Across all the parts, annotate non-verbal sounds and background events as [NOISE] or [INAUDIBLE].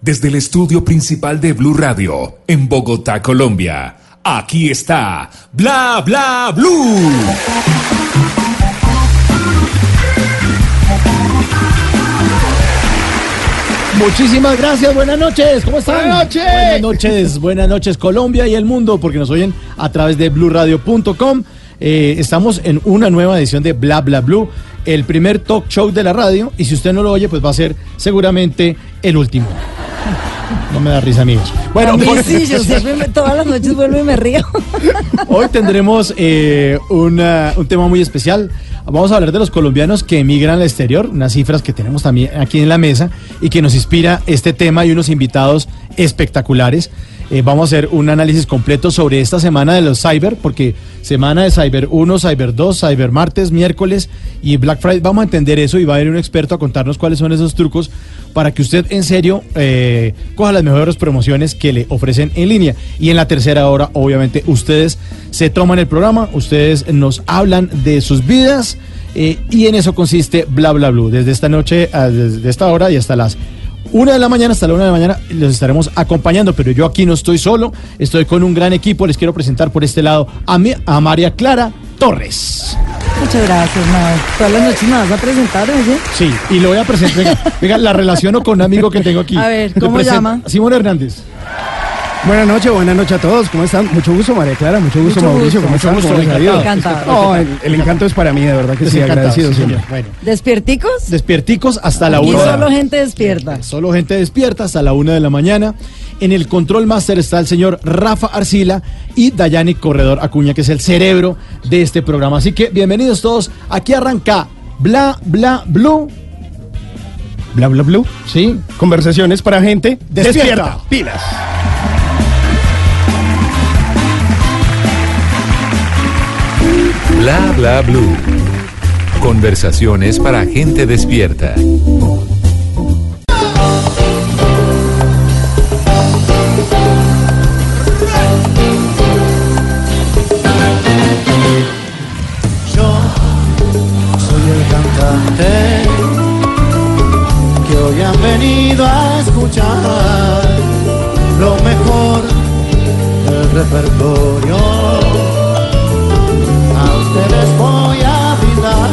desde el estudio principal de Blue Radio, en Bogotá, Colombia. Aquí está Bla Bla Blue. Muchísimas gracias, buenas noches, ¿cómo están? Buenas noches. Buenas noches, buenas noches Colombia y el mundo, porque nos oyen a través de bluradio.com. Eh, estamos en una nueva edición de Bla Bla Blue, el primer talk show de la radio, y si usted no lo oye, pues va a ser seguramente el último. No me da risa, amigos. Bueno, por- sí, yo siempre me- todas las noches vuelvo y me río. [LAUGHS] Hoy tendremos eh, una- un tema muy especial. Vamos a hablar de los colombianos que emigran al exterior, unas cifras que tenemos también aquí en la mesa y que nos inspira este tema y unos invitados espectaculares. Eh, vamos a hacer un análisis completo sobre esta semana de los Cyber, porque semana de Cyber 1, Cyber 2, Cyber martes, miércoles y Black Friday. Vamos a entender eso y va a venir un experto a contarnos cuáles son esos trucos para que usted en serio eh, coja las mejores promociones que le ofrecen en línea. Y en la tercera hora, obviamente, ustedes se toman el programa, ustedes nos hablan de sus vidas eh, y en eso consiste Bla Bla Blue. Desde esta noche, a- desde esta hora y hasta las una de la mañana hasta la una de la mañana los estaremos acompañando, pero yo aquí no estoy solo, estoy con un gran equipo. Les quiero presentar por este lado a, mi- a María Clara Torres. Muchas gracias, Mau. Todas las noches me vas a presentar, oye. Sí, y lo voy a presentar. Venga, venga, la relaciono con un amigo que tengo aquí. A ver, ¿cómo presento- llama? Simón Hernández. Buenas noches, buenas noches a todos. ¿Cómo están? Mucho gusto, María Clara. Mucho gusto, Mucho Mauricio. gusto, ¿Cómo están? encantado. No, el, el encanto es para mí, de verdad que sí, agradecido sí, siempre. señor. Bueno, ¿Despierticos? despierticos hasta la una. solo gente despierta. Solo gente despierta hasta la una de la mañana. En el control master está el señor Rafa Arcila y Dayani Corredor Acuña, que es el cerebro de este programa. Así que bienvenidos todos. Aquí arranca Bla Bla Blue. Bla, bla, bla. Sí. Conversaciones para gente Despierta. Pilas. Bla Bla Blue. Conversaciones para gente despierta. Yo soy el cantante que hoy han venido a escuchar lo mejor del repertorio. Ustedes voy a brindar.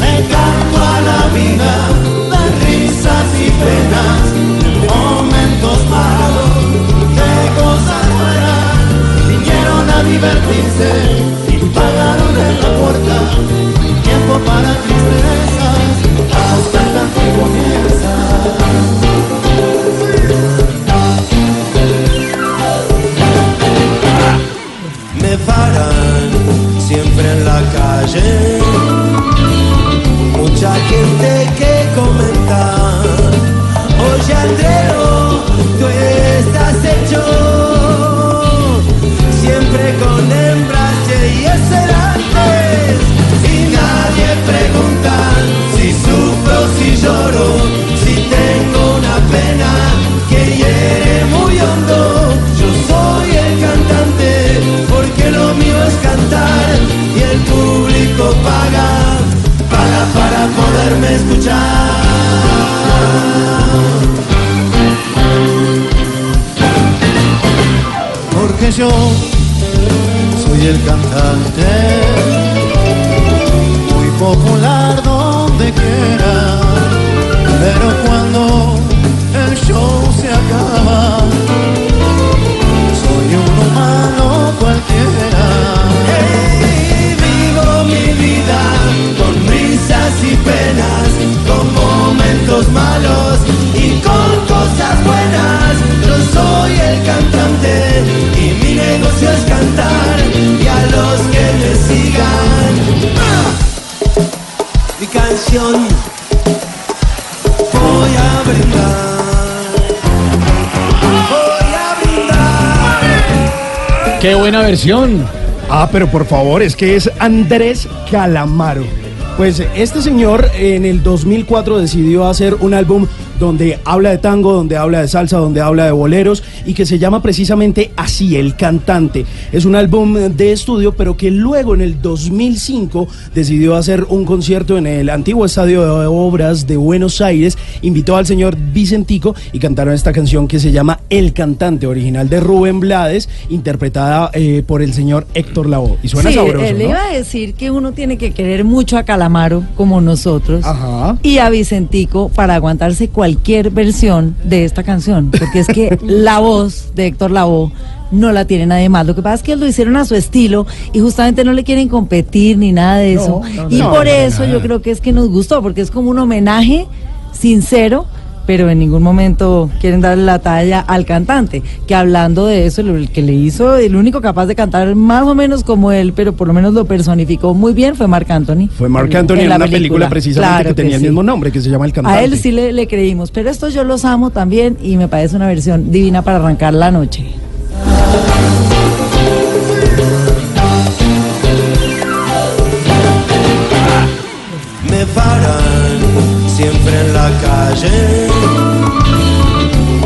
Me canto a la vida de risas y penas, momentos malos, de cosas buenas. Vinieron a divertirse y pagaron en la puerta. Tiempo para tristezas, vamos cantando que comienza. Calle, mucha gente que comenta. Oye Andreo, tú estás hecho siempre con hembras y excelentes y nadie pregunta si sufro, si lloro, si tengo una pena que hiere muy hondo. Para poderme escuchar. Porque yo soy el cantante muy popular donde quiera, pero malos y con cosas buenas. Yo soy el cantante y mi negocio es cantar y a los que me sigan. ¡Ah! Mi canción Voy a brindar. voy a brindar. Qué buena versión. Ah, pero por favor, es que es Andrés Calamaro. Pues este señor en el 2004 decidió hacer un álbum donde habla de tango, donde habla de salsa, donde habla de boleros y que se llama precisamente así, El Cantante. Es un álbum de estudio, pero que luego en el 2005 decidió hacer un concierto en el antiguo Estadio de Obras de Buenos Aires, invitó al señor Vicentico y cantaron esta canción que se llama El Cantante, original de Rubén Blades, interpretada eh, por el señor Héctor Lavoe. Y suena sí, sabroso, él ¿no? iba a decir que uno tiene que querer mucho a Calamaro como nosotros Ajá. y a Vicentico para aguantarse cualquier versión de esta canción, porque es que [LAUGHS] la voz de Héctor Lavoe no la tiene nadie más. Lo que pasa es que lo hicieron a su estilo y justamente no le quieren competir ni nada de eso. no, y no, por eso yo creo que es que nos gustó, porque es como un homenaje sincero pero en ningún momento quieren darle la talla al cantante, que hablando de eso, el que le hizo, el único capaz de cantar más o menos como él, pero por lo menos lo personificó muy bien, fue Marc Anthony. Fue Marc Anthony en, la una película, precisamente Claro que tenía el sí. mismo nombre, que se llama El Cantante. A él sí le, le creímos, pero estos yo los amo también y me parece una versión divina para arrancar la noche. me paran siempre en la calle.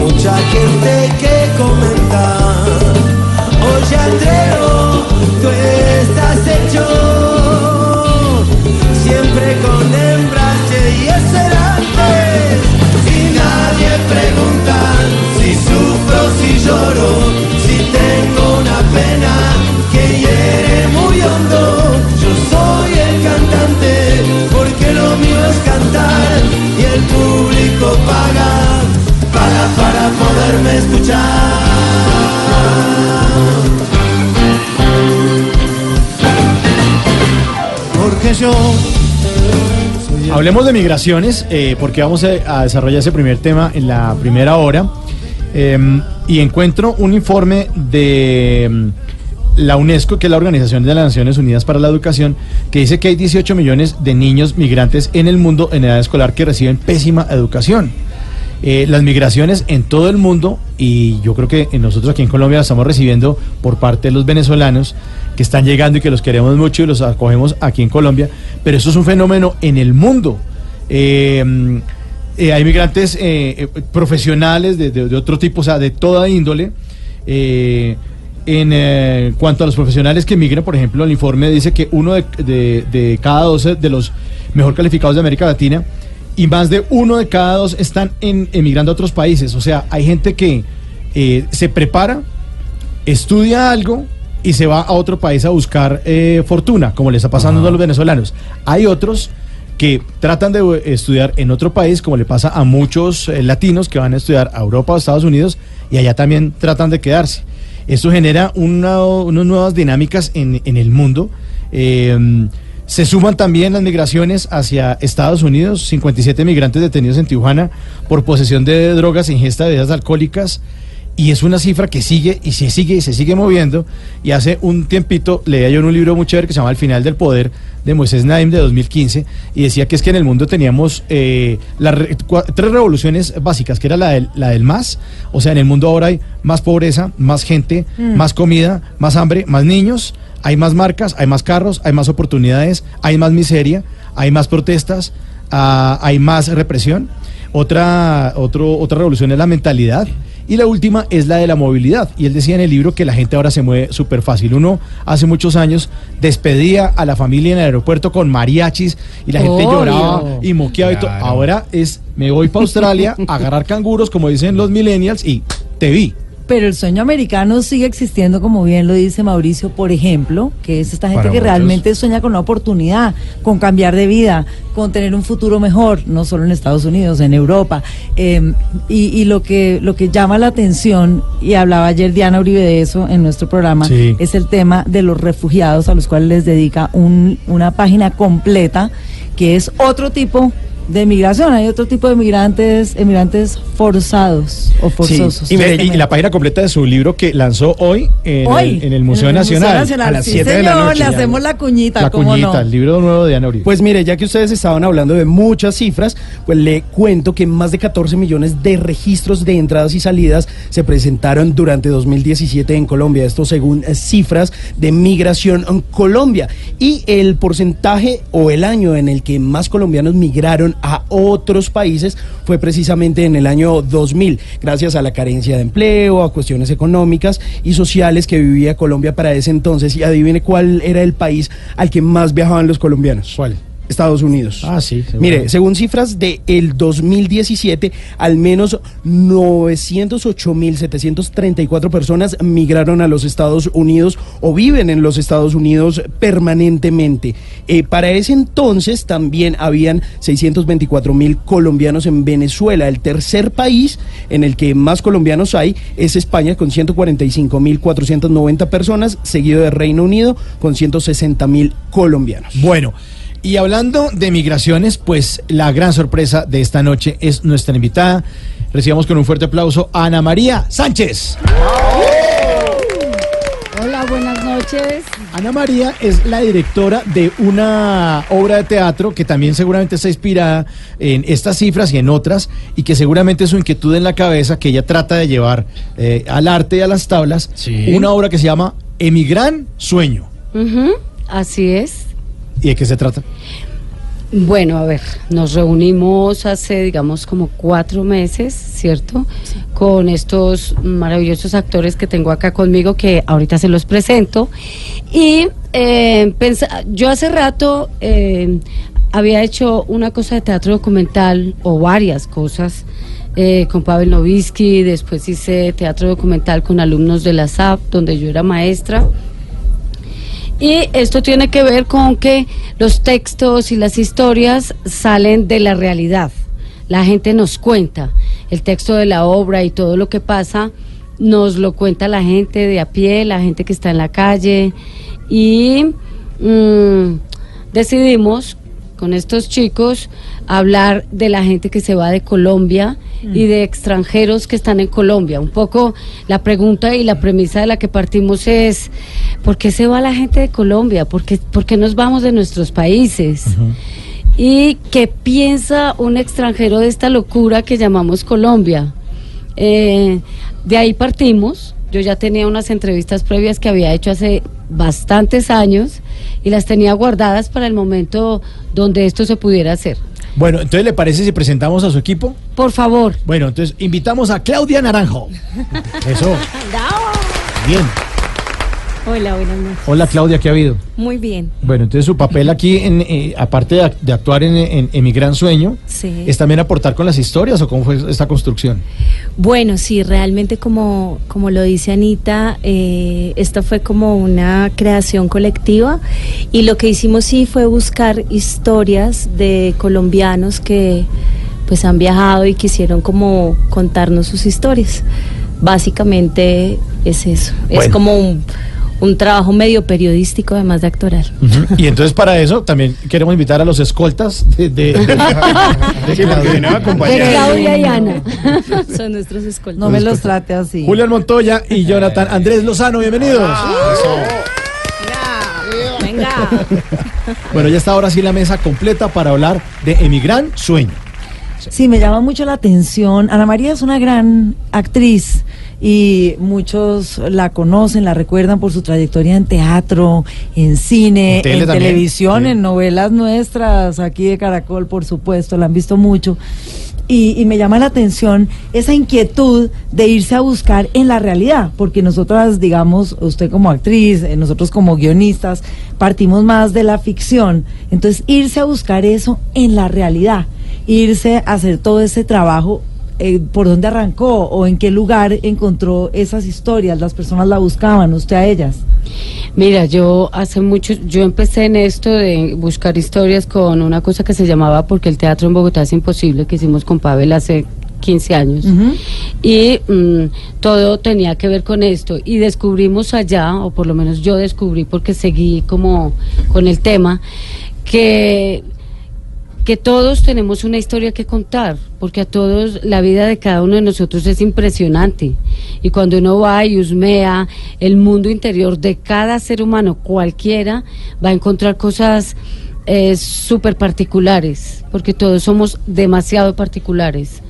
Mucha gente que comenta, oye Andreo, tú estás hecho siempre con hembras y excelentes. Y nadie pregunta si sufro, si lloro, si tengo una pena que hiere muy hondo. Yo soy el cantante porque lo mío es cantar el paga, para poderme escuchar. Porque yo Hablemos de migraciones, eh, porque vamos a, desarrollar ese primer tema en la primera hora. Eh, y encuentro un informe de la UNESCO, que es la Organización de las Naciones Unidas para la Educación, que dice que hay 18 millones de niños migrantes en el mundo en edad escolar que reciben pésima educación. Eh, las migraciones en todo el mundo, y yo creo que nosotros aquí en Colombia las estamos recibiendo por parte de los venezolanos que están llegando y que los queremos mucho y los acogemos aquí en Colombia, pero eso es un fenómeno en el mundo. Eh, eh, hay migrantes profesionales de, de- de otro tipo, o sea, de toda índole. En eh, cuanto a los profesionales que migran, por ejemplo, el informe dice que uno de, de- de cada 12 de los mejor calificados de América Latina y más de uno de cada dos están en, emigrando a otros países. O sea, hay gente que eh, se prepara, estudia algo y se va a otro país a buscar eh, fortuna, como le está pasando a los venezolanos. Hay otros que tratan de eh, estudiar en otro país, como le pasa a muchos eh, latinos que van a estudiar a Europa o Estados Unidos, y allá también tratan de quedarse. Esto genera una, unas nuevas dinámicas en, el mundo. Eh, se suman también las migraciones hacia Estados Unidos, 57 migrantes detenidos en Tijuana por posesión de drogas ingesta de bebidas alcohólicas. Y es una cifra que sigue y se sigue y se sigue moviendo. Y hace un tiempito leía yo en un libro muy chévere que se llama El final del poder de Moisés Naim de 2015 y decía que es que en el mundo teníamos eh, las re- tres revoluciones básicas, que era la del, la del más. O sea, en el mundo ahora hay más pobreza, más gente, más comida, más hambre, más niños. Hay más marcas, hay más carros, hay más oportunidades, hay más miseria, hay más protestas, ah, hay más represión. Otra, otro, otra revolución es la mentalidad. Y la última es la de la movilidad. Y él decía en el libro que la gente ahora se mueve súper fácil. Uno hace muchos años despedía a la familia en el aeropuerto con mariachis y la gente Obvio. lloraba y moqueaba y todo. Ahora es, me voy para Australia a agarrar canguros, como dicen los millennials, y te vi. Pero el sueño americano sigue existiendo, como bien lo dice Mauricio, por ejemplo, que es esta gente Para que muchos. realmente sueña con una oportunidad, con cambiar de vida, con tener un futuro mejor, no solo en Estados Unidos, en Europa. Eh, y y lo, que, lo que llama la atención, y hablaba ayer Diana Uribe de eso en nuestro programa, Sí. es el tema de los refugiados, a los cuales les dedica un- una página completa, que es otro tipo de migración. Hay otro tipo de migrantes, emigrantes forzados o forzosos. Y, mire, y la página completa de su libro que lanzó hoy en, Hoy, el, en el Museo Nacional, Nacional. a las Sí, 7 de la señor, noche. Le hacemos la cuñita, La ¿cómo cuñita, no? el libro nuevo de Ana Uribe. Pues mire, ya que ustedes estaban hablando de muchas cifras, pues le cuento que más de 14 millones de registros de entradas y salidas se presentaron durante 2017 en Colombia. Esto según eh, cifras de Migración en Colombia. Y el porcentaje o el año en el que más colombianos migraron a otros países fue precisamente en el año 2000, gracias a la carencia de empleo, a cuestiones económicas y sociales que vivía Colombia para ese entonces. Y adivine cuál era el país al que más viajaban los colombianos. ¿Cuál? Estados Unidos. Ah, sí, seguro. Mire, según cifras de el 2017, al menos 908.734 personas migraron a los Estados Unidos o viven en los Estados Unidos permanentemente. Eh, para ese entonces también habían 624.000 colombianos en Venezuela. El tercer país en el que más colombianos hay es España con 145.490 personas, seguido de Reino Unido con 160.000 colombianos. Bueno, y hablando de migraciones, pues la gran sorpresa de esta noche es nuestra invitada. Recibamos con un fuerte aplauso a Ana María Sánchez. Hola, buenas noches. Ana María es la directora de una obra de teatro que también seguramente está inspirada en estas cifras y en otras, y que seguramente es su inquietud en la cabeza que ella trata de llevar eh, al arte y a las tablas. Sí. Una obra que se llama Emigran Sueño. Así es. ¿Y de qué se trata? Bueno, a ver, nos reunimos hace, digamos, como cuatro meses, ¿cierto? Con estos maravillosos actores que tengo acá conmigo, que ahorita se los presento. Y eh, pensa- yo hace rato eh, había hecho una cosa de teatro documental, o varias cosas, eh, con Pavel Novisky, después hice teatro documental con alumnos de la SAP, donde yo era maestra. Y esto tiene que ver con que los textos y las historias salen de la realidad. La gente nos cuenta el texto de la obra y todo lo que pasa, nos lo cuenta la gente de a pie, la gente que está en la calle. Y mm, decidimos con estos chicos hablar de la gente que se va de Colombia y de extranjeros que están en Colombia. Un poco la pregunta y la premisa de la que partimos es, ¿por qué se va la gente de Colombia? ¿Por qué, por qué nos vamos de nuestros países? ¿Y qué piensa un extranjero de esta locura que llamamos Colombia? Eh, de ahí partimos. Yo ya tenía unas entrevistas previas que había hecho hace bastantes años y las tenía guardadas para el momento donde esto se pudiera hacer. Bueno, entonces le parece si presentamos a su equipo. Por favor. Bueno, entonces invitamos a Claudia Naranjo. Eso. [LAUGHS] Bien. Hola, buenas noches. Hola Claudia, ¿qué ha habido? Muy bien. Bueno, entonces su papel aquí, en, eh, aparte de, ac- de actuar en, en- en Mi Gran Sueño, Sí. es también aportar con las historias o cómo fue esta construcción. Bueno, sí, realmente como, como lo dice Anita, eh, esto fue como una creación colectiva y lo que hicimos sí fue buscar historias de colombianos que pues han viajado y quisieron como contarnos sus historias. Básicamente es eso, es como un, un trabajo medio periodístico además de actoral. Y entonces para eso también queremos invitar a los escoltas de, de- de- de Claudia. De Claudia y Ana. [LAUGHS] Son nuestros escoltas. No me los trate así. Julián Montoya y Jonathan Andrés Lozano, bienvenidos. Venga. Bueno, ya está ahora sí la mesa completa para hablar de Emigran Sueño. Sí, me llama mucho la atención. Ana María es una gran actriz y muchos la conocen, la recuerdan por su trayectoria en teatro, en cine, En tele en también, televisión, sí. en novelas nuestras, aquí de Caracol, por supuesto, la han visto mucho. Y, y me llama la atención esa inquietud de irse a buscar en la realidad, porque nosotras, digamos, usted como actriz, eh, nosotros como guionistas, partimos más de la ficción. Entonces, irse a buscar eso en la realidad, irse a hacer todo ese trabajo, eh, ¿por dónde arrancó o en qué lugar encontró esas historias? Las personas la buscaban, usted a ellas. Mira, yo hace mucho, yo empecé en esto de buscar historias con una cosa que se llamaba Porque el teatro en Bogotá es imposible, que hicimos con Pavel hace 15 años. Y mm, todo tenía que ver con esto. Y descubrimos allá, o por lo menos yo descubrí porque seguí como con el tema, que que todos tenemos una historia que contar, porque a todos la vida de cada uno de nosotros es impresionante. Y cuando uno va y husmea el mundo interior de cada ser humano, cualquiera, va a encontrar cosas eh, súper particulares, porque todos somos demasiado particulares.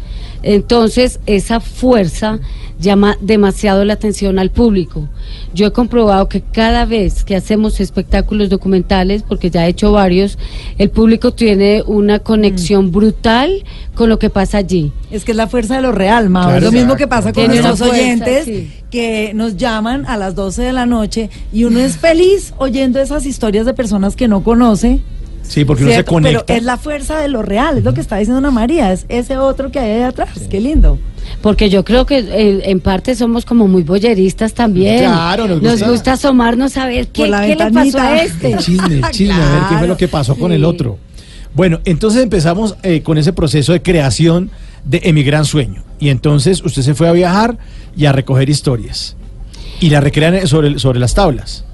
Entonces, esa fuerza llama demasiado la atención al público. Yo he comprobado que cada vez que hacemos espectáculos documentales, porque ya he hecho varios, el público tiene una conexión brutal con lo que pasa allí. Es que es la fuerza de lo real, Mao. Claro. es lo mismo que pasa con fuerza, oyentes sí. que nos llaman a las 12 de la noche y uno es feliz oyendo esas historias de personas que no conoce. Sí, porque uno se conecta. Pero es la fuerza de lo real, es lo que está diciendo Ana María, es ese otro que hay ahí atrás. Qué lindo. Porque yo creo que eh, en parte somos como muy boyeristas también. Claro, nos gusta. asomarnos a ver qué, Por la qué le pasó a este. El chisme, el [LAUGHS] chisme, a ver qué fue lo que pasó con el Sí. otro. Bueno, entonces empezamos eh, con ese proceso de creación de Emigran Sueño. Y entonces usted se fue a viajar y a recoger historias. Y la recrean sobre, sobre las tablas.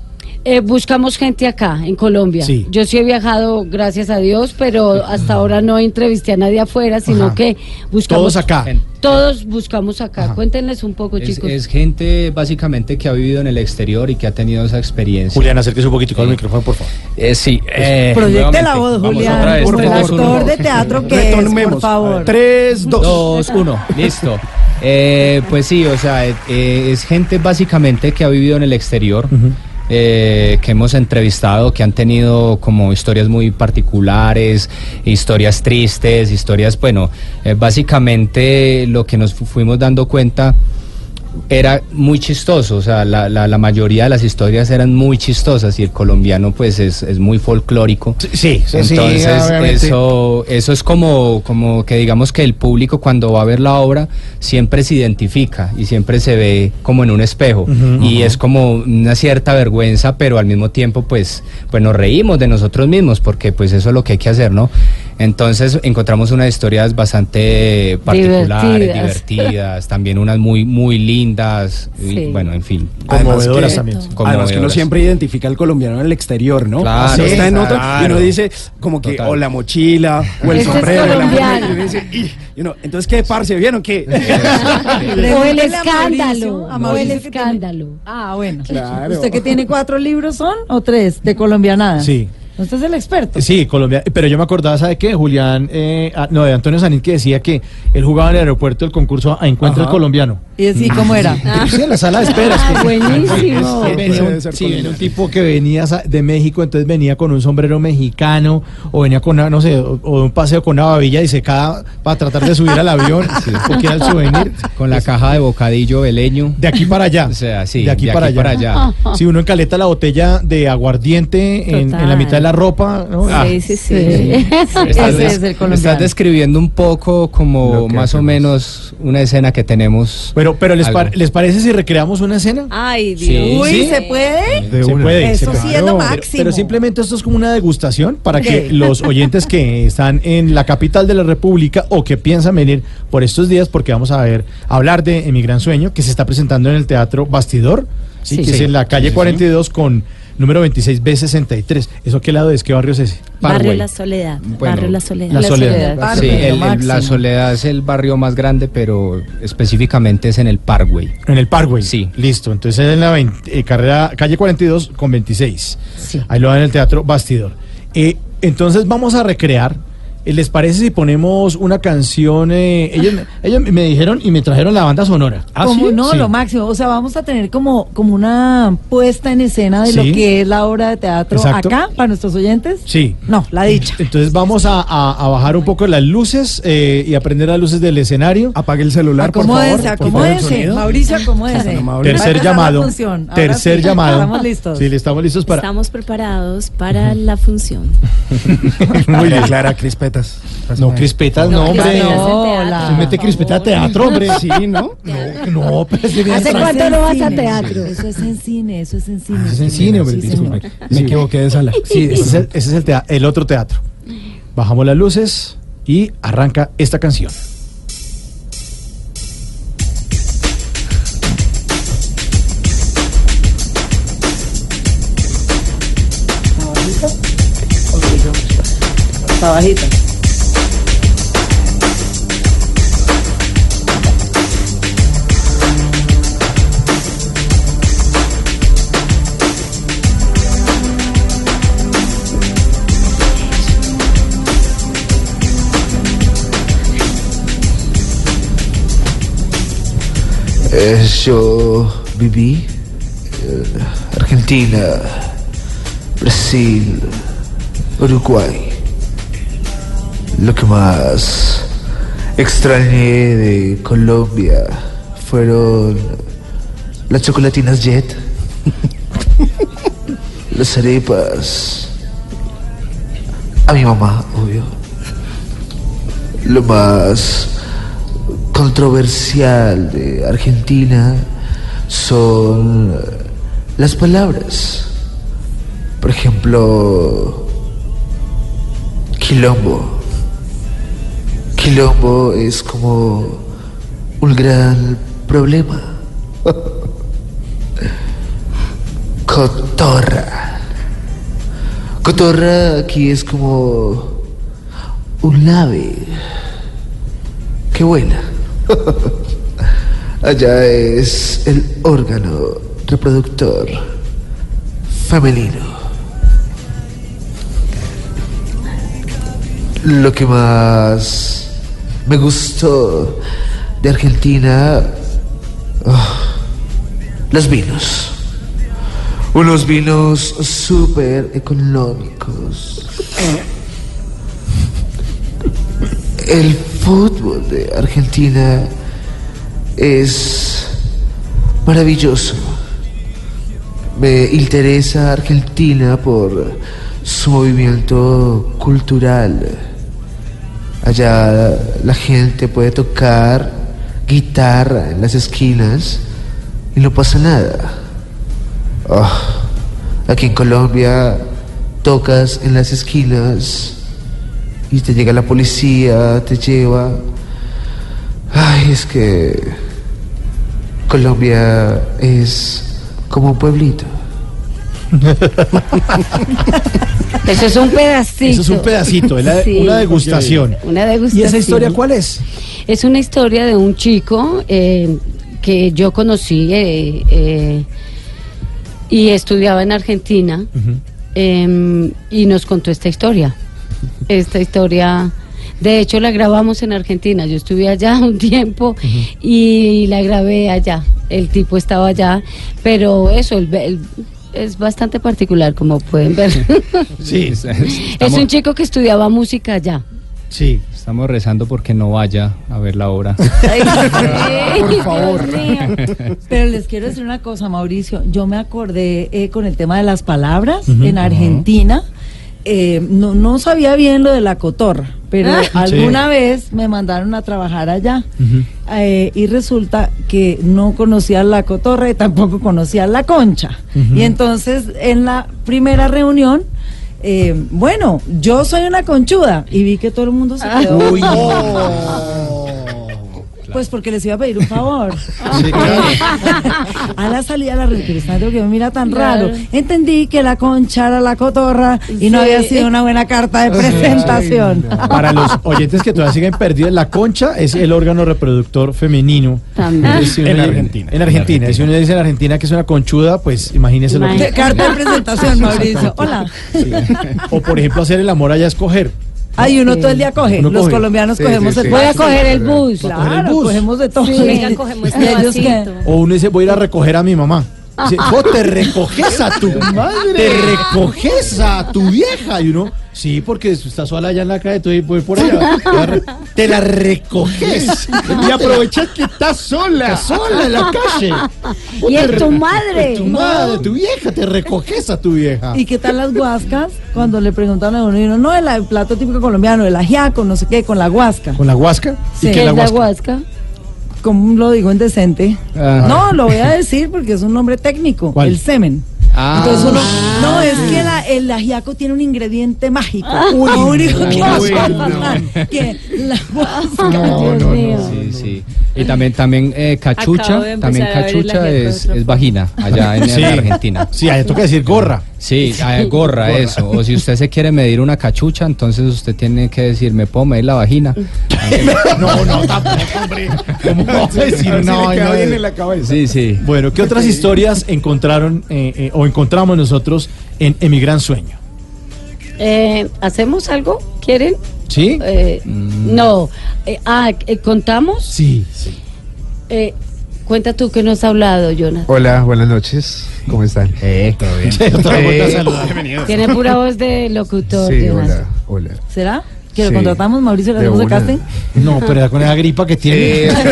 Eh, buscamos gente acá, en Colombia. Sí. Yo sí he viajado, gracias a Dios, pero hasta ahora no entrevisté a nadie afuera, sino Ajá. que buscamos... Todos acá. Todos buscamos acá. Ajá. Cuéntenles un poco, Es, chicos. es gente básicamente que ha vivido en el exterior y que ha tenido esa experiencia. Julián, acérquese un poquitico al micrófono, por favor. Eh, sí, eh, Proyecte la voz, Julián. vez. por el favor. actor de teatro que es, por favor. Tres, dos. Dos, uno, listo. Eh, pues sí, o sea, eh, eh, es gente básicamente que ha vivido en el exterior, eh, que hemos entrevistado, que han tenido como historias muy particulares, historias tristes, historias, bueno, eh, básicamente lo que nos fu- fuimos dando cuenta era muy chistoso, o sea, la, la, la mayoría de las historias eran muy chistosas y el colombiano pues es, es muy folclórico. Sí, sí, Entonces, eso, eso es como, como que digamos que el público cuando va a ver la obra siempre se identifica y siempre se ve como en un espejo. y es como una cierta vergüenza, pero al mismo tiempo pues, pues nos reímos de nosotros mismos porque pues eso es lo que hay que hacer, ¿no? Entonces encontramos unas historias bastante particulares, Divertidas. divertidas, también unas muy, muy lindas, y, bueno, en fin. Conmovedoras que- también. Además que uno conmovedoras. siempre identifica al colombiano en el exterior, ¿no? Claro, está en otro, y claro. uno dice como que Total. o la mochila o el Este es sombrero. colombiano. y uno dice, y uno, entonces qué parce, ¿vieron qué? [LAUGHS] o el escándalo. O el escándalo. Ah, bueno. Claro. ¿Usted que tiene cuatro libros son o tres de colombianada? Sí. Usted es el experto. Sí, Colombia. Pero yo me acordaba, ¿sabe qué? Julián, eh, ah, no, de Antonio Sanín, que decía que él jugaba en el aeropuerto del concurso a Encuentra el Ajá. Colombiano. Y así, ¿cómo era? Sí, en la sala de espera. es que- Ah, buenísimo. Él venía un, sí, venía un tipo que venía de México, entonces venía con un sombrero mexicano, o venía con, una, no sé, o, o un paseo con una babilla disecada para tratar de subir al avión, porque era el souvenir. Con la caja de bocadillo veleño. De aquí para allá. O sea, sí, de aquí, para, allá. allá. Si uno encaleta la botella de aguardiente en, en la mitad de la ropa, ¿no? Ah. Sí, sí, sí. Estás, [LAUGHS] Ese es el colombiano. estás describiendo un poco como más o menos una escena que tenemos. Pero, pero ¿les, par- ¿les parece si recreamos una escena? Ay, Sí. Dios. Uy, ¿Sí? ¿se puede? Se una. puede. Eso se sí puede. es lo Pero- máximo. Pero, simplemente esto es como una degustación para que los oyentes que están en la capital de la República o que piensan venir por estos días, porque vamos a ver, a hablar de Mi Gran Sueño, que se está presentando en el Teatro Bastidor, ¿sí? Sí. que es Sí. en la calle Sí, sí, sí. 42 con número 26B63. ¿Eso qué lado es? ¿Qué barrio es ese? Barrio. La Soledad. Bueno, Barrio La Soledad. La Soledad. Sí, lo el- el- la. Soledad es el barrio más grande, pero específicamente es en el Parkway. En el Parkway. Sí. Listo. Entonces es en la 20, eh, carrera, calle 42 con 26. Sí. Ahí lo dan en el Teatro Bastidor. Eh, entonces vamos a recrear. Eh, ¿Les parece si ponemos una canción? eh, ellos, me- ellos me dijeron y me trajeron la banda sonora. como no, Sí. lo máximo. O sea, vamos a tener como, como una puesta en escena de Sí. lo que es la obra de teatro Exacto. acá para nuestros oyentes. Sí. No, la dicha. Entonces vamos a, a- a bajar un poco las luces eh, y a prender las luces del escenario. Apague el celular, por favor. acomódense. Mauricio, acomódense. Bueno, Mauricio. Tercer llamado. Tercer sí, llamado. Estamos listos. Sí, le estamos listos para. Estamos preparados para la función. [LAUGHS] Muy bien. Clara, crispetas. No, crispetas, no, hombre. No, la- Se mete crispeta a teatro, hombre. [LAUGHS] Sí, ¿no? No, [LAUGHS] no, pero es ¿Hace cuánto no vas a teatro? Eso es en cine, eso es en cine. Eso es en cine, hombre, Sí, disculpe. señor. Me equivoqué de sala. Sí, ese es, el, ese es el, tea- el otro teatro. Bajamos las luces y arranca esta canción. Está bajita. Pues yo viví en Argentina, Brasil, Uruguay. Lo que más extrañé de Colombia fueron las chocolatinas Jet, [LAUGHS] las arepas, a mi mamá, obvio. Lo más controversial de Argentina son las palabras. Por ejemplo, quilombo. Quilombo es como un gran problema. [LAUGHS] Cotorra. Cotorra aquí es como un ave que vuela. [LAUGHS] Allá es el órgano reproductor femenino. Lo que más me gustó de Argentina, oh, los vinos. Unos vinos súper económicos. El fútbol de Argentina es maravilloso. Me interesa Argentina por su movimiento cultural. Allá la gente puede tocar guitarra en las esquinas y no pasa nada. Oh, aquí en Colombia tocas en las esquinas y te llega la policía, te lleva. Ay, es que Colombia es como un pueblito. [LAUGHS] Eso es un pedacito. Eso es un pedacito, es la- Sí. una degustación. Una degustación. ¿Y esa historia cuál es? Es una historia de un chico eh, que yo conocí eh, eh, y estudiaba en Argentina eh, y nos contó esta historia. Esta historia, de hecho la grabamos en Argentina. Yo estuve allá [LAUGHS] un tiempo y la grabé allá. El tipo estaba allá, pero eso, el- el- es bastante particular, como pueden ver. Sí, [LAUGHS] es Estamos, un chico que estudiaba música allá. sí. estamos rezando porque no vaya a ver la obra. [LAUGHS] Por favor. Pero les quiero decir una cosa, Mauricio. Yo me acordé eh, con el tema de las palabras en Argentina. Eh, no, no sabía bien lo de la cotorra, pero Ah. alguna Sí. vez me mandaron a trabajar allá. Eh, y resulta que no conocía la cotorra y tampoco conocía la concha. Y entonces en la primera reunión, eh, bueno, yo soy una conchuda y vi que todo el mundo se quedó. Uy. Pues porque les iba a pedir un favor. [LAUGHS] Sí, [LAUGHS] claro. A la salida de la reunión, que me mira tan Claro. raro. Entendí que la concha era la cotorra y no había sido una buena carta de presentación. Para los oyentes que todavía siguen perdidos, la concha es el órgano reproductor femenino. También. En Argentina. En Argentina. Si uno dice en Argentina que es una conchuda, pues imagínese lo que Carta de presentación, Mauricio. Hola. O por ejemplo, hacer el amor allá es coger. Ay, uno todo el día coge. Uno Los coge. colombianos Sí, cogemos sí, el sí. Voy a coger el bus. Claro, bus. cogemos de todo. Sí. Venga, cogemos ¿Y este ellos qué? vasito. O uno dice, voy a ir a recoger a mi mamá. Dice, "Vos te recoges a tu [LAUGHS] madre. Te recoges a tu vieja. Y uno, sí, porque está sola allá en la calle, tú voy por allá. [LAUGHS] Te la recoges. Y aprovechas que estás sola. Estás sola en la calle. Y es tu madre. Tu madre, tu vieja, te recoges a tu vieja. ¿Y qué tal las guascas? Cuando le preguntaban a uno, y uno, no, el, plato típico colombiano, el ajiaco, no sé qué, con la guasca. ¿Con la huasca? Sí. ¿Y ¿Qué es la huasca? ¿Cómo lo digo en decente? Ajá. No, lo voy a decir porque es un nombre técnico. ¿Cuál? El semen. Ah. Entonces uno, no, es que la- el ajiaco tiene un ingrediente mágico. Uy, lo único que no, no. que la guasca. [LAUGHS] No, no, no. Sí, sí. Y también, también eh, cachucha, también cachucha es, es vagina allá en, Sí. Argentina. Sí, ahí toca decir gorra. Sí, [LAUGHS] eh, gorra, eso. O si usted se quiere medir una cachucha, entonces usted tiene que decir, ¿me puedo medir la vagina? [LAUGHS] No, no, tampoco, hombre. ¿Cómo a [LAUGHS] decir le queda bien de- en la cabeza. Sí, sí. Bueno, ¿qué otras historias encontraron eh, eh, o encontramos nosotros en Emigran Sueño? Eh, ¿Hacemos algo? ¿Quieren? ¿Sí? Eh, No. Eh, ah, eh, ¿contamos? Sí, sí. Eh, cuenta tú que no has hablado, Jonathan. Hola, buenas noches. ¿Cómo están? Eh, todo bien. [LAUGHS] Eh. [LAUGHS] Tiene pura voz de locutor, Sí, Jonathan. hola, hola. ¿Será? ¿Que lo Sí. contratamos, Mauricio, le hacemos casting? No, pero con esa gripa que tiene. [LAUGHS]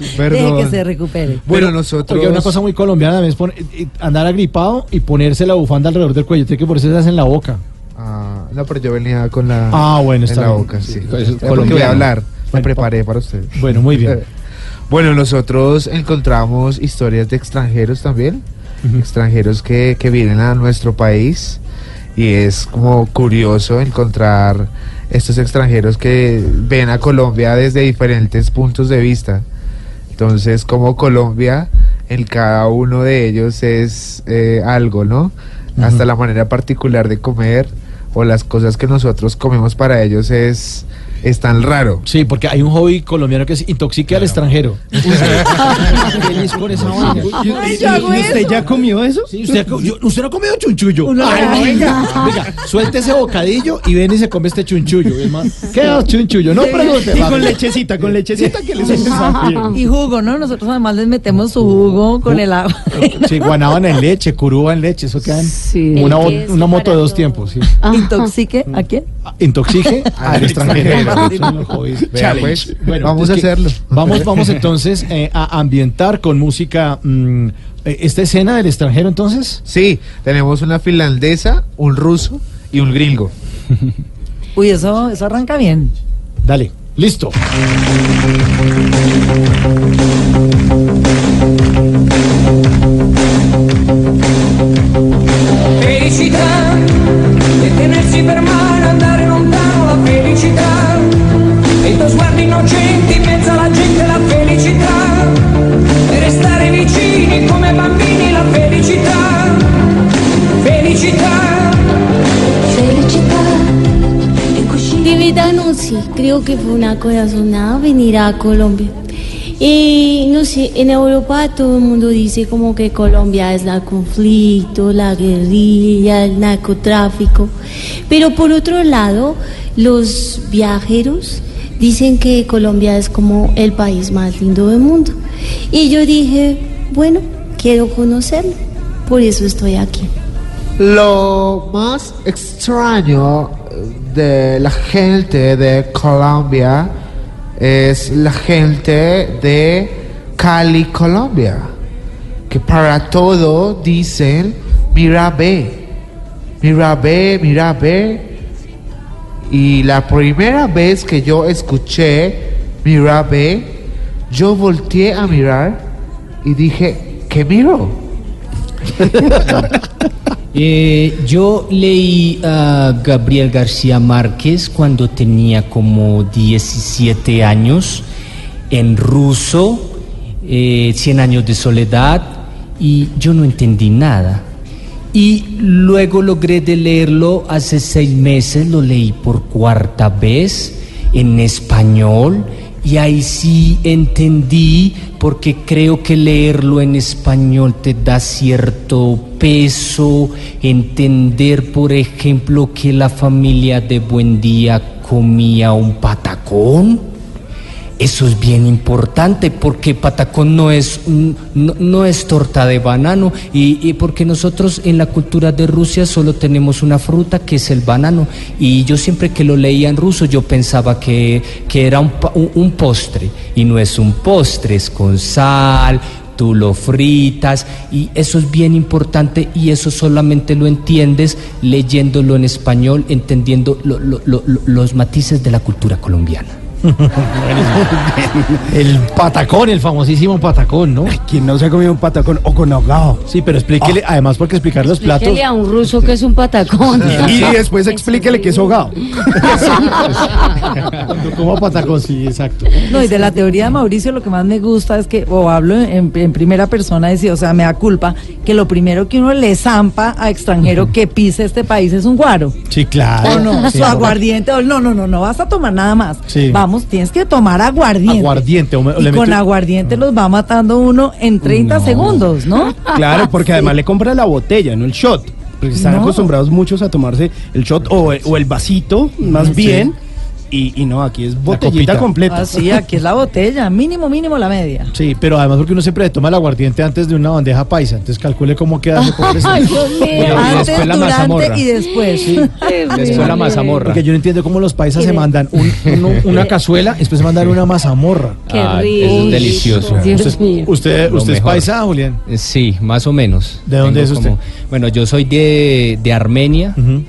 Eh, Deje Perdón. que se recupere. Bueno, nosotros. Oye, una cosa muy colombiana también es pon- eh, andar agripado y ponerse la bufanda alrededor del cuello. Tiene que ponerse esas en la boca. Ah, no, pero yo venía con la. Ah, bueno, en está la bien. boca, sí. Sí, Porque es voy a colombiano. hablar. Me preparé para usted. Bueno, muy bien. Bueno, nosotros encontramos historias de extranjeros también, extranjeros que, que vienen a nuestro país y es como curioso encontrar estos extranjeros que ven a Colombia desde diferentes puntos de vista. Entonces, como Colombia, en cada uno de ellos es eh, algo, ¿no? Hasta la manera particular de comer o las cosas que nosotros comemos para ellos es, es tan raro. Sí, porque hay un hobby colombiano que es intoxique al extranjero. [LAUGHS] Feliz con esa vaina. Ay, yo hago ¿Y usted eso. ya comió eso? Sí, usted, ha co- yo- usted no ha comido chunchullo. Ay, no, venga, venga, suelte ese bocadillo y ven y se come este chunchullo. Es más, [LAUGHS] ¿Qué es chunchullo? No pregunte. Y con lechecita, con lechecita que le sabe Y jugo, ¿no? Nosotros además les metemos su jugo con el agua. Sí, guanábana en leche, curuba en leche, eso quedan Sí. una, moto de dos tiempos. Sí. ¿Intoxique a quién? Intoxique [LAUGHS] al extranjero. Pues, [LAUGHS] Bueno, vamos a hacerlo. Vamos, [LAUGHS] vamos entonces eh, a ambientar con música mm, eh, esta escena del extranjero entonces. Sí, tenemos una finlandesa, un ruso y un gringo. [LAUGHS] Uy, eso, eso arranca bien. Dale, listo. Felicità, e tenersi per mano, sé, creo que fue una corazonada venir a Colombia. Y no sé, en Europa todo el mundo dice como que Colombia es el conflicto, la guerrilla, el narcotráfico. Pero por otro lado, los viajeros dicen que Colombia es como el país más lindo del mundo. Y yo dije, bueno, quiero conocerlo. Por eso estoy aquí. Lo más extraño de la gente de Colombia es la gente de Cali, Colombia, que para todo dicen, mira ve, mira ve, mira ve. Y la primera vez que yo escuché, mira ve, yo volteé a mirar y dije, ¿qué miro? [LAUGHS] Eh, yo leí a Gabriel García Márquez cuando tenía como 17 años en ruso, eh, 100 años de soledad, y yo no entendí nada. Y luego logré de leerlo hace seis meses, lo leí por cuarta vez en español y ahí sí entendí porque creo que leerlo en español te da cierto peso, entender por ejemplo que la familia de Buendía comía un patacón. Eso es bien importante porque patacón no es, no, no es torta de banano y, y porque nosotros en la cultura de Rusia solo tenemos una fruta que es el banano. Y yo siempre que lo leía en ruso yo pensaba que, que era un, un- un postre. Y no es un postre, es con sal, tú lo fritas. Y eso es bien importante y eso solamente lo entiendes leyéndolo en español, entendiendo lo- los matices de la cultura colombiana. [LAUGHS] El patacón, el famosísimo patacón, ¿no? [LAUGHS] ¿Quién no se ha comido un patacón o con ahogado? Sí, pero explíquele, además porque explicar los platos. Explíquele a un ruso que es un patacón. [LAUGHS] Y después explíquele que es ahogado. Coma patacón, sí, exacto. No, y de la teoría de Mauricio lo que más me gusta es que, o hablo en, en primera persona, decir, o sea, me da culpa que lo primero que uno le zampa a extranjero que pise este país es un guaro. Sí, claro. O no, Sí, su aguardiente, o no, no, no, no vas a tomar nada más. Sí. Vamos, tienes que tomar aguardiente. Aguardiente, o me- o y le con meto- aguardiente los va matando uno en 30 segundos, ¿no? Claro, [LAUGHS] porque además le compra la botella, no el shot. Porque están No. acostumbrados muchos a tomarse el shot o, o el vasito, más Sí. bien. Y, y no, aquí es botellita completa. Ah, sí, aquí es la botella, mínimo, mínimo la media. Sí, pero además porque uno siempre toma el aguardiente antes de una bandeja paisa, entonces calcule cómo queda. [LAUGHS] Ay, Dios mío. Antes, después la durante mazamorra. y después. Después la mazamorra. Porque yo no entiendo cómo los paisas se mandan un- uno- una cazuela y después se mandan una mazamorra. Qué Ah, rico. Eso es delicioso. Dios ¿Usted, mío. usted, es paisa, Julián? Sí, más o menos. ¿De dónde Tengo es usted? Bueno, yo soy de, de Armenia. Ujú.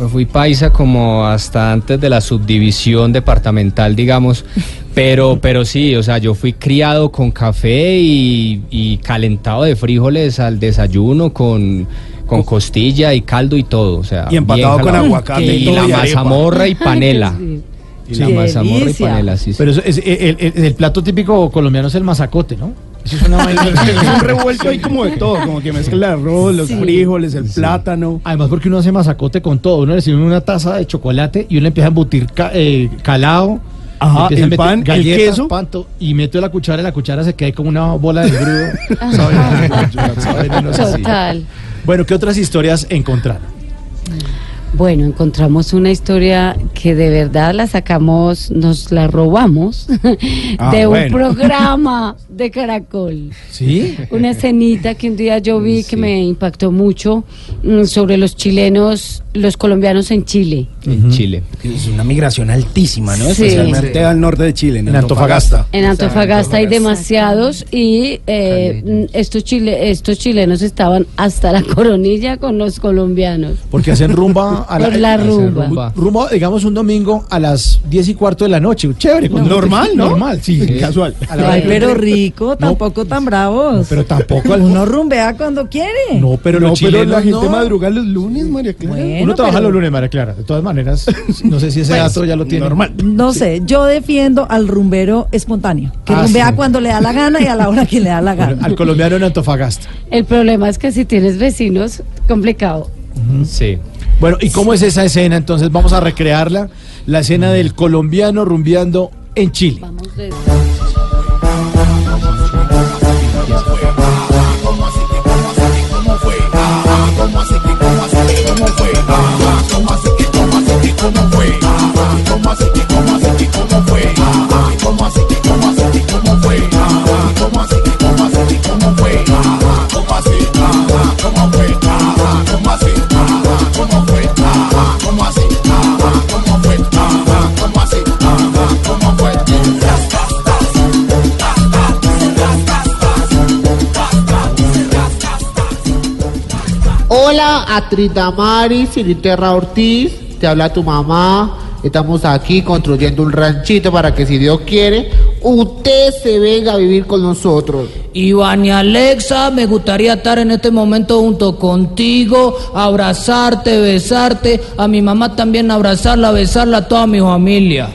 Me fui paisa como hasta antes de la subdivisión departamental, digamos. [LAUGHS] Pero, pero sí, o sea, yo fui criado con café y, y calentado de frijoles al desayuno con, con costilla y caldo y todo. O sea, Y empatado bien con aguacate y, y la mazamorra y [LAUGHS] panela. Sí. La mazamorra y panela, sí. sí. Pero eso es, el, el- el plato típico colombiano es el mazacote, ¿no? Eso es una vaina. es un revuelto ahí como de todo, como que mezcla el arroz, los frijoles, el plátano. Además porque uno hace mazacote con todo. Uno le sirve una taza de chocolate y uno le empieza a embutir ca- eh, calado. Ajá, el meter pan, el galletas, queso. pan, to- y meto la cuchara y la cuchara se queda como una bola de grudo. [LAUGHS] Total. Bueno, ¿qué otras historias encontraron? Bueno, encontramos una historia que de verdad la sacamos, nos la robamos [LAUGHS] Ah, de un programa [LAUGHS] de Caracol. ¿Sí? Una escenita que un día yo vi que me impactó mucho mm, sobre los chilenos, los colombianos en Chile. En Chile. Es una migración altísima, ¿no? Sí. Especialmente Sí. al norte de Chile, en, En Antofagasta. En Antofagasta hay demasiados y eh, estos, chile, estos chilenos estaban hasta la [LAUGHS] coronilla con los colombianos. Porque hacen rumba a Por la rumba. rumba. Rumba, digamos, un domingo a las 10 y cuarto de la noche. Chévere. Normal, ¿no? Normal, sí. Casual. La hora Ay, pero rico, tampoco tan bravos. Pero tampoco al- Uno rumbea cuando quiere. No, pero no, los pero chilenos la gente no. madruga los lunes, María Clara. Bueno, Uno trabaja pero- los lunes, María Clara. De todas maneras, no sé si ese Pues, dato ya lo tiene. normal. No sé, yo defiendo al rumbero espontáneo, que Ah, rumbea sí. cuando le da la gana y a la hora que le da la Bueno, gana. al colombiano en Antofagasta. El problema es que si tienes vecinos, complicado. Sí. Bueno, ¿y cómo es esa escena? Entonces vamos a recrearla. La escena del colombiano rumbeando en Chile. Hola, actriz Damari, Filiterra Ortiz, te habla tu mamá. Estamos aquí construyendo un ranchito para que si Dios quiere, usted se venga a vivir con nosotros. Iván y Alexa, me gustaría estar en este momento junto contigo, abrazarte, besarte, a mi mamá también abrazarla, besarla, a toda mi familia.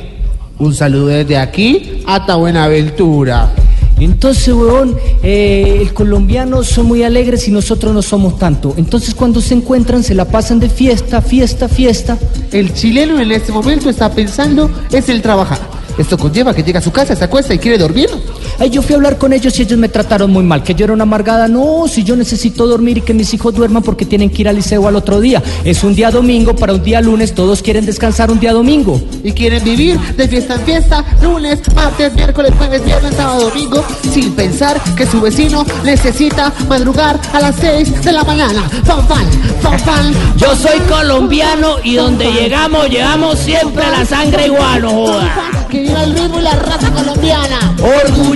Un saludo desde aquí hasta Buenaventura. Entonces, weón, eh, el colombiano son muy alegres y nosotros no somos tanto. Entonces, cuando se encuentran, se la pasan de fiesta, fiesta, fiesta. El chileno en este momento está pensando es el trabajar. Esto conlleva que llega a su casa, se acuesta y quiere dormir. Ay, yo fui a hablar con ellos y ellos me trataron muy mal, que yo era una amargada. No, si yo necesito dormir y que mis hijos duerman porque tienen que ir al liceo al otro día. Es un día domingo para un día lunes, todos quieren descansar un día domingo. Y quieren vivir de fiesta en fiesta, lunes, martes, miércoles, jueves, viernes, sábado, domingo, sin pensar que su vecino necesita madrugar a las 6 de la mañana. Fan, fan, fan, fan. Yo soy colombiano y donde llegamos, llegamos siempre a la sangre igual, no joda. Que viva el ritmo y la raza colombiana.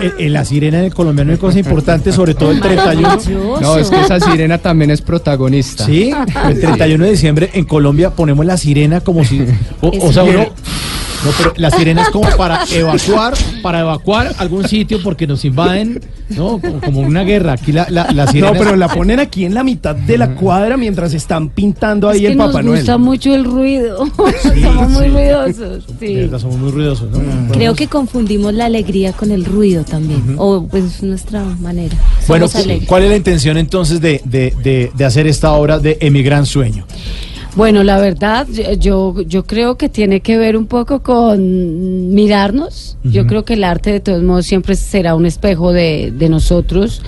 en, en la sirena del colombiano hay cosas importantes, sobre todo el 31. no, es que esa sirena también es protagonista. Sí, el 31 de diciembre en Colombia ponemos la sirena como si. O, o sea, uno. No, pero la sirena es como para evacuar, para evacuar algún sitio porque nos invaden, ¿no? Como, como una guerra. Aquí la, la, la sirena No, pero es- la ponen aquí en la mitad de la cuadra mientras están pintando ahí es que el nos Papá Noel. gusta mucho el ruido. [LAUGHS] Somos muy ruidosos. De Sí. verdad, somos muy ruidosos, ¿no? Creo que confundimos la alegría con el ruido también. O pues nuestra manera. Bueno, alegres. ¿cuál es la intención entonces de, de, de, de hacer esta obra de Emigran Sueño? Bueno, la verdad, yo- yo, creo que tiene que ver un poco con mirarnos. Yo creo que el arte de todos modos siempre será un espejo de, de nosotros,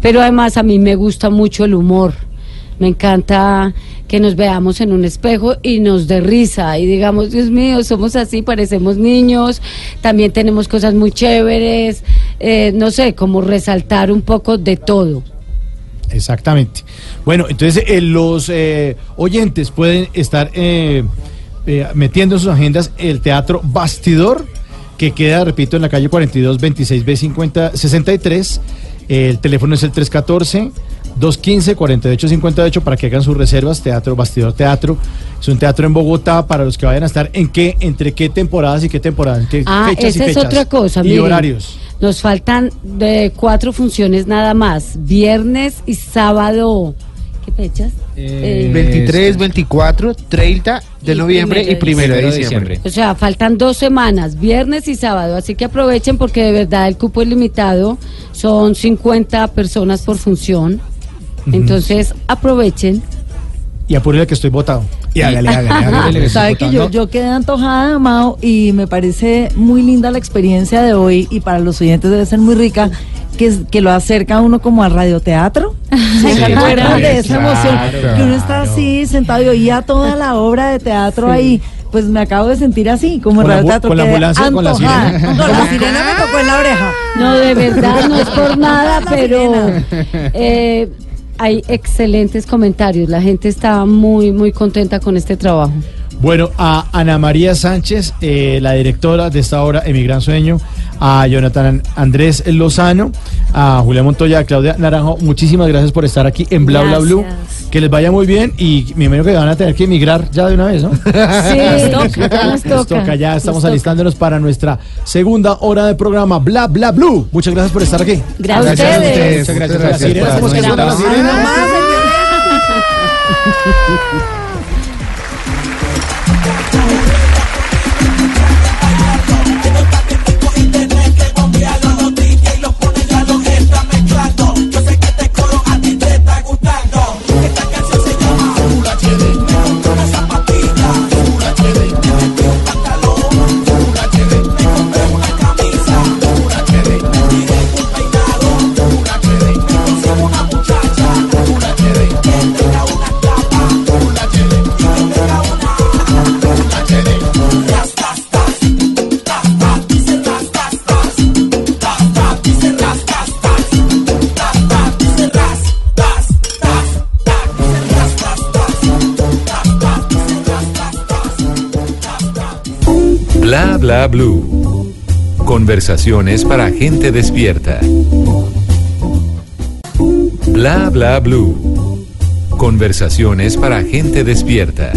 pero además a mí me gusta mucho el humor. Me encanta que nos veamos en un espejo y nos dé risa y digamos, Dios mío, somos así, parecemos niños, también tenemos cosas muy chéveres, eh, no sé, como resaltar un poco de todo. Exactamente. Bueno, entonces eh, los eh, oyentes pueden estar eh, eh, metiendo en sus agendas el teatro Bastidor, que queda, repito, en la calle 42 26 B 50 63. El teléfono es el 314 215 4858 para que hagan sus reservas. Teatro Bastidor Teatro. Es un teatro en Bogotá para los que vayan a estar en qué, entre qué temporadas y qué temporadas, en qué Ah, fechas y esa es fechas. otra cosa. Y miren. horarios. Nos faltan de cuatro funciones nada más. Viernes y sábado. ¿Qué fechas? Eh, 23, 24, 30 de Y noviembre y primero primero de de diciembre. O sea, faltan dos semanas, viernes y sábado. Así que aprovechen porque de verdad el cupo es limitado. Son 50 personas por función. Entonces aprovechen. Y apúrele que estoy votado. Y hágale, hágale, hágale. Sabe que yo, yo quedé antojada, Mao, y me parece muy linda la experiencia de hoy y para los oyentes debe ser muy rica, que, que lo acerca a uno como al radioteatro. [LAUGHS] ¿Se Sí, acuerdan de esa emoción? claro. Que uno está así sentado y oía toda la obra de teatro ahí. Pues me acabo de sentir así, como en bu- radioteatro. con la ambulancia, con la antojada. sirena. Con la sirena me tocó en la oreja. No, de verdad, no es por [LAUGHS] nada, pero eh, hay excelentes comentarios. La gente está muy, muy contenta con este trabajo. Bueno, a Ana María Sánchez, eh, la directora de esta obra Emigran Sueño, a Jonathan Andrés Lozano, a Julián Montoya, a Claudia Naranjo, muchísimas gracias por estar aquí en Bla Bla Blue. Que les vaya muy bien y me imagino que van a tener que emigrar ya de una vez, ¿no? [LAUGHS] Sí, [LAUGHS] nos toca, nos Nos toca. ya estamos Nos toca. alistándonos para nuestra segunda hora de programa Bla Bla Blue. Muchas gracias por estar aquí. Gracias a ustedes. Muchas gracias. Gracias. ¿cómo se escucha la Esperamos. sirena? [LAUGHS] blue. Conversaciones para gente despierta. Bla bla blue. Conversaciones para gente despierta.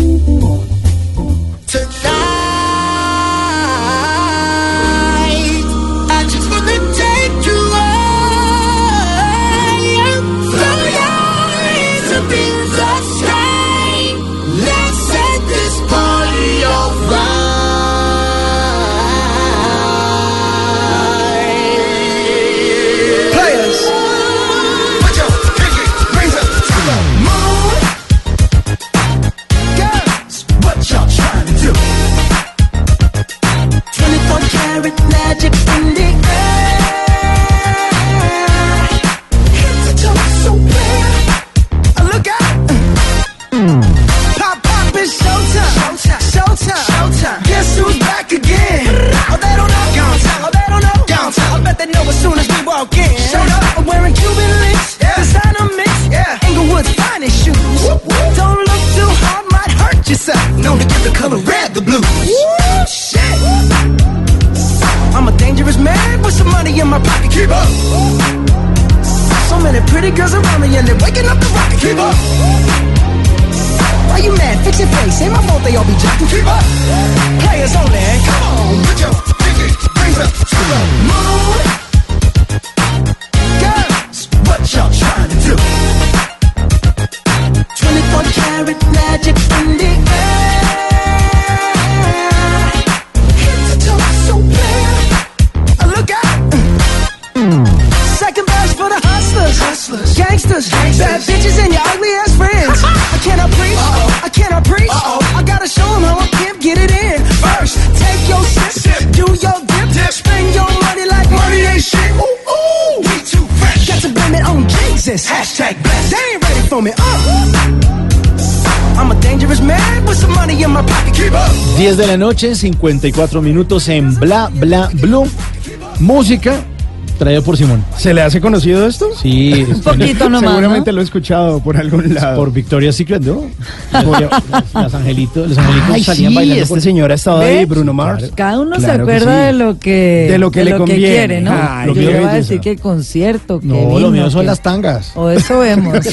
De la noche, 54 minutos en Bla Bla Blue. Música traída por Simón. ¿Se le hace conocido esto? Sí, Un [LAUGHS] poquito nomás, Seguramente ¿no? lo he escuchado por algún lado. por Victoria's Secret, ¿no? Las, las angelitos, los angelitos Ay, salían sí, bailando. este señor ha estado ahí. Bruno Mars. Cada uno se Claro acuerda sí. de lo que De lo que le conviene. quiere, ¿no? Ay, lo Yo mío le es voy a belleza. decir que concierto, que No, lo vino, mío son que- las tangas. O eso vemos. [LAUGHS]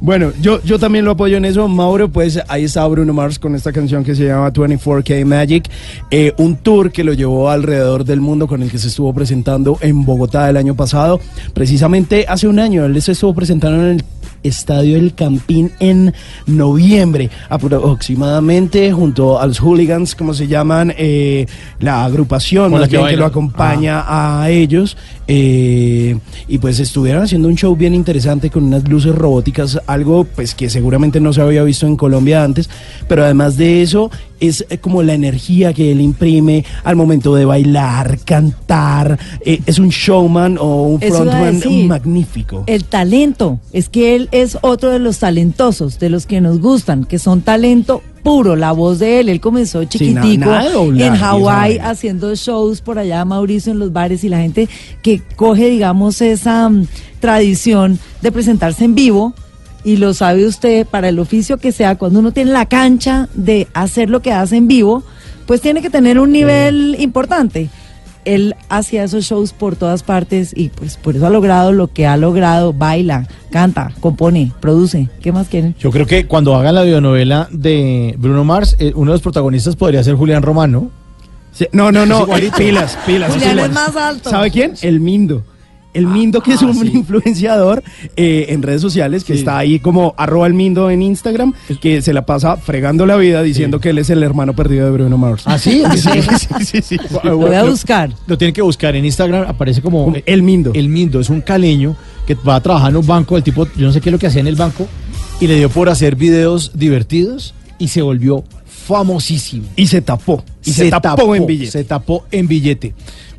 Bueno, yo, yo también lo apoyo en eso, Mauro, pues ahí está Bruno Mars con esta canción que se llama 24K Magic, eh, un tour que lo llevó alrededor del mundo con el que se estuvo presentando en Bogotá el año pasado, precisamente hace un año, él se estuvo presentando en el Estadio El Campín en noviembre, aproximadamente junto a los hooligans, como se llaman, eh, la agrupación la que que lo acompaña a ellos. eh, y pues estuvieron haciendo un show bien interesante con unas luces robóticas, algo pues que seguramente no se había visto en Colombia antes, pero además de eso es eh, como la energía que él imprime al momento de bailar, cantar, eh, es un showman o un Eso frontman decir. magnífico. El talento, es que él es otro de los talentosos, de los que nos gustan, que son talento puro, la voz de él, él comenzó Sí, chiquitico nada doblaje, en Hawái haciendo shows por allá, Mauricio, en los bares y la gente que coge, digamos, esa mm, tradición de presentarse en vivo. Y lo sabe usted, para el oficio que sea, cuando uno tiene la cancha de hacer lo que hace en vivo, pues tiene que tener un nivel importante él hacía esos shows por todas partes y pues por eso ha logrado lo que ha logrado, baila, canta, compone, produce. ¿Qué más quieren? Yo creo que cuando hagan la bionovela de Bruno Mars, eh, uno de los protagonistas podría ser Julián Romano. Sí, no, no, no, pilas, pilas. Julián igual. es más alto. ¿Sabe quién? El Mindo. El Mindo, que es ah, un sí. influenciador eh, en redes sociales, que Sí. está ahí como arroba el Mindo en Instagram, que se la pasa fregando la vida diciendo que él es el hermano perdido de Bruno Mars. ¿Ah, sí? [LAUGHS] sí, sí, sí, sí. Lo voy a buscar. Lo tienen que buscar en Instagram, aparece como Como El Mindo. El Mindo, es un caleño que va a trabajar en un banco, el tipo, yo no sé qué es lo que hacía en el banco, y le dio por hacer videos divertidos y se volvió famosísimo. Y se tapó. Y se, tapó, en billete. Se tapó en billete.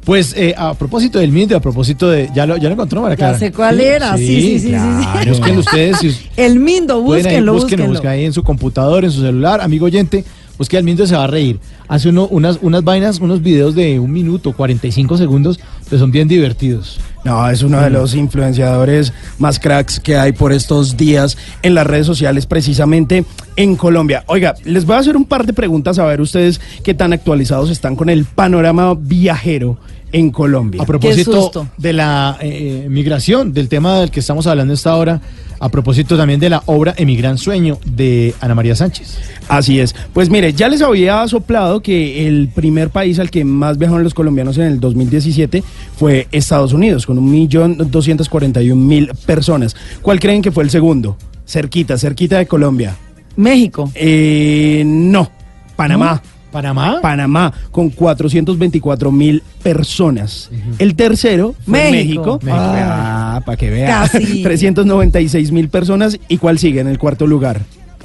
Pues eh, a propósito del Mindo, a propósito de. ¿Ya lo, ya lo encontró, María Ya sé cuál era, sí, sí, sí, sí, claro. sí. Búsquenlo ustedes. si- [LAUGHS] El Mindo, Pueden ahí, búsquenlo, búsquenlo, búsquenlo. busca ahí en su computador, en su celular, amigo oyente, busque al Mindo se va a reír. Hace uno, unas, unas vainas, unos videos de un minuto, 45 segundos, que son bien divertidos. No, es uno de los influenciadores más cracks que hay por estos días en las redes sociales, precisamente en Colombia. Oiga, les voy a hacer un par de preguntas a ver ustedes qué tan actualizados están con el panorama viajero en Colombia. A propósito de la eh, migración, del tema del que estamos hablando esta hora, a propósito también de la obra Emigran Sueño de Ana María Sánchez. Así es. Pues mire, ya les había soplado que el primer país al que más viajaron los colombianos en el 2017 fue Estados Unidos, con un millón doscientos cuarenta y un mil personas. ¿Cuál creen que fue el segundo? Cerquita, cerquita de Colombia. México. Eh, no, Panamá. ¿Panamá? Panamá, con 424 mil personas. El tercero fue México. México. México. Ah, para que vea. Casi. [LAUGHS] 396 mil personas. ¿Y cuál sigue en el cuarto lugar?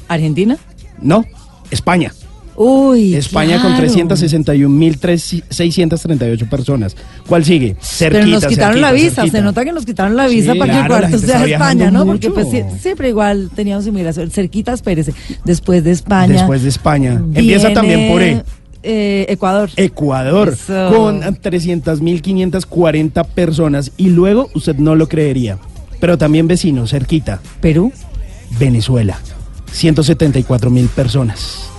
¿Argentina? No, España. Uy, España con claro. 361.638 personas. ¿Cuál sigue? Pero nos Cerquita, quitaron la cerquita, visa, cerquita. se nota que nos quitaron la visa Sí, para claro, que cuarto sea España, ¿no? Porque pues, siempre igual teníamos inmigración. Cerquita, espérese. Después de España. Después de España. Empieza también por E. eh, Ecuador. Ecuador Eso. con 300.540 personas y luego usted no lo creería, pero también vecino, cerquita, Perú. Venezuela, 174 mil personas.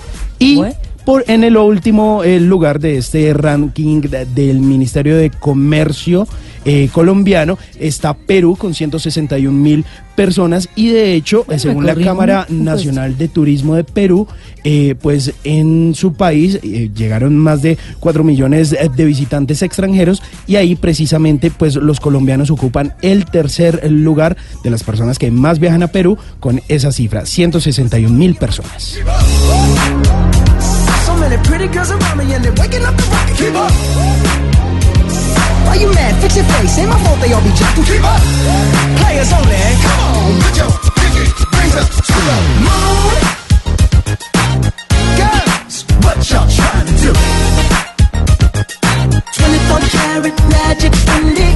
Y Bueno. por en el último eh, lugar de este ranking de- del Ministerio de Comercio eh, colombiano está Perú con 161 mil personas y de hecho, eh, Bueno, según la Cámara pues. Nacional de Turismo de Perú, eh, pues en su país eh, llegaron más de 4 millones de visitantes extranjeros y ahí precisamente pues los colombianos ocupan el tercer lugar de las personas que más viajan a Perú con esa cifra, 161 mil personas. Many pretty girls around me and they're waking up the rocket. Keep up. Why you mad? Fix your face. Ain't my fault they all be jacking. Keep up. Players only. Come on, put your pinky rings up to the moon. Girls, what y'all trying to do? 24 karat magic in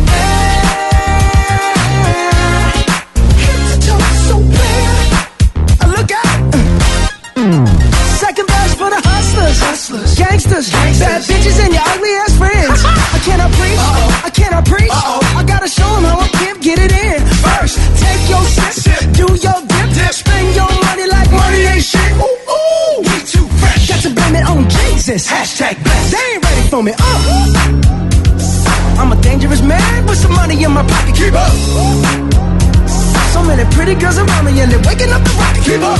Bad bitches and your ugly ass friends. I cannot preach. I cannot preach. I gotta show 'em how a pimp get it in. First, take your sip, do your dip, spend your money like money ain't shit. Ooh, ooh, we too fresh. Got to blame it on Jesus. Hashtag blessed. They ain't ready for me. Uh. I'm a dangerous man with some money in my pocket. Keep up. So many pretty girls around me and they're waking up the rocket. Keep up.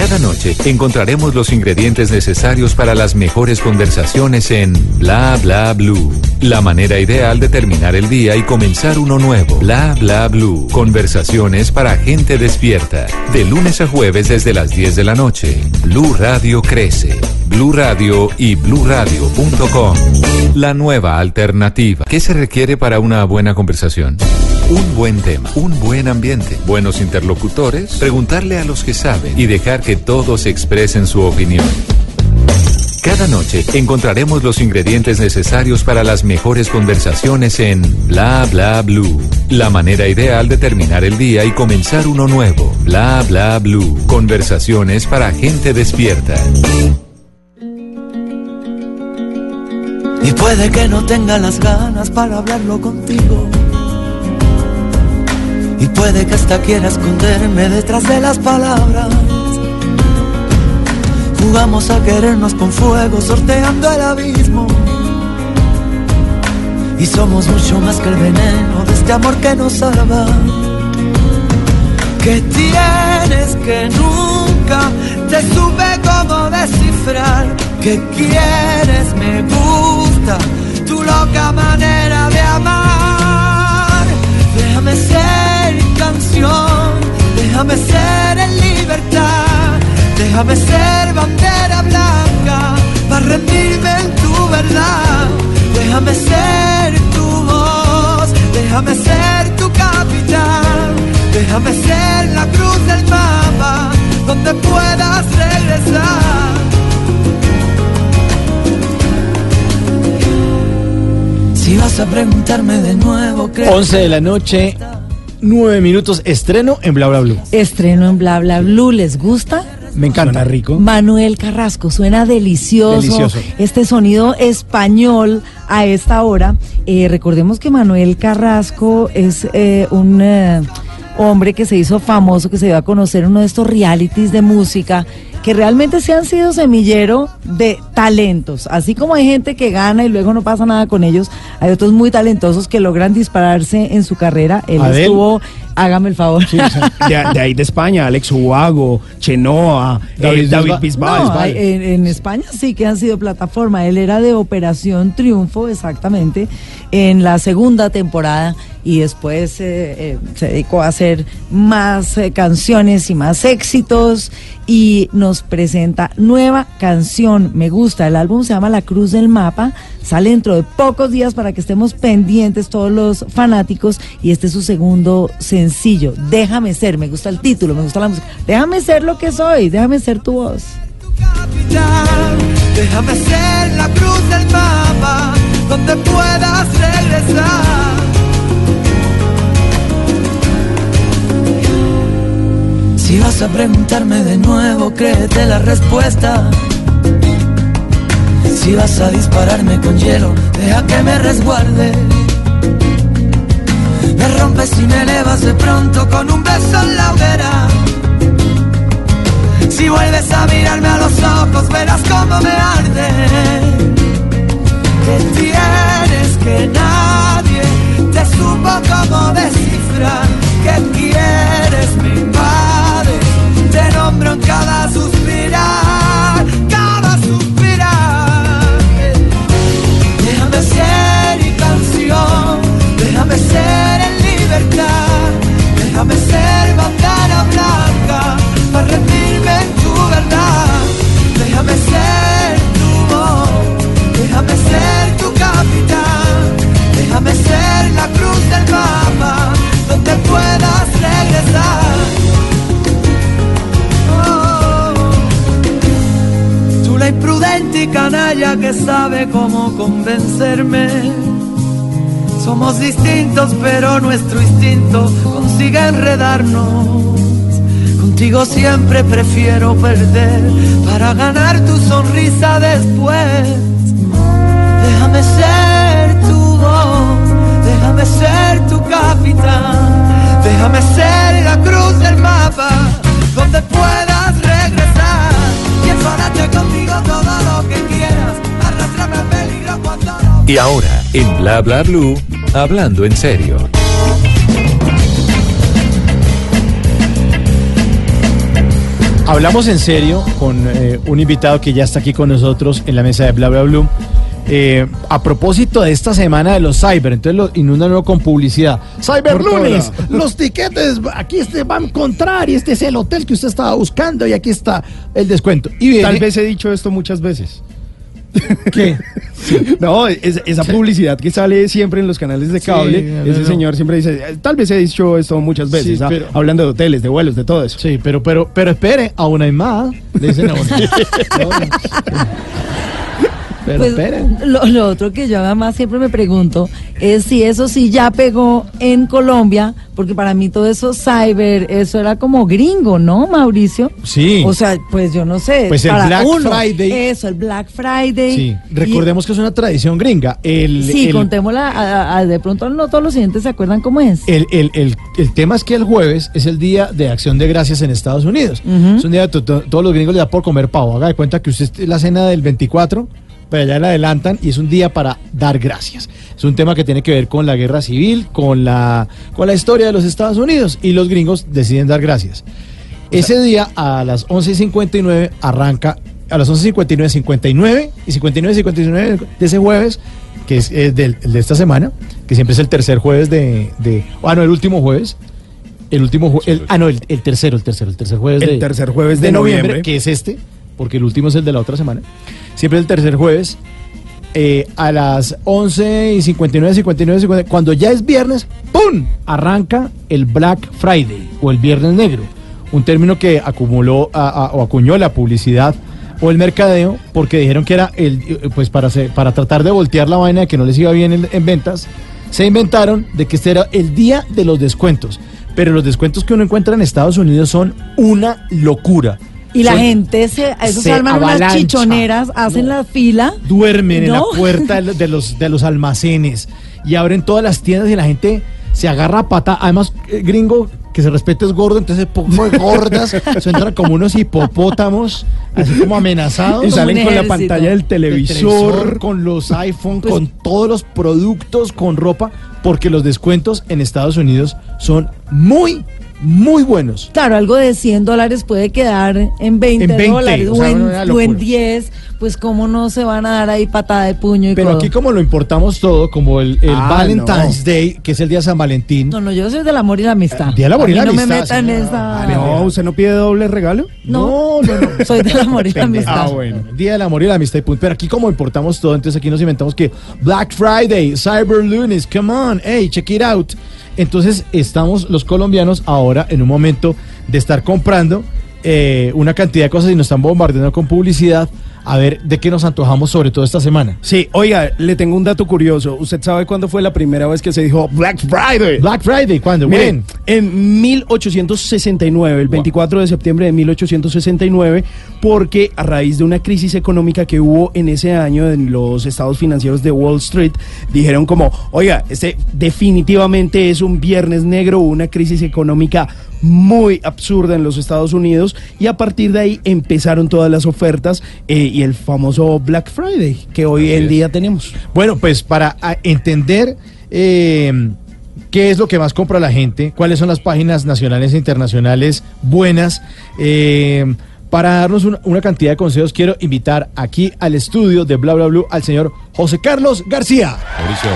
Cada noche encontraremos los ingredientes necesarios para las mejores conversaciones en Bla Bla Blue. La manera ideal de terminar el día y comenzar uno nuevo. Bla Bla Blue. Conversaciones para gente despierta. De lunes a jueves desde las 10 de la noche. Blue Radio crece. Blue Radio y bluradio.com. La nueva alternativa. ¿Qué se requiere para una buena conversación? Un buen tema, un buen ambiente, buenos interlocutores, preguntarle a los que saben y dejar que todos expresen su opinión. Cada noche encontraremos los ingredientes necesarios para las mejores conversaciones en Bla Bla Blue. La manera ideal de terminar el día y comenzar uno nuevo. Bla Bla Blue. Conversaciones para gente despierta. Y puede que no tenga las ganas para hablarlo contigo. Y puede que hasta quiera esconderme detrás de las palabras. Jugamos a querernos con fuego, sorteando el abismo. Y somos mucho más que el veneno de este amor que nos salva. Que tienes que nunca te supe cómo descifrar. Que quieres, me gusta tu loca manera de amar. Déjame ser canción, déjame ser libertad, déjame ser bandera blanca para rendirme en tu verdad. Déjame ser tu voz, déjame ser tu capitán, déjame ser la cruz del mapa donde puedas regresar. Si vas a preguntarme de nuevo, creo 11 de la noche, 9 minutos, estreno en Bla Bla Blue. Estreno en Bla Bla Blue, ¿les gusta? Me encanta. rico. Manuel Carrasco, suena delicioso. Delicioso. Este sonido español a esta hora. Eh, recordemos que Manuel Carrasco es eh, un eh, hombre que se hizo famoso, que se dio a conocer uno de estos realities de música que realmente se han sido semillero de talentos. Así como hay gente que gana y luego no pasa nada con ellos, hay otros muy talentosos que logran dispararse en su carrera. Él estuvo, hágame el favor. Sí, o sea, de, de ahí de España, Alex Ubago, Chenoa, eh, David, Bisbal. No, hay- en, en España sí que han sido plataforma. Él era de Operación Triunfo, exactamente, en la segunda temporada y después eh, eh, se dedicó a hacer más eh, canciones y más éxitos y nos presenta nueva canción. Me gusta, el álbum se llama La Cruz del Mapa, sale dentro de pocos días para que estemos pendientes todos los fanáticos y este es su segundo sencillo. Déjame ser, me gusta el título, me gusta la música. Déjame ser lo que soy, déjame ser tu voz. Déjame ser la cruz del mapa donde puedas regresar. Si vas a preguntarme de nuevo, créete la respuesta. Si vas a dispararme con hielo, deja que me resguarde. Me rompes y me elevas de pronto con un beso en la hoguera. Si vuelves a mirarme a los ojos, verás cómo me arde. Que tienes que nadie te supo cómo descifrar. Que quieres, invade. Te nombro ella que sabe cómo convencerme. Somos distintos, pero nuestro instinto consigue enredarnos. Contigo siempre prefiero perder para ganar tu sonrisa después. Déjame ser tu voz, déjame ser tu capitán, déjame ser la cruz del mapa donde regresar. Y noche contigo todo lo que quieras, arrastrame al peligro cuando no. Y ahora, en Bla Bla Blue, hablando en serio. Hablamos en serio con eh, un invitado que ya está aquí con nosotros en la mesa de Bla Bla Blue. Eh, a propósito de esta semana de los cyber, entonces lo inundan con publicidad. Cyber Por lunes, los tiquetes, aquí este va a encontrar y este es el hotel que usted estaba buscando y aquí está el descuento. Y viene, Tal vez he dicho esto muchas veces. ¿Qué? [LAUGHS] No, es- esa publicidad que sale siempre en los canales de cable, Sí, no, ese señor siempre dice, "Eh, tal vez he dicho esto muchas veces, Sí, ah, pero- hablando de hoteles, de vuelos, de todo eso. Sí, pero, pero, pero espere, aún hay más. Le dicen a uno. [LAUGHS] Pero Pues, espere. lo, lo otro que yo además siempre me pregunto es si eso sí ya pegó en Colombia, porque para mí todo eso cyber, eso era como gringo, ¿no, Mauricio? Sí. O sea, pues yo no sé. Pues el para Black uno, Friday. Eso, el Black Friday. Sí, recordemos que es una tradición gringa. El, sí, el- contémosla, a- a- de pronto no todos los siguientes se acuerdan cómo es. El, el- el- el tema es que el jueves es el día de acción de gracias en Estados Unidos. Es un día to- todos los gringos le da por comer pavo. Haga de cuenta que usted es la cena del 24, pero allá la adelantan y es un día para dar gracias. Es un tema que tiene que ver con la guerra civil, con la, con la historia de los Estados Unidos y los gringos deciden dar gracias. Ese día a las 11.59 arranca, a las 11.59, 59 y 59, 59 de ese jueves, que es eh, del- el de esta semana, que siempre es el tercer jueves de, de ah, no, el último jueves. El último jue- el, ah, no, el, el tercero, el tercero, el tercer jueves El de, tercer jueves de noviembre. que es este, porque el último es el de la otra semana. Siempre el tercer jueves, eh, a las 11 y 59, 59, 59, cuando ya es viernes, ¡pum! Arranca el Black Friday o el Viernes Negro, un término que acumuló a- o acuñó la publicidad o el mercadeo porque dijeron que era el eh, pues para para tratar de voltear la vaina de que no les iba bien en, en ventas se inventaron de que este era el día de los descuentos pero los descuentos que uno encuentra en Estados Unidos son una locura Y la Son- gente se, esos se arman unas avalancha. chichoneras, hacen la fila. duermen en la puerta [LAUGHS] de los- de los, almacenes y abren todas las tiendas y la gente se agarra a pata. Además, eh, gringo que se respete es gordo, entonces poco de gordas, [LAUGHS] se entran como unos hipopótamos, así como amenazados. [LAUGHS] Y salen con la pantalla del televisor. con los iPhone, Pues- con todos los productos, con ropa, porque los descuentos en Estados Unidos son muy, muy buenos. Claro, algo de 100 dólares puede quedar en 20, En 20, dólares o o, sea, en, una o en 10. Pues cómo no se van a dar ahí patada de puño y Pero codo? aquí como lo importamos todo, como el, el Ah, Valentine's no. Day, que es el día de San Valentín, No, no, yo soy del amor y la amistad. Día del amor y la mí no me amistad, metan en esa... No, ¿usted no pide doble regalo? No, no, no, [LAUGHS] soy del amor y la amistad. Ah, bueno. Día del amor y la amistad y punto. Pero aquí como importamos todo, entonces aquí nos inventamos que Black Friday, Cyber Lunes, come on, hey, check it out. Entonces estamos los colombianos ahora en un momento de estar comprando eh, una cantidad de cosas y nos están bombardeando con publicidad a ver de qué nos antojamos sobre todo esta semana. Sí, oiga, le tengo un dato curioso. ¿Usted sabe cuándo fue la primera vez que se dijo Black Friday? Black Friday, ¿cuándo? Miren, en 1869, el 24 de septiembre de 1869, porque a raíz de una crisis económica que hubo en ese año en los estados financieros de Wall Street, dijeron como, oiga, este definitivamente es un viernes negro, una crisis económica muy absurda en los Estados Unidos y a partir de ahí empezaron todas las ofertas eh, y el famoso Black Friday que hoy en día tenemos. Bueno, pues para a, entender eh, qué es lo que más compra la gente, cuáles son las páginas nacionales e internacionales buenas, eh, para darnos una, una cantidad de consejos, quiero invitar aquí al estudio de Bla Bla Blue al señor José Carlos García. Mauricio,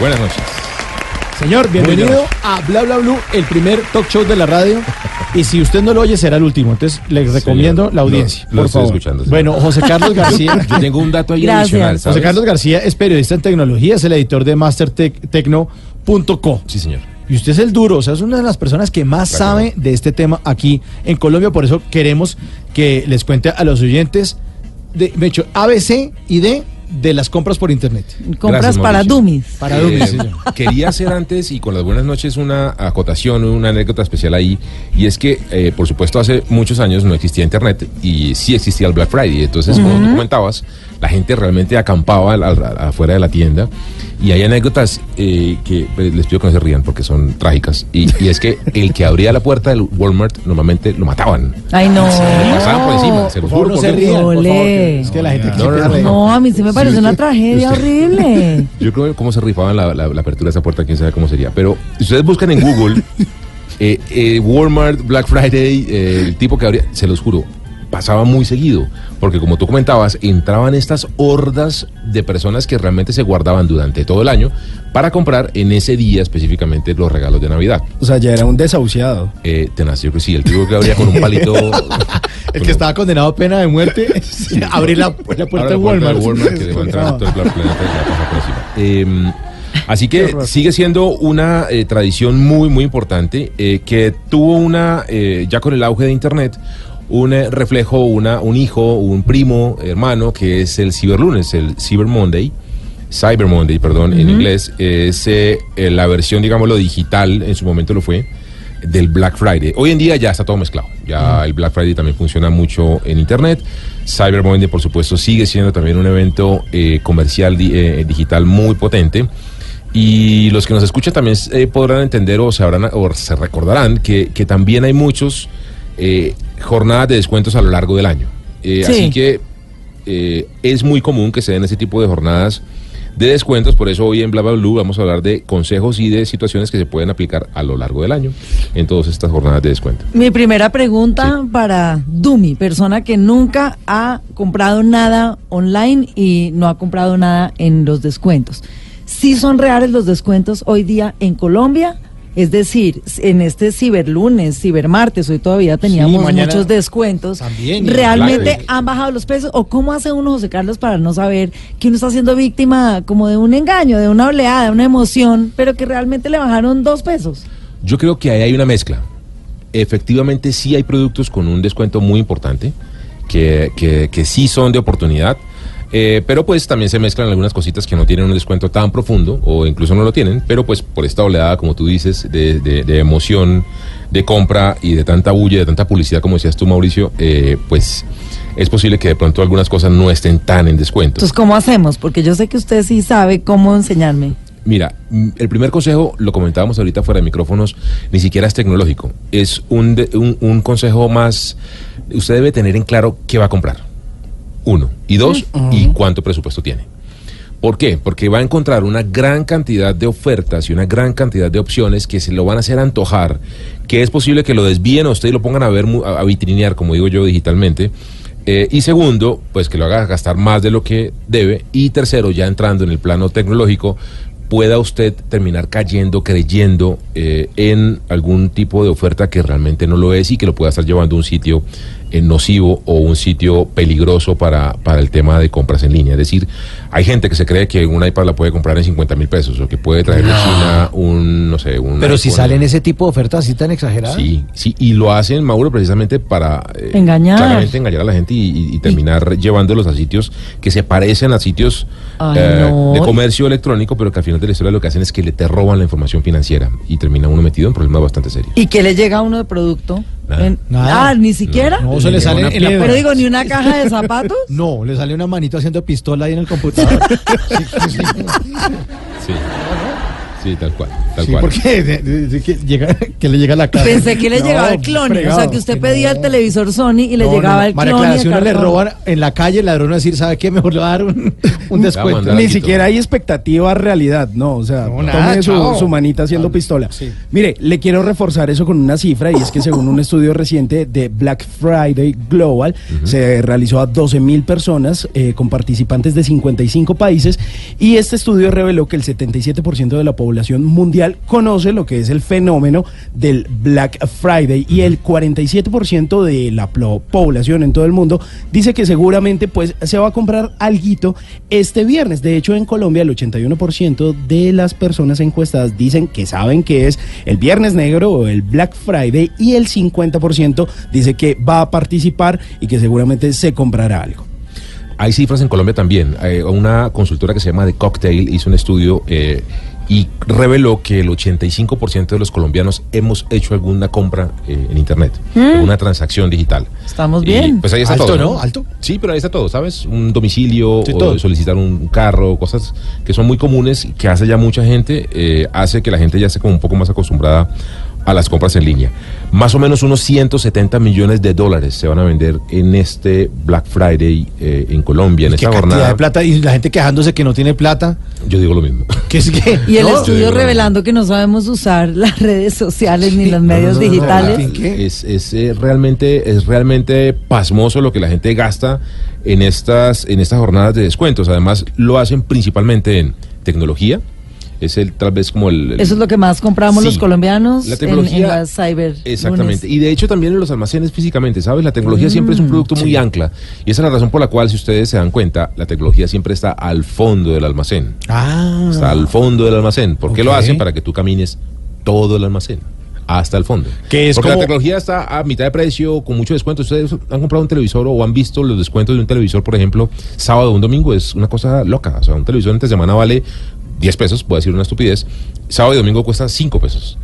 buenas noches. Señor, bienvenido a Bla Bla Blue, el primer talk show de la radio. Y si usted no lo oye, será el último. Entonces, les recomiendo Señor, la audiencia. Lo, lo por estoy favor. escuchando. señor. Bueno, José Carlos [LAUGHS] García. Yo tengo un dato ahí Gracias. adicional, ¿sabes? José Carlos García es periodista en tecnología, es el editor de mastertecno.co. Sí, señor. Y usted es el duro, o sea, es una de las personas que más Claro. sabe de este tema aquí en Colombia. Por eso queremos que les cuente a los oyentes de, de hecho, ABC y D de las compras por internet. Compras Gracias, para dummies. Para Eh, dummies, sí, señor. quería hacer antes y con las buenas noches una acotación, una anécdota especial ahí. Y es que, eh, por supuesto, hace muchos años no existía Internet y sí existía el Black Friday. Entonces, como tú comentabas, la gente realmente acampaba al- al- afuera de la tienda. Y hay anécdotas eh, que pues, les pido que no se rían porque son trágicas. Y, y es que [LAUGHS] el que abría la puerta del Walmart normalmente lo mataban. Ay, no. Le pasaban por encima, se los juro. no se rían, por favor, Ole. que- es que la gente No, no, no, quiere no. No, a mí sí me parece una tragedia horrible. [LAUGHS] Yo creo que cómo se rifaban la, la- la apertura de esa puerta, quién sabe cómo sería. Pero si ustedes buscan en Google [LAUGHS] eh, eh, Walmart, Black Friday, eh, el tipo que habría, se los juro, pasaba muy seguido. Porque como tú comentabas, entraban estas hordas de personas que realmente se guardaban durante todo el año para comprar en ese día específicamente los regalos de Navidad. O sea, ya era un desahuciado. Eh, tenaz, yo creo que sí, el tipo que abría con un [LAUGHS] palito. El que estaba condenado a pena de muerte, [LAUGHS] [LAUGHS] abrir la, la puerta de la puerta Walmart. de Walmart que le va a entrar todo el planeta y le va a pasar por encima. Eh, así que sigue siendo una eh, tradición muy, muy importante eh, que tuvo una, eh, ya con el auge de Internet, un eh, reflejo, una, un hijo, un primo, hermano, que es el Ciberlunes, el Cyber Monday. Cyber Monday, perdón, en inglés, es eh, eh, la versión, digámoslo, digital, en su momento lo fue, del Black Friday. Hoy en día ya está todo mezclado. Ya el Black Friday también funciona mucho en Internet. Cyber Monday, por supuesto, sigue siendo también un evento eh, comercial di- eh, digital muy potente. Y los que nos escuchan también podrán entender o, sabrán, o se recordarán que, que también hay muchos eh, jornadas de descuentos a lo largo del año. Eh, Sí. Así que eh, es muy común que se den ese tipo de jornadas de descuentos. Por eso hoy en Bla Bla Blue vamos a hablar de consejos y de situaciones que se pueden aplicar a lo largo del año en todas estas jornadas de descuento. Mi primera pregunta para Dumi, persona que nunca ha comprado nada online y no ha comprado nada en los descuentos. ¿Sí son reales los descuentos hoy día en Colombia? Es decir, en este ciberlunes, cibermartes, hoy todavía teníamos muchos descuentos. también, ¿Realmente han bajado los precios? ¿O cómo hace uno, José Carlos, para no saber que uno está siendo víctima como de un engaño, de una oleada, de una emoción, pero que realmente le bajaron dos pesos? Yo creo que ahí hay una mezcla. Efectivamente, sí hay productos con un descuento muy importante, que, que, que sí son de oportunidad, eh, pero pues también se mezclan algunas cositas que no tienen un descuento tan profundo o incluso no lo tienen, pero pues por esta oleada, como tú dices, de, de- de emoción, de compra y de tanta bulla, de tanta publicidad, como decías tú, Mauricio, eh, pues es posible que de pronto algunas cosas no estén tan en descuento. Entonces, ¿cómo hacemos? Porque yo sé que usted sí sabe cómo enseñarme. Mira, mm, el primer consejo, lo comentábamos ahorita fuera de micrófonos, ni siquiera es tecnológico. Es un, de- un, un consejo más, usted debe tener en claro qué va a comprar. Uno. Y dos, y cuánto presupuesto tiene. ¿Por qué? Porque va a encontrar una gran cantidad de ofertas y una gran cantidad de opciones que se lo van a hacer antojar, que es posible que lo desvíen a usted y lo pongan a ver, a, vitrinear, como digo yo, digitalmente. Eh, y segundo, pues que lo haga gastar más de lo que debe. Y tercero, ya entrando en el plano tecnológico, pueda usted terminar cayendo, creyendo eh, en algún tipo de oferta que realmente no lo es y que lo pueda estar llevando a un sitio nocivo o un sitio peligroso para, para el tema de compras en línea. Es decir, hay gente que se cree que un iPad la puede comprar en 50 mil pesos o que puede traer de China un, no sé, un... Pero si salen ese tipo de ofertas así tan exageradas. Sí, sí, y lo hacen, Mauro, precisamente para eh, Engañar. claramente engañar a la gente y, y- y terminar llevándolos a sitios que se parecen a sitios Ay, eh, no. de comercio electrónico, pero que al final de la historia lo que hacen es que le te roban la información financiera y termina uno metido en problemas bastante serios. ¿Y qué le llega a uno de producto? Nada. En- Nada. Ah, ni siquiera. No, eso le sale en la Pero digo, ni [LAUGHS] una caja de zapatos. No, le sale una manito haciendo pistola ahí en el computador. [LAUGHS] sí, sí, sí. [LAUGHS] Sí, sí tal cual, tal Sí, cual. porque de- de- de- que, llega, que le llega a la casa. Pensé que le No, llegaba el clon. O sea, que usted Que pedía no. el televisor Sony y le No, llegaba no, el María clon. Clara, y si uno le roban en la calle, el ladrón va a decir, ¿sabe qué? Mejor le va a dar un, [LAUGHS] un descuento. Ni siquiera hay expectativa realidad, no, o sea, No, nada, tome su, manita haciendo pistola. sí. Mire, le quiero reforzar eso con una cifra y es que según un estudio reciente de Black Friday Global, se realizó a 12 mil personas eh, con participantes de 55 países y este estudio reveló que el 77% de la población mundial conoce lo que es el fenómeno del Black Friday y el 47% de la población en todo el mundo dice que seguramente pues se va a comprar alguito este viernes. De hecho, en Colombia el 81% de las personas encuestadas dicen que saben que es el viernes negro o el Black Friday y el 50% dice que va a participar y que seguramente se comprará algo. Hay cifras en Colombia también. Eh, una consultora que se llama The Cocktail hizo un estudio eh, y reveló que el 85% de los colombianos hemos hecho alguna compra eh, en Internet, Mm. una transacción digital. Estamos Y, bien. pues ahí está Alto, todo. ¿no? Alto. Sí, pero ahí está todo, ¿sabes? Un domicilio, Sí, o todo. solicitar un carro, cosas que son muy comunes, y que hace ya mucha gente, eh, hace que la gente ya esté como un poco más acostumbrada a las compras en línea. Más o menos unos 170 millones de dólares se van a vender en este Black Friday eh, en Colombia, en ¿Qué esta jornada. de plata? Y la gente quejándose que no tiene plata. Yo digo lo mismo. Que es que, Y el no, estudio revelando que no sabemos usar las redes sociales ni los medios No, no, no, digitales. no, Es, es, eh, realmente, es realmente pasmoso lo que la gente gasta en estas, en estas jornadas de descuentos. Además, lo hacen principalmente en tecnología. Es el tal vez como el... el- Eso es lo que más compramos Sí. los colombianos La en- tecnología- en, las cyber. Exactamente. lunes. Y de hecho también en los almacenes físicamente, ¿sabes? La tecnología siempre es un Mm, producto muy ancla. Y esa es la razón por la cual, si ustedes se dan cuenta, la tecnología siempre está al fondo del almacén. Ah. Está al fondo del almacén. ¿Por qué lo hacen? Para que tú camines todo el almacén. Hasta el fondo. Que es Porque como- la tecnología está a mitad de precio, con mucho descuento. Ustedes han comprado un televisor o han visto los descuentos de un televisor, por ejemplo, sábado o un domingo. Es una cosa loca. O sea, un televisor entre semana vale 10 pesos, puedo decir una estupidez. Sábado y domingo cuesta 5 pesos.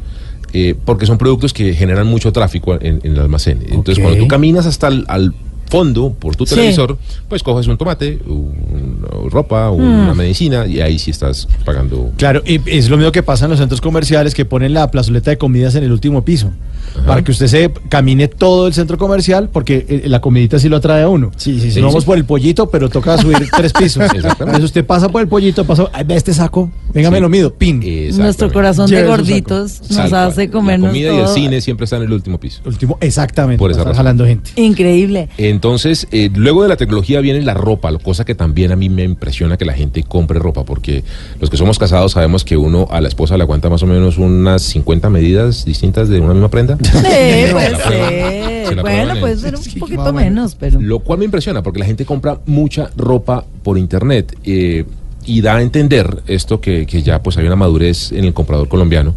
Eh, porque son productos que generan mucho tráfico en, en el almacén. Entonces, cuando tú caminas hasta el al fondo por tu Sí. televisor, pues coges un tomate, un- ropa, Mm. una medicina y ahí sí estás pagando. Claro, y es lo mismo que pasa en los centros comerciales que ponen la plazoleta de comidas en el último piso. Para que usted se camine todo el centro comercial, porque eh, la comidita sí lo atrae a uno. Sí, sí, sí. No vamos por el pollito, pero toca subir tres pisos. [LAUGHS] Exactamente. Entonces usted pasa por el pollito, pasa, ve este saco, venga, me lo mido, pin. Nuestro corazón de gorditos nos cual. hace comernos La comida y el cine siempre están en el último piso. Último, exactamente. Por esa razón. jalando gente. Increíble. Entonces, eh, luego de la tecnología viene la ropa, lo- cosa que también a mí me impresiona que la gente compre ropa, porque los que somos casados sabemos que uno a la esposa le aguanta más o menos unas 50 medidas distintas de una misma prenda. Sí, [LAUGHS] puede ser. se Bueno, puede ser un poquito menos, pero. Lo cual me impresiona porque la gente compra mucha ropa por internet eh, y da a entender esto que, que ya pues hay una madurez en el comprador colombiano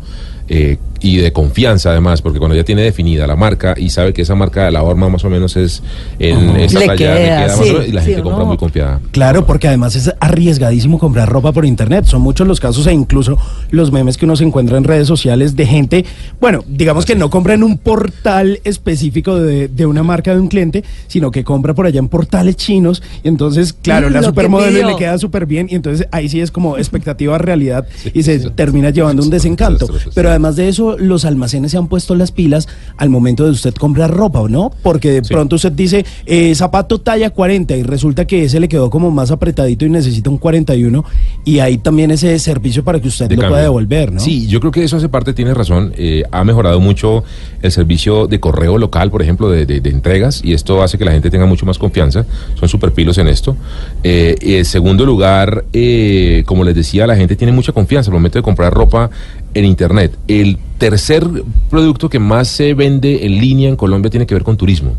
eh, y de confianza además, porque cuando ya tiene definida la marca y sabe que esa marca de la horma más o menos es en Le talla, le queda, queda más sí, o menos, y la sí, gente ¿o compra no? muy confiada. Claro, porque además es arriesgadísimo comprar ropa por internet. Son muchos los casos e incluso los memes que uno se encuentra en redes sociales de gente, bueno, digamos que no compra en un portal específico de, de una marca de un cliente, sino que compra por allá en portales chinos. Y entonces, claro, Mm, la supermodelo le queda súper bien. Y entonces ahí sí es como expectativa realidad y se termina llevando un desencanto. Pero además de eso, los almacenes se han puesto las pilas al momento de usted comprar ropa, ¿o no? Porque de pronto usted dice, eh, zapato talla 40 y resulta que ese le quedó como más apretadito y necesita un 41 y hay también ese servicio para que usted de lo cambio. pueda devolver, ¿no? Sí, yo creo que eso hace parte, tiene razón. eh, ha mejorado mucho el servicio de correo local, por ejemplo, de, de- de entregas, y esto hace que la gente tenga mucho más confianza. Son súper pilos en esto. Eh, en segundo lugar, eh, como les decía, la gente tiene mucha confianza al momento de comprar ropa en Internet. El tercer producto que más se vende en línea en Colombia tiene que ver con turismo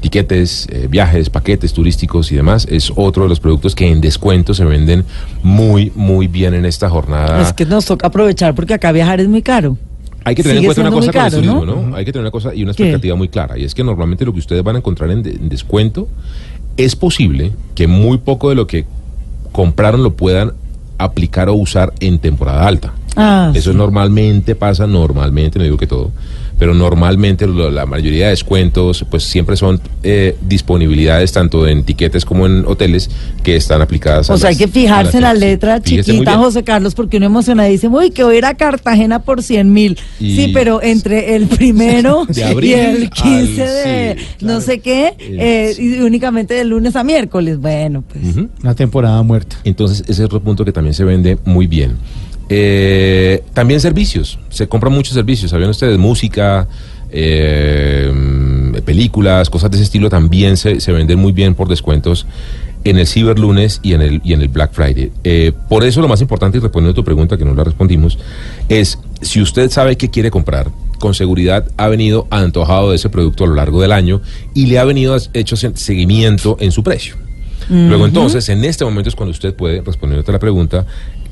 tiquetes, eh, viajes, paquetes turísticos y demás, es otro de los productos que en descuento se venden muy, muy bien en esta jornada. Es que nos toca aprovechar porque acá viajar es muy caro. Hay que tener en cuenta una cosa muy con el caro, turismo, ¿no? ¿no? Hay que tener una cosa y una ¿Qué? expectativa muy clara. Y es que normalmente lo que ustedes van a encontrar en, de- en descuento es posible que muy poco de lo que compraron lo puedan aplicar o usar en temporada alta. Ah, Eso normalmente pasa, normalmente, no digo que todo, pero normalmente lo- la mayoría de descuentos pues siempre son eh, disponibilidades tanto en tiquetes como en hoteles que están aplicadas. a O sea, hay las- que fijarse a en la letra chiquita. José Carlos, porque uno emocionadísimo, uy, que voy a ir a Cartagena por 100 mil. Sí, pero entre el primero [LAUGHS] De y el 15 al- de sí, no sé qué, eh, y únicamente de lunes a miércoles. Bueno, pues. Ujú. Una temporada muerta. Entonces, ese es otro punto que también se vende muy bien. Eh, también servicios. Se compran muchos servicios. ¿Sabían ustedes? Música, eh, películas, cosas de ese estilo también se, se venden muy bien por descuentos en el Cyber Lunes y en el, y en el Black Friday. Eh, por eso lo más importante, y respondiendo a tu pregunta que no la respondimos, es si usted sabe qué quiere comprar, con seguridad ha venido antojado de ese producto a lo largo del año y le ha venido hecho se- seguimiento en su precio. Luego entonces, en este momento es cuando usted puede, respondiendo a la pregunta,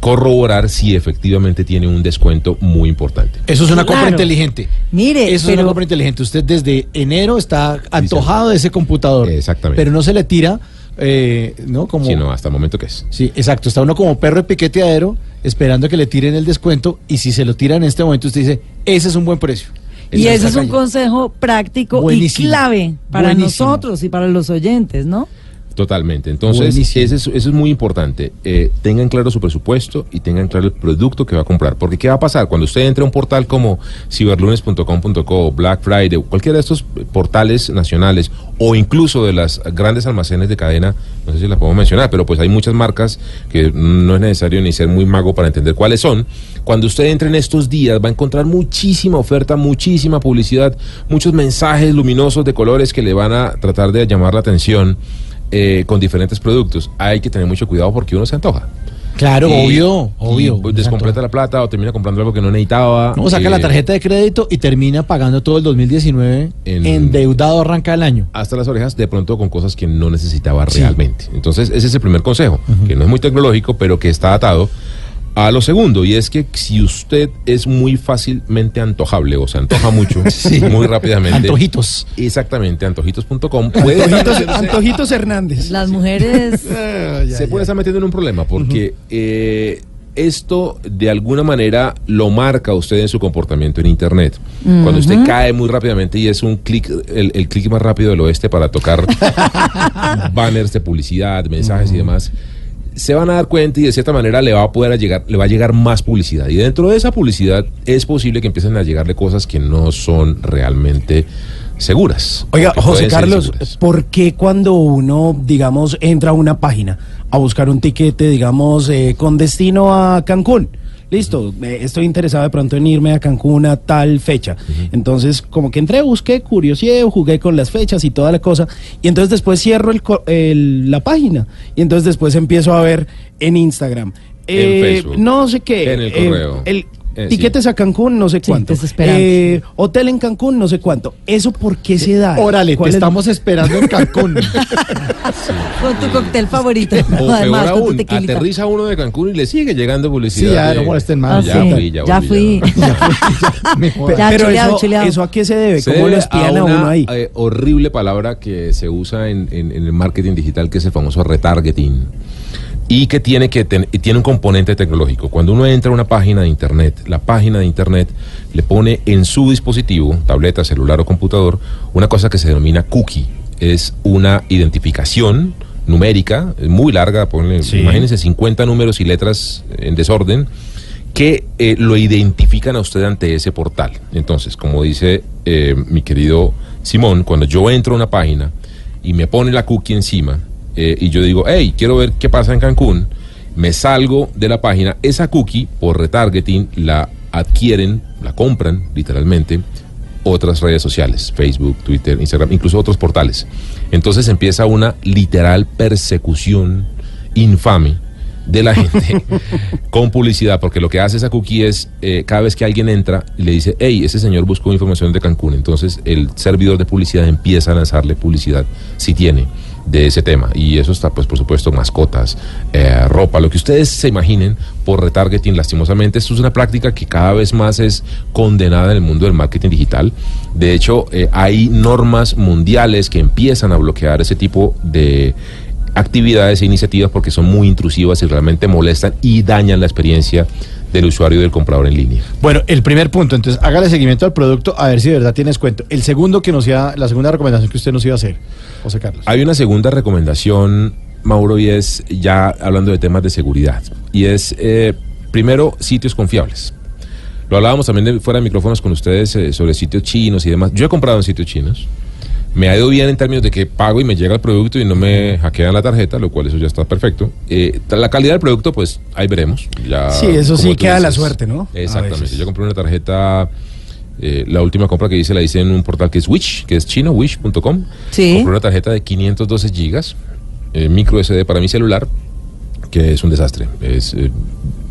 corroborar si efectivamente tiene un descuento muy importante. Eso es una compra inteligente. Mire, Eso es una compra inteligente. Usted desde enero está antojado de ese computador. Exactamente. Pero no se le tira eh, ¿no? Como, Sí, no, hasta el momento que es. Sí, exacto. Está uno como perro de piqueteadero esperando que le tiren el descuento y si se lo tiran en este momento usted dice, ese es un buen precio. Y ese es un consejo práctico Buenísimo. y clave para Buenísimo. nosotros y para los oyentes, ¿no? Totalmente. Entonces, es- eso es muy importante. Eh, tengan claro su presupuesto y tengan claro el producto que va a comprar. Porque, ¿qué va a pasar? Cuando usted entre a un portal como ciberlunes.com.co, Black Friday, cualquiera de estos portales nacionales, o incluso de las grandes almacenes de cadena, no sé si las podemos mencionar, pero pues hay muchas marcas que no es necesario ni ser muy mago para entender cuáles son. Cuando usted entre en estos días, va a encontrar muchísima oferta, muchísima publicidad, muchos mensajes luminosos de colores que le van a tratar de llamar la atención eh, con diferentes productos. Hay que tener mucho cuidado porque uno se antoja. Claro, Y- obvio, obvio. pues, descompleta la plata o termina comprando algo que no necesitaba. No, saca Eh, la tarjeta de crédito y termina pagando todo el 2019 En- endeudado arranca el año. hasta las orejas de pronto con cosas que no necesitaba realmente. Entonces, ese es el primer consejo, que no es muy tecnológico, pero que está atado a lo segundo, y es que si usted es muy fácilmente antojable o se antoja mucho, [LAUGHS] muy rápidamente. Antojitos. Exactamente, antojitos.com. Antojitos, Antojitos Hernández. Las mujeres [LAUGHS] se puede estar metiendo en un problema porque eh, esto de alguna manera lo marca usted en su comportamiento en Internet. Cuando usted cae muy rápidamente y es un clic, el, el clic más rápido del oeste para tocar [LAUGHS] banners de publicidad, mensajes y demás, se van a dar cuenta y de cierta manera le va a poder llegar, le va a llegar más publicidad. Y dentro de esa publicidad es posible que empiecen a llegarle cosas que no son realmente seguras. Oiga, José Carlos. ¿por qué cuando uno, digamos, entra a una página a buscar un tiquete, digamos, eh, con destino a Cancún? Listo, eh, estoy interesado de pronto en irme a Cancún a tal fecha. Entonces, como que entré, busqué, curioseé, jugué con las fechas y toda la cosa. Y entonces después cierro el el- la página. Y entonces después empiezo a ver en Instagram. En Facebook. No sé qué. En el eh, correo. el Eh, tiquetes a Cancún, no sé cuánto. Eh, hotel en Cancún, no sé cuánto. ¿Eso por qué se da? Órale, te ¿Cuál es- estamos esperando en Cancún. [LAUGHS] con tu cóctel favorito. O Además, peor aún, aterriza uno de Cancún y le sigue llegando publicidad. Sí, ya, de- no molesten más. Ya Ah, sí. fui, ya, Ya volví, [LAUGHS] fui. Ya, pero chuleado, eso, chuleado. ¿eso a qué se debe? Se ¿Cómo lo debe espían a, una, uno ahí? eh, horrible palabra que se usa en, en- en el marketing digital, que es el famoso retargeting. Y que tiene, que ten- tiene un componente tecnológico. Cuando uno entra a una página de Internet, la página de Internet le pone en su dispositivo, tableta, celular o computador, una cosa que se denomina cookie. Es una identificación numérica, muy larga, ponle, imagínense 50 números y letras en desorden, que eh, lo identifican a usted ante ese portal. Entonces, como dice eh, mi querido Simón, cuando yo entro a una página y me pone la cookie encima eh, y yo digo, hey, quiero ver qué pasa en Cancún, me salgo de la página, esa cookie por retargeting la adquieren, la compran literalmente otras redes sociales, Facebook, Twitter, Instagram, incluso otros portales. Entonces empieza una literal persecución infame de la gente [LAUGHS] con publicidad, porque lo que hace esa cookie es, eh, cada vez que alguien entra y le dice, hey, ese señor buscó información de Cancún, entonces el servidor de publicidad empieza a lanzarle publicidad, si tiene, de ese tema. Y eso está, pues, por supuesto, mascotas, eh, ropa, lo que ustedes se imaginen por retargeting, lastimosamente. Esto es una práctica que cada vez más es condenada en el mundo del marketing digital. De hecho, eh, hay normas mundiales que empiezan a bloquear ese tipo de actividades e iniciativas porque son muy intrusivas y realmente molestan y dañan la experiencia del usuario y del comprador en línea. Bueno, el primer punto, entonces hágale seguimiento al producto a ver si de verdad tiene descuento. El segundo que nos iba, la segunda recomendación que usted nos iba a hacer, José Carlos. Hay una segunda recomendación, Mauro, y es ya hablando de temas de seguridad. Y es, eh, primero, sitios confiables. Lo hablábamos también de, fuera de micrófonos con ustedes eh, sobre sitios chinos y demás. Yo he comprado en sitios chinos. Me ha ido bien en términos de que pago y me llega el producto y no me hackean la tarjeta, lo cual eso ya está perfecto. Eh, la calidad del producto, pues ahí veremos. Ya, Sí, eso sí queda la suerte, ¿no? Exactamente. Yo compré una tarjeta, eh, la última compra que hice la hice en un portal que es Wish, que es chino, wish.com. Sí. Compré una tarjeta de 512 gigas, eh, micro SD para mi celular, que es un desastre. Es, eh,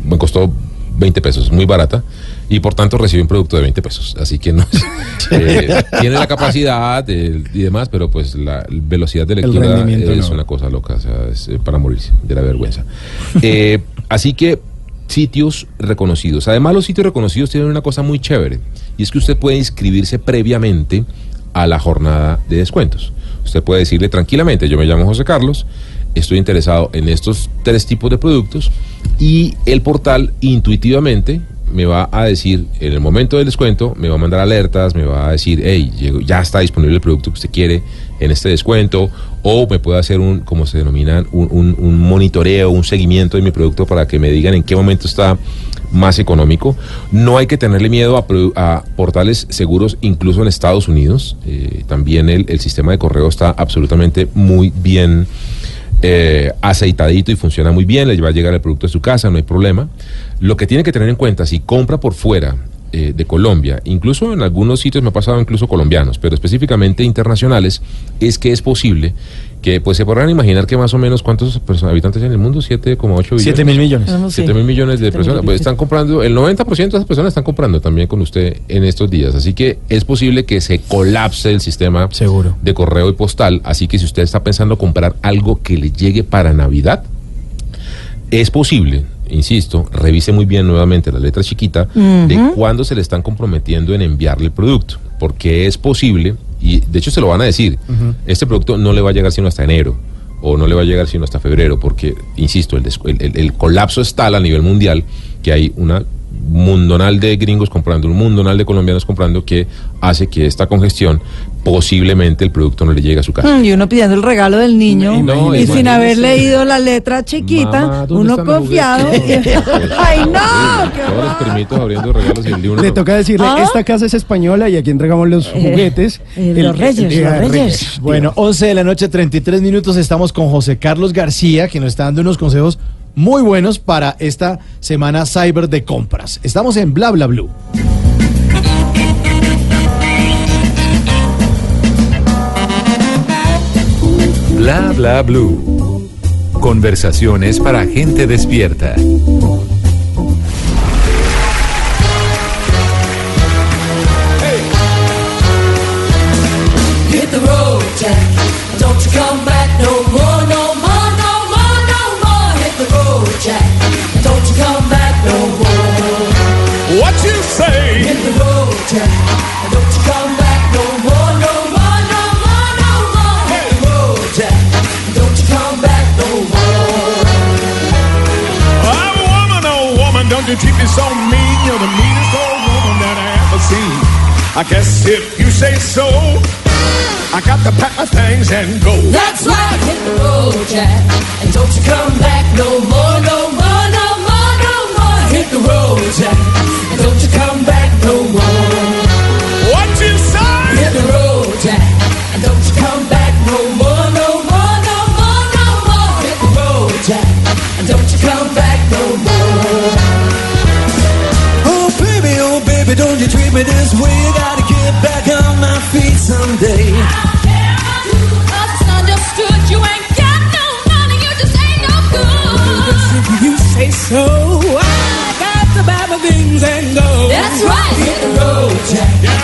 me costó 20 pesos, muy barata, y por tanto recibí un producto de 20 pesos. Así que no [LAUGHS] eh, tiene la capacidad eh, y demás, pero pues la velocidad de lectura es no. una cosa loca, o sea, es eh, para morirse de la vergüenza. Eh, así que sitios reconocidos. Además, los sitios reconocidos tienen una cosa muy chévere, y es que usted puede inscribirse previamente a la jornada de descuentos. Usted puede decirle tranquilamente, yo me llamo José Carlos, estoy interesado en estos tres tipos de productos y el portal intuitivamente me va a decir, en el momento del descuento, me va a mandar alertas, me va a decir, hey, ya está disponible el producto que usted quiere en este descuento, o me puede hacer un, como se denominan, un, monitoreo, un seguimiento de mi producto para que me digan en qué momento está más económico. No hay que tenerle miedo a, a portales seguros, incluso en Estados Unidos. Eh, también el, sistema de correo está absolutamente muy bien eh, aceitadito y funciona muy bien, le va a llegar el producto a su casa, no hay problema. Lo que tiene que tener en cuenta, si compra por fuera eh, de Colombia, incluso en algunos sitios me ha pasado incluso colombianos, pero específicamente internacionales, es que es posible que pues se podrán imaginar que más o menos cuántos perso- habitantes hay en el mundo, 7,8 billones. Siete mil millones. Ah, no sé. 7 mil millones de personas. mil Pues están comprando, el 90% de esas personas están comprando también con usted en estos días. Así que es posible que se colapse el sistema Seguro. de correo y postal. Así que si usted está pensando comprar algo que le llegue para Navidad, es posible, insisto, revise muy bien nuevamente la letra chiquita de cuándo se le están comprometiendo en enviarle el producto. Porque es posible, y de hecho se lo van a decir, este producto no le va a llegar sino hasta enero o no le va a llegar sino hasta febrero, porque, insisto, el- el- el colapso es tal a nivel mundial que hay una mundonal de gringos comprando, un mundonal de colombianos comprando que hace que esta congestión posiblemente el producto no le llegue a su casa. Mm, Y uno pidiendo el regalo del niño No, y sin haber leído la letra chiquita, Mamá, ¿dónde uno confiado. juguetes? [LAUGHS] ¡Ay, no! ¡Qué Todos los primitos abriendo regalos y el libro. Le toca decirle, ¿Ah? esta casa es española y aquí entregamos los Eh, juguetes. eh, El- los reyes, el- los eh, reyes. Bueno, 11 de la noche, 33 minutos. Estamos con José Carlos García, que nos está dando unos consejos muy buenos para esta semana cyber de compras. Estamos en Bla Bla Blue. Bla bla blue. Conversaciones para gente despierta. Say? Hit the road, Jack. Don't you come back no more, no more, no more, no more. Hit the road, Jack. Don't you come back no more. Oh, woman, oh, woman, don't you treat me so mean. You're the meanest old woman that I ever seen. I guess if you say so, I got to pack my things and go. That's right, hit the road, Jack. And don't you come back no more, no more, no more, no more. Hit the road, Jack. Don't you come back no more. What you say? Hit the road, Jack. And don't you come back no more, no more, no more, no more. Hit the road, Jack. And don't you come back no more. Oh, baby, oh, baby, don't you treat me this way. Gotta get back on my feet someday. You I just understood you ain't got no money, you just ain't no good. You say so. I things and go. That's right, hit the road, Jack.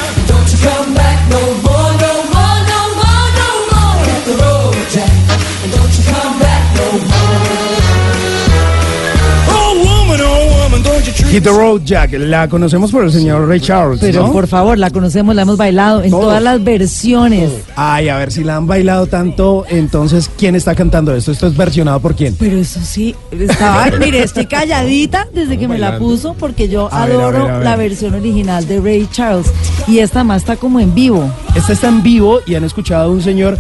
Hit the Road Jack, la conocemos por el señor Ray Charles, Pero ¿no? por favor, la conocemos, la hemos bailado en Todos. todas las versiones. Ay, a ver si la han bailado tanto, entonces, ¿quién está cantando esto? ¿Esto es versionado por quién? Pero eso sí, estaba, [LAUGHS] mire, estoy calladita desde que me la puso porque yo A ver, a adoro ver, a ver. la versión original de Ray Charles y esta más está como en vivo. Esta está en vivo y han escuchado a un señor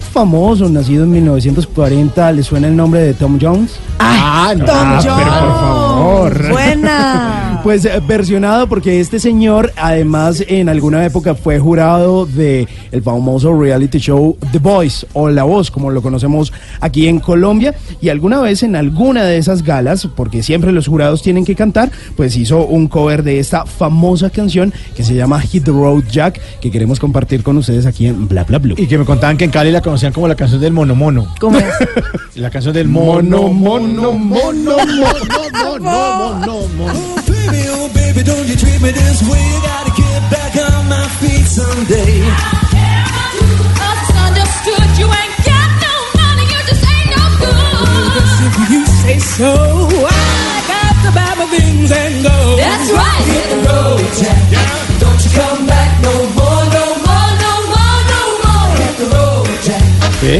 famoso, nacido en 1940. ¿Le suena el nombre de Tom Jones? Ah, no. Tom Ah, Jones. pero por favor. Buena. [LAUGHS] Pues eh, versionado porque este señor además en alguna época fue jurado de el famoso reality show The Voice o La Voz como lo conocemos aquí en Colombia y alguna vez en alguna de esas galas porque siempre los jurados tienen que cantar pues hizo un cover de esta famosa canción que se llama Hit the Road Jack que queremos compartir con ustedes aquí en Bla Bla Blue. Y que me contaban que en Cali la conocían como la canción del Mono Mono. ¿Cómo es? [LAUGHS] La canción del Mono Mono Mono Mono Mono Mono Mono. Oh, baby,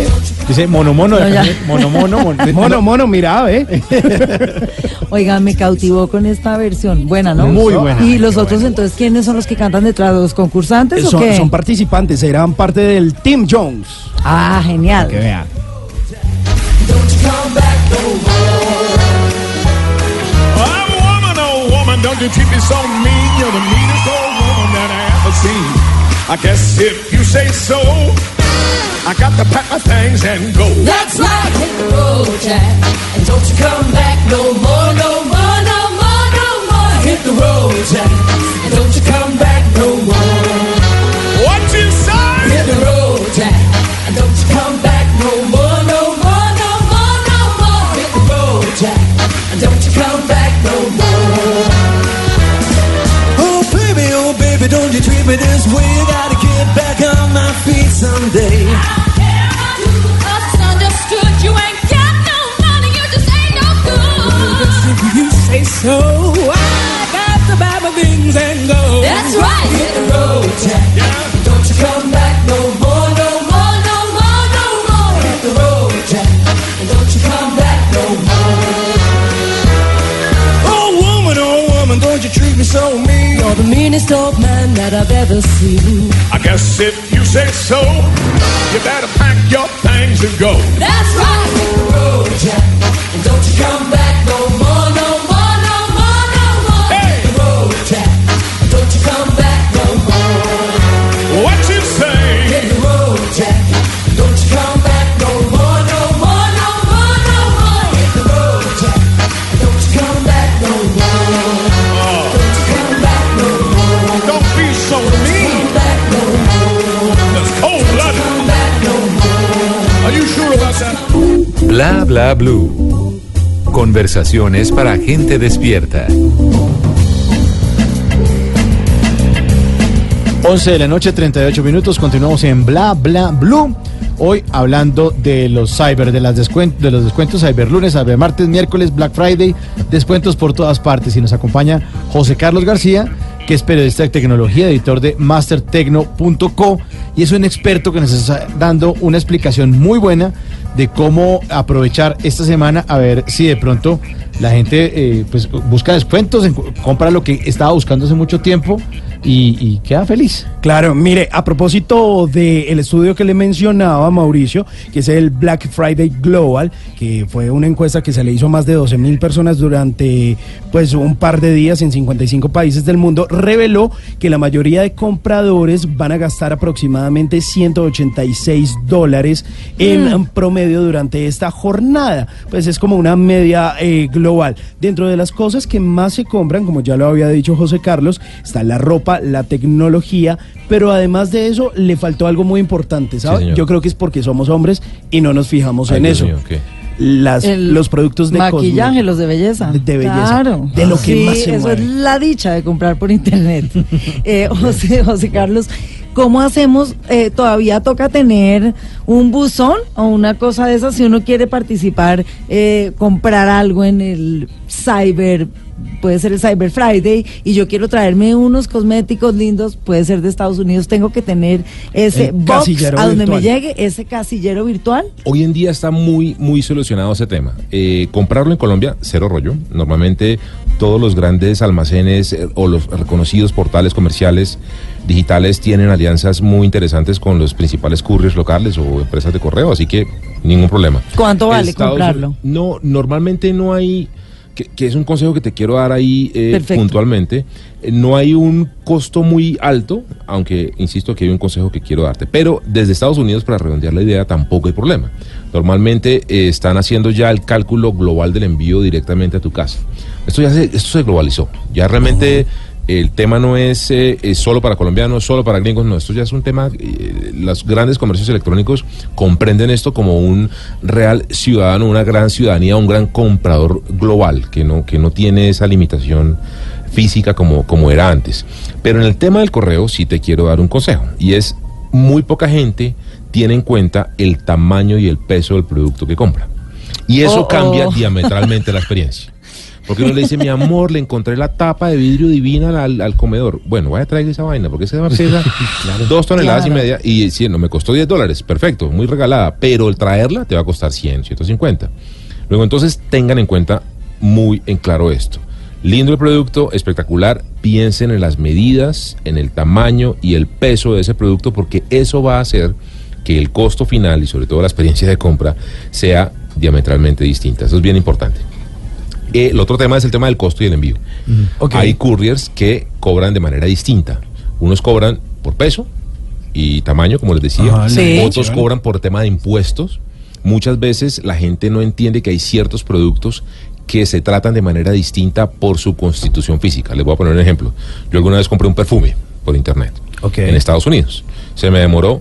¿Qué Dice mono mono, No, mono mono, mono, [LAUGHS] Mono, mono, mira, ¿eh? [LAUGHS] Oiga, me cautivó con esta versión. Buena, ¿no? Muy buena. ¿Y los otros entonces quiénes son los que cantan detrás? ¿Los concursantes o Son, qué? son participantes, serán parte del Team Jones. Ah, genial. Que vean. I'm a woman, oh woman, don't you treat me so mean. You're the meanest old woman that I ever seen. I guess if you say so, I got to pack my things and go. That's right, hit the road, Jack. And don't you come back no more, no more, no more, no more. Hit the road, Jack. And don't you come back no more. What you say? Hit the road, Jack. And don't you come back no more, no more, no more, no more. Hit the road, Jack. And don't you come back no more. Oh baby, oh baby, don't you treat me this way. Gotta get back on my feet someday. Misunderstood, you ain't got no money, you just ain't no good. If you say so, I got to and go. That's right, hit the road, Jack. Don't you come back no more, no more, no more, no more. Hit the road, Jack. Don't you come back no more. Oh woman, oh woman, don't you treat me so mean. You're the meanest old man that I've ever seen. I guess if say so, you better pack your things and go. That's right, Bla blue. Conversaciones para gente despierta. 11 de la noche, 38 minutos. Continuamos en Bla Bla Blue. Hoy hablando de los cyber, de, las descuentos, de los descuentos cyber lunes, martes, miércoles, Black Friday, descuentos por todas partes. Y nos acompaña José Carlos García, que es periodista de tecnología, editor de mastertecno.co y es un experto que nos está dando una explicación muy buena de cómo aprovechar esta semana a ver si de pronto la gente eh, pues busca descuentos, compra lo que estaba buscando hace mucho tiempo y, y queda feliz. Claro, mire, a propósito del estudio que le mencionaba Mauricio, que es el Black Friday Global, que fue una encuesta que se le hizo a más de 12 mil personas durante pues un par de días en 55 países del mundo, reveló que la mayoría de compradores van a gastar aproximadamente 186 dólares en promedio durante esta jornada. Pues es como una media eh, global. Dentro de las cosas que más se compran, como ya lo había dicho José Carlos, está la ropa, la tecnología, pero además de eso le faltó algo muy importante, ¿sabes? Yo creo que es porque somos hombres y no nos fijamos Ay, en Dios eso. mío, ¿qué? Las, El los productos de Maquillaje, los de belleza. De belleza. Claro. De lo que Sí, más se eso mueve. es la dicha de comprar por internet. [LAUGHS] Eh, José, José Carlos, ¿cómo hacemos? Eh, ¿Todavía toca tener un buzón o una cosa de esas si uno quiere participar, eh, comprar algo en el cyber? Puede ser el Cyber Friday y yo quiero traerme unos cosméticos lindos, puede ser de Estados Unidos, tengo que tener ese El box a donde me llegue, ese casillero virtual. Hoy en día está muy, muy solucionado ese tema. Eh, comprarlo en Colombia, cero rollo. Normalmente todos los grandes almacenes eh, o los reconocidos portales comerciales digitales tienen alianzas muy interesantes con los principales couriers locales o empresas de correo, así que ningún problema. ¿Cuánto vale Estados comprarlo? Unidos- No, normalmente no hay, que, que es un consejo que te quiero dar ahí eh, puntualmente, eh, no hay un costo muy alto, aunque insisto que hay un consejo que quiero darte, pero desde Estados Unidos, para redondear la idea, tampoco hay problema. Normalmente eh, están haciendo ya el cálculo global del envío directamente a tu casa. Esto ya se, esto se globalizó, ya realmente... El tema no es, eh, es solo para colombianos, solo para gringos, no, esto ya es un tema, eh, los grandes comercios electrónicos comprenden esto como un real ciudadano, una gran ciudadanía, un gran comprador global, que no, que no tiene esa limitación física como, como era antes. Pero en el tema del correo sí te quiero dar un consejo, y es muy poca gente tiene en cuenta el tamaño y el peso del producto que compra. Y eso Oh, oh. cambia diametralmente [LAUGHS] la experiencia. Porque uno le dice, mi amor, le encontré la tapa de vidrio divina al, al comedor. Bueno, vaya a traer esa vaina, porque esa pesa [LAUGHS] dos toneladas Claro. y media. Y sí, no me costó 10 dólares, perfecto, muy regalada. Pero el traerla te va a costar 100, 150. Luego, entonces, tengan en cuenta muy en claro esto. Lindo el producto, espectacular. Piensen en las medidas, en el tamaño y el peso de ese producto, porque eso va a hacer que el costo final y sobre todo la experiencia de compra sea diametralmente distinta. Eso es bien importante. Eh, el otro tema es el tema del costo y el envío. Hay couriers que cobran de manera distinta. Unos cobran por peso y tamaño, como les decía. Ah, Sí. Otros cobran por tema de impuestos. Muchas veces la gente no entiende que hay ciertos productos que se tratan de manera distinta por su constitución física. Les voy a poner un ejemplo. Yo alguna vez compré un perfume por internet en Estados Unidos. Se me demoró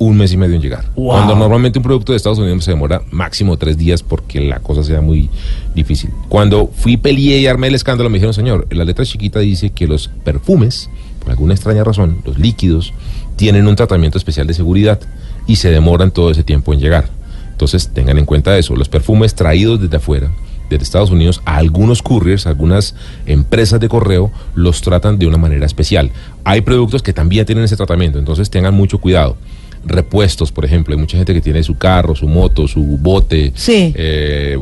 un mes y medio en llegar. Wow. Cuando normalmente un producto de Estados Unidos se demora máximo tres días porque la cosa sea muy difícil. Cuando fui, peleé y armé el escándalo, me dijeron, señor, en la letra chiquita dice que los perfumes, por alguna extraña razón, los líquidos, tienen un tratamiento especial de seguridad y se demoran todo ese tiempo en llegar. Entonces tengan en cuenta eso, los perfumes traídos desde afuera, desde Estados Unidos, a algunos couriers, a algunas empresas de correo, los tratan de una manera especial. Hay productos que también tienen ese tratamiento, entonces tengan mucho cuidado. Repuestos, por ejemplo, hay mucha gente que tiene su carro, su moto, su bote, Sí. eh,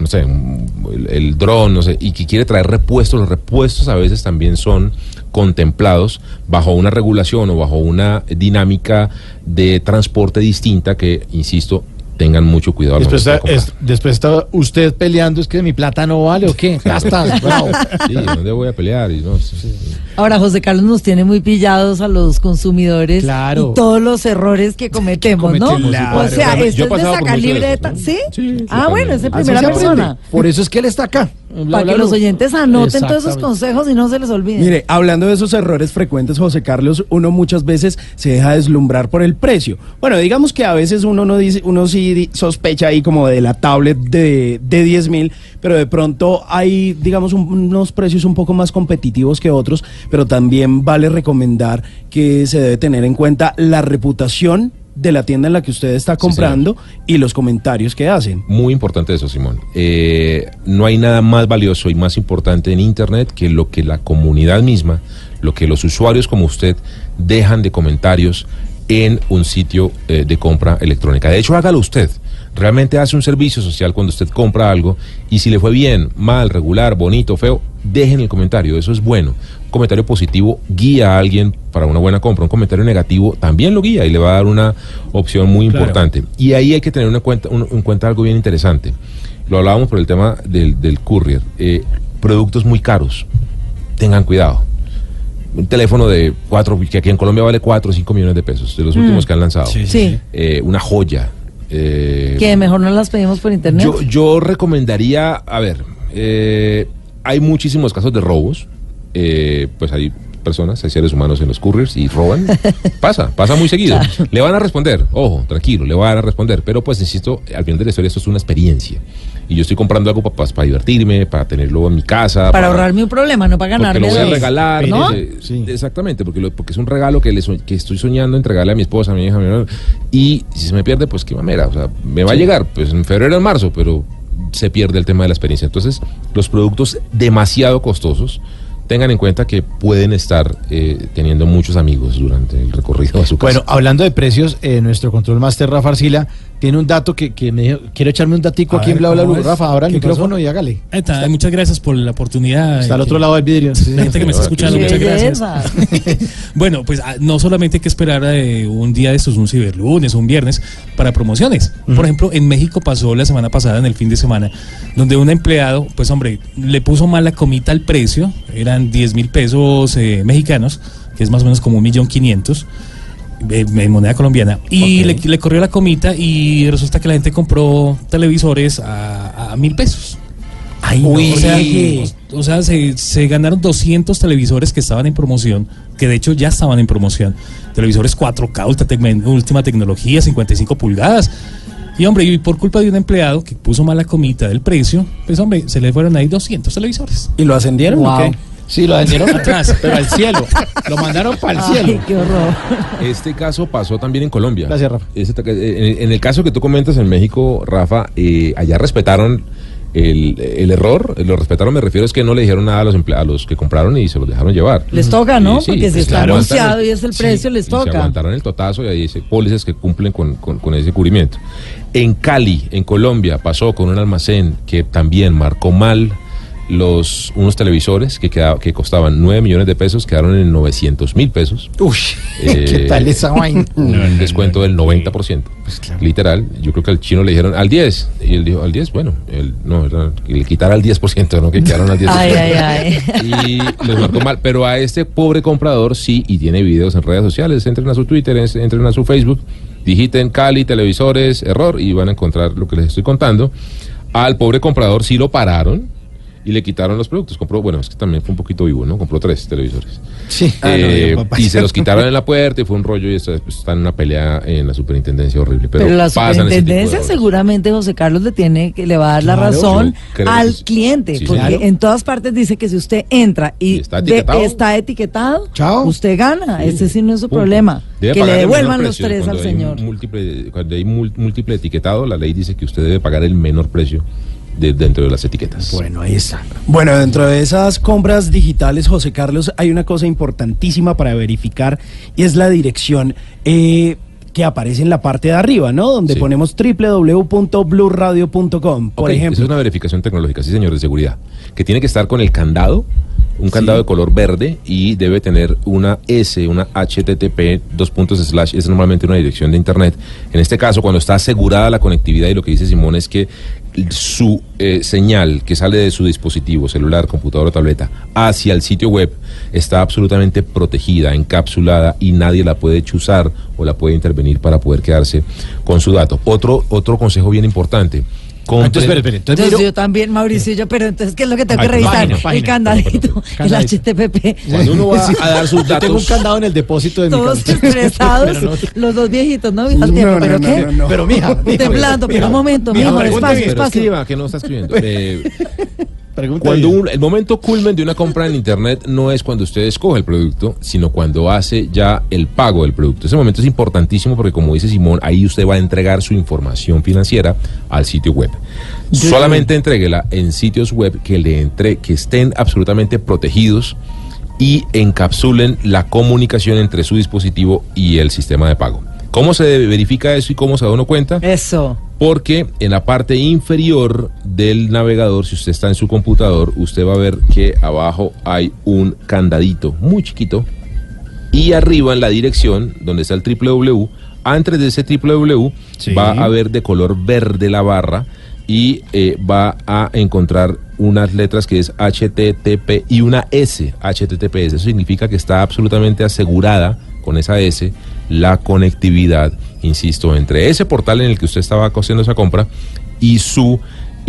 no sé, el, el dron, no sé, y que quiere traer repuestos. Los repuestos a veces también son contemplados bajo una regulación o bajo una dinámica de transporte distinta que, insisto, tengan mucho cuidado. al Después está, de es- después está usted peleando, es que mi plata no vale o qué. [LAUGHS] Ya estás, bravo. Sí, ¿dónde voy a pelear? Y no, sí, sí. Ahora, José Carlos nos tiene muy pillados a los consumidores Claro. y todos los errores que cometemos, ¿no? cometemos, claro. O sea, esto es de sacar de. ¿Sí? Sí, ah, bueno, es de primera persona. Por eso es que él está acá. [LAUGHS] Para que los oyentes anoten todos esos consejos y no se les olviden. Mire, hablando de esos errores frecuentes, José Carlos, uno muchas veces se deja deslumbrar por el precio. Bueno, digamos que a veces uno no dice, uno sí sospecha ahí como de la tablet de, de 10 mil, pero de pronto hay, digamos, un- unos precios un poco más competitivos que otros, pero también vale recomendar que se debe tener en cuenta la reputación de la tienda en la que usted está comprando y los comentarios que hacen. Muy importante eso, Simón. Eh, no hay nada más valioso y más importante en Internet que lo que la comunidad misma, lo que los usuarios como usted dejan de comentarios en un sitio eh, de compra electrónica. De hecho, hágalo usted. Realmente hace un servicio social cuando usted compra algo y si le fue bien, mal, regular, bonito, feo, dejen el comentario. Eso es bueno. Un comentario positivo guía a alguien para una buena compra. Un comentario negativo también lo guía y le va a dar una opción muy Claro. importante. Y ahí hay que tener una cuenta, un- en cuenta algo bien interesante. Lo hablábamos por el tema del, del courier. Eh, productos muy caros. Tengan cuidado. Un teléfono de cuatro, que aquí en Colombia vale 4 o 5 millones de pesos, de los Mm. últimos que han lanzado. Sí, sí, sí. Eh, una joya. Eh, Que mejor no las pedimos por internet. yo, yo recomendaría, a ver, eh, hay muchísimos casos de robos. eh, pues hay personas, hay seres humanos en los couriers y roban. [LAUGHS] Pasa, pasa muy seguido. Le van a responder, ojo, tranquilo, le van a responder. Pero pues insisto, al final de la historia esto es una experiencia. Y yo estoy comprando algo para, para divertirme, para tenerlo en mi casa. para ahorrarme un problema, no para Porque ganarme lo voy a regalar, ¿no? Exactamente, porque, lo- porque es un regalo que, le so- que estoy soñando entregarle a mi esposa, a mi hija, a mi hermano. Y si se me pierde, pues qué mamera. O sea, me va a llegar, pues en febrero o en marzo, pero se pierde el tema de la experiencia. Entonces, los productos demasiado costosos, tengan en cuenta que pueden estar eh, teniendo muchos amigos durante el recorrido a su casa. Bueno, hablando de precios, eh, nuestro control master Rafa Arcila tiene un dato que, que me dijo, quiero echarme un datico A aquí en ver, Bla Bla ¿cómo Blue. Rafa, ahora el ¿Qué micrófono pasó? y hágale. Ahí está, muchas gracias por la oportunidad. Está al Eh, otro lado del vidrio. Sí, La gente que me está escuchando, muchas gracias. [LAUGHS] bueno, pues ah, no solamente hay que esperar eh, un día de estos, un ciberlunes, un viernes, para promociones. Por ejemplo, en México pasó la semana pasada, en el fin de semana, donde un empleado, pues hombre, le puso mal la comita al precio, eran 10 mil pesos eh, mexicanos, que es más o menos como un millón quinientos eh, en moneda colombiana y le, le corrió la comita y resulta que la gente compró televisores a, a mil pesos. Ay, no. O sea, o sea, se, se ganaron 200 televisores que estaban en promoción, que de hecho ya estaban en promoción. Televisores 4K, ultra tecme- última tecnología, 55 pulgadas. Y hombre, y por culpa de un empleado que puso mala comita del precio, pues hombre, se le fueron ahí 200 televisores. ¿Y lo ascendieron o qué? Sí, lo ascendieron atrás, pero al cielo. Lo mandaron para el Ay, cielo. qué horror. Este caso pasó también en Colombia. Gracias, Rafa. Este ta- en, en el caso que tú comentas en México, Rafa, eh, allá respetaron El, el error, lo respetaron, me refiero es que no le dijeron nada a los a los que compraron y se los dejaron llevar. Les toca, ¿no? Y sí, Porque si pues está claro, anunciado y es el precio, les y Se toca. aguantaron el totazo y ahí dice pólizas que cumplen con, con- con ese cubrimiento. En Cali, en Colombia, pasó con un almacén que también marcó mal los unos televisores que, quedaba- que costaban 9 millones de pesos, quedaron en 900 mil pesos. Uy, [LAUGHS] ¿qué tal esa vaina? [LAUGHS] Un descuento del 90%. Literal, yo creo que al chino le dijeron al 10. Y él dijo, al 10, bueno, él, no, era le quitara al 10%, no que quedaron al 10%. Ay, ay, ay. [LAUGHS] Y les marcó mal. Pero a este pobre comprador sí, y tiene videos en redes sociales. Entren a su Twitter, entren a su Facebook, digiten Cali, televisores, error, y van a encontrar lo que les estoy contando. Al pobre comprador sí lo pararon y le quitaron los productos. Compró, bueno, es que también fue un poquito vivo, ¿no? Compró tres televisores. Sí. Eh, Ah, no, y se los quitaron en la [LAUGHS] puerta y fue un rollo y está, está en una pelea en la superintendencia horrible. Pero, Pero, la superintendencia seguramente José Carlos le tiene que le va a dar la razón al cliente, Sí, porque claro. en todas partes dice que si usted entra y, está de- etiquetado. está etiquetado, usted gana. Sí. Ese sí no es su Punto. problema. Debe que le devuelvan los tres al Cuando señor. Múltiple, cuando hay múltiple etiquetado, la ley dice que usted debe pagar el menor precio de- dentro de las etiquetas. Bueno, ahí está. Bueno, dentro de esas compras digitales, José Carlos, hay una cosa importantísima para verificar y es la dirección eh, que aparece en la parte de arriba, ¿no? Donde Sí. ponemos www.bluradio.com, por ejemplo. Esa es una verificación tecnológica, sí señor, de seguridad. Que tiene que estar con el candado, un candado de color verde y debe tener una S, una HTTP, dos puntos slash, es normalmente una dirección de internet. En este caso, cuando está asegurada la conectividad y lo que dice Simón es que su eh, señal que sale de su dispositivo, celular, computador o tableta, hacia el sitio web está absolutamente protegida, encapsulada y nadie la puede chuzar o la puede intervenir para poder quedarse con su dato. Otro, otro consejo bien importante. Entonces, espere, espere. Entonces, Entonces, miro- yo también, Mauricio, y yo, pero entonces, ¿qué es lo que tengo Ay, que revisar? página, página. el candadito, el. HTTP. Cuando uno va [LAUGHS] a dar sus Yo tengo un datos- candado en el depósito de mi Todos estresados, no- los dos viejitos, ¿no? Tiempo, ¿pero no, qué? no, no. Pero, mija, mija, Temblando, pero mija, un momento, mija, escriba, que no está escribiendo. [LAUGHS] Eh, cuando un- el momento culmen de una compra en internet no es cuando usted escoge el producto, sino cuando hace ya el pago del producto. Ese momento es importantísimo porque, como dice Simón, ahí usted va a entregar su información financiera al sitio web. Yo- Solamente entréguela en sitios web que le entre, que estén absolutamente protegidos y encapsulen la comunicación entre su dispositivo y el sistema de pago. ¿Cómo se verifica eso y cómo se da uno cuenta? Eso. Porque en la parte inferior del navegador, si usted está en su computador, usted va a ver que abajo hay un candadito muy chiquito y arriba en la dirección donde está el www, antes de ese www Sí. va a ver de color verde la barra y eh, va a encontrar unas letras que es HTTP y una S, HTTPS. Eso significa que está absolutamente asegurada con esa S la conectividad, insisto, entre ese portal en el que usted estaba haciendo esa compra y su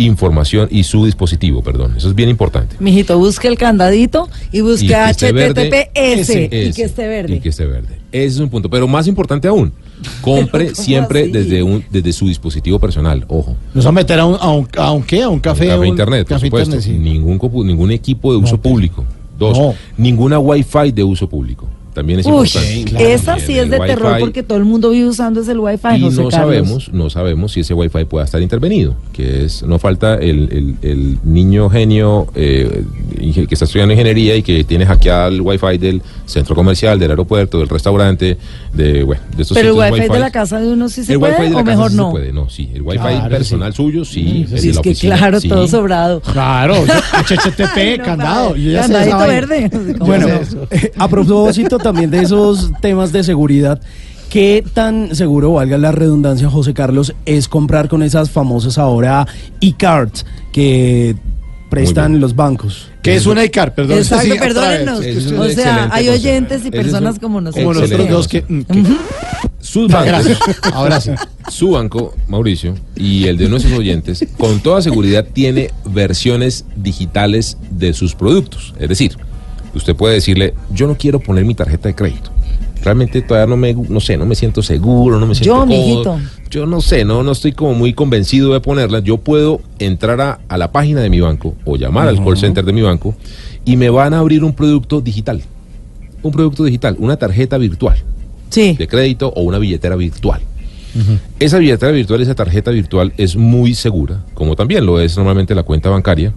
información y su dispositivo, perdón. Eso es bien importante. Mijito, busque el candadito y busque HTTPS y que esté verde. Y que esté verde. Ese es un punto. Pero más importante aún, compre [LAUGHS] ¿Cómo siempre así? desde, un, desde su dispositivo personal. Ojo. Nos va a meter a un, a un, a un qué? A un café. Café un- internet, por café supuesto. internet, sí. ningún, equipo de uso público. Dos, No. ninguna wifi de uso público. También es Uy, importante. esa sí es de terror porque todo el mundo vive usando ese Wi-Fi, y José no Carlos. sabemos, no sabemos si ese wifi pueda estar intervenido, que es, no falta el, el- el niño genio eh, que está estudiando ingeniería y que tiene hackeado el wifi del centro comercial, del aeropuerto, del restaurante, de, bueno, de estos Pero el sitios Wi-Fi de Wi-Fi. la casa de uno sí se el puede wifi de la o casa mejor sí no. se puede, no, sí, el wifi Claro, personal suyo, sí, Sí, de es la que oficina, claro, sí. todo sobrado. Claro, HTTP, [LAUGHS] candado. Yo ya Candadito verde. [LAUGHS] ¿Cómo Bueno, eh, a propósito también de esos temas de seguridad, ¿qué tan seguro, valga la redundancia, José Carlos, es comprar con esas famosas ahora e-cards que prestan los bancos? ¿Qué es una iCar? Perdón. Exacto, sí, es un O sea, hay oyentes y es personas un como nosotros. Como nosotros dos que... que- Sus bancos. Ahora sí. su banco, Mauricio, y el de nuestros oyentes, con toda seguridad tiene versiones digitales de sus productos. Es decir, usted puede decirle, yo no quiero poner mi tarjeta de crédito. Realmente todavía no me, no sé, no me siento seguro, no me siento Yo, mijito. Yo no sé, no, no estoy como muy convencido de ponerla. Yo puedo entrar a, a la página de mi banco o llamar al call center de mi banco y me van a abrir un producto digital. Un producto digital, una tarjeta virtual Sí. de crédito o una billetera virtual. Esa billetera virtual, esa tarjeta virtual es muy segura, como también lo es normalmente la cuenta bancaria,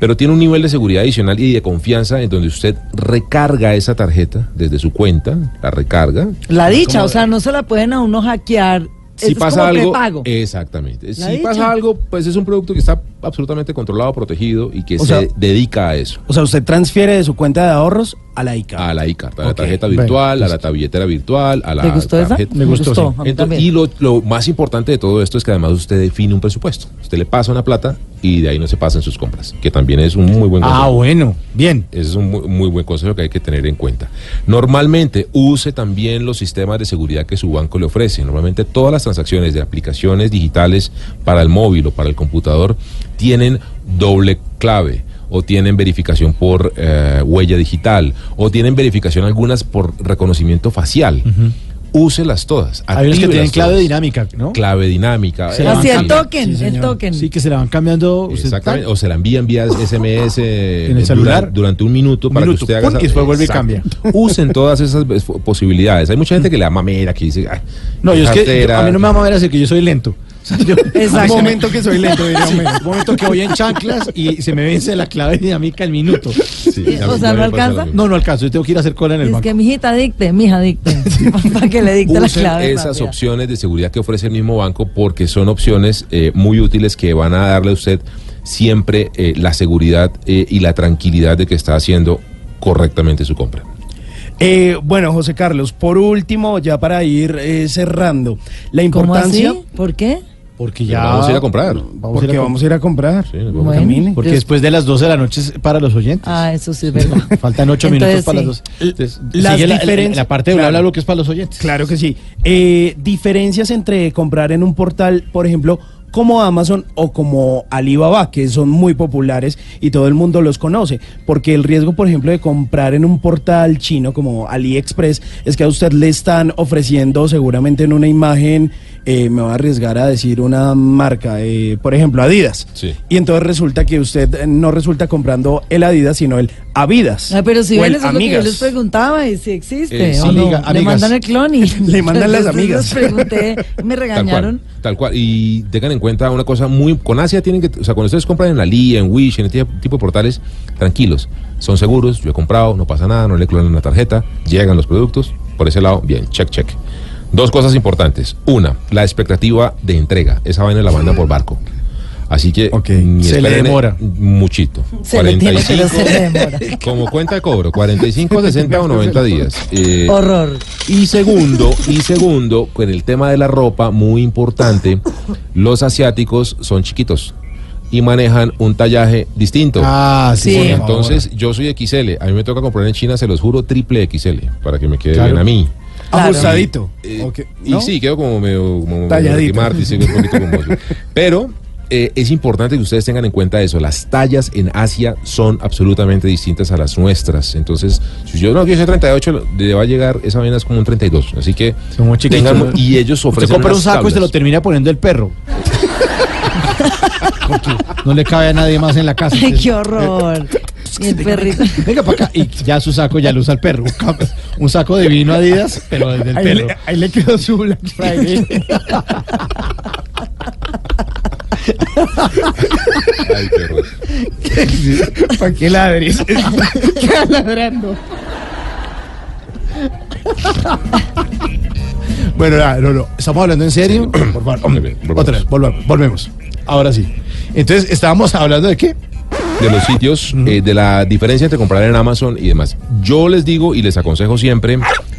pero tiene un nivel de seguridad adicional y de confianza en donde usted recarga esa tarjeta desde su cuenta, la recarga. La dicha, Como- o sea, no se la pueden a uno hackear. si pasa como algo, prepago. exactamente. La si dicha. pasa algo, pues es un producto que está absolutamente controlado, protegido y que O se sea- dedica a eso. O sea, usted transfiere de su cuenta de ahorros a la ICA. A la ICA, a la tarjeta virtual, a la billetera virtual, a la ¿Te gustó esa? tarjeta. Me gustó, sí. Entonces, también. y lo, lo más importante de todo esto es que además usted define un presupuesto. Usted le pasa una plata y de ahí no se pasan sus compras, que también es un muy buen consejo. Ah, bueno, bien. Ese es un muy, muy buen consejo que hay que tener en cuenta. Normalmente use también los sistemas de seguridad que su banco le ofrece. Normalmente todas las transacciones de aplicaciones digitales para el móvil o para el computador tienen doble clave o tienen verificación por eh, huella digital o tienen verificación algunas por reconocimiento facial. Úselas todas. Hay unas que tienen clave todas. dinámica, ¿no? Clave dinámica. Se eh, Así el cambiando. token, Sí, el token. Sí, que se la van cambiando. Exactamente, o se la envían vía [LAUGHS] SMS eh, En el celular. Durante, durante un minuto Un para minuto, que usted haga esa- y después vuelve y cambia. [LAUGHS] Usen todas esas [LAUGHS] posibilidades. Hay mucha gente que le da mamera, que dice, "Ay, No, yo es que cartera". yo- a mí no me va a decir que yo soy lento. O sea, yo- Exacto. Un momento que soy lento, diría Homero. Un momento que voy en chanclas y se me vence la clave dinámica el minuto. Sí, Y- o sea, ¿no alcanza? No, no alcanzo. Yo tengo que ir a hacer cola en el Es banco. que mi hijita dicte, mi hija dicte. [LAUGHS] [LAUGHS] para que le dicte la Usen clave. esas rápida. opciones de seguridad que ofrece el mismo banco porque son opciones eh, muy útiles que van a darle a usted siempre eh, la seguridad eh, y la tranquilidad de que está haciendo correctamente su compra. Eh, bueno, José Carlos, por último, ya para ir eh, cerrando, la ¿Cómo importancia... así? ¿Por qué? Porque ya- Vamos a ir a comprar. Vamos a ir Porque a vamos a ir a comprar. Sí, Bueno, Camine. Porque después de las 12 de la noche es para los oyentes. Ah, eso sí es verdad. [LAUGHS] Faltan 8 Entonces, minutos para sí. las 12. Entonces, Las sigue la, la- diferencias- la parte de claro. bla bla lo que es para los oyentes. Claro que sí. Eh, diferencias entre comprar en un portal, por ejemplo, como Amazon o como Alibaba, que son muy populares y todo el mundo los conoce. Porque el riesgo, por ejemplo, de comprar en un portal chino como AliExpress es que a usted le están ofreciendo seguramente en una imagen, eh, me voy a arriesgar a decir una marca, eh, por ejemplo, Adidas. Sí. Y entonces resulta que usted eh, no resulta comprando el Adidas, sino el Avidas. Ah, pero si o ven, el eso es lo que yo les preguntaba y si existe Eh, sí, o no. amiga, Le mandan el clon y [LAUGHS] Le mandan las [LAUGHS] amigas. Les pregunté, me Tal regañaron. cual, tal cual. Y tengan en cuenta una cosa muy... Con Asia tienen que... O sea, cuando ustedes compran en la Lia, en Wish, en este tipo de portales, tranquilos. Son seguros, yo he comprado, no pasa nada, no le clonan la tarjeta, llegan los productos. Por ese lado, bien, check, check. Dos cosas importantes. Una, la expectativa de entrega. Esa vaina la mandan por barco. Así que se le demora. muchito. Se le tiene, pero se le demora. [LAUGHS] como cuenta de cobro, 45, 60 o 90 días. Eh, Horror. y segundo, y segundo, con el tema de la ropa, muy importante, los asiáticos son chiquitos y manejan un tallaje distinto. Ah, sí. Entonces, yo soy XL, a mí me toca comprar en China, se los juro, triple XL, para que me quede Claro. bien a mí. Claro. Ajustadito. Eh, Y sí, quedo como medio como Talladito. Sí, como. [LAUGHS] Pero eh, es importante que ustedes tengan en cuenta eso. Las tallas en Asia son absolutamente distintas a las nuestras. Entonces, si yo no quiero ser 38, le va a llegar, esa vaina es como un 32. Así que Son muy chiquitos. tengan, y ellos Usted ofrecen compra un saco y se lo termina poniendo el perro. [LAUGHS] Porque no le cabe a nadie más en la casa. [LAUGHS] Ay, qué horror. Y el perrito. Venga para acá. Y ya su saco ya lo usa el perro. [LAUGHS] Un saco de vino Adidas, pero desde el Ahí perro. le, ahí le quedó su Black [LAUGHS] Friday. Ay, perros. ¿Para qué ladres? Queda ladrando. Bueno, ya, no, no. ¿Estamos hablando en serio? [CLEARS THROAT] Por favor, otra vez, volvemos. Ahora sí. Entonces, estábamos hablando de qué? de los sitios, eh, de la diferencia entre comprar en Amazon y demás. Yo les digo y les aconsejo siempre,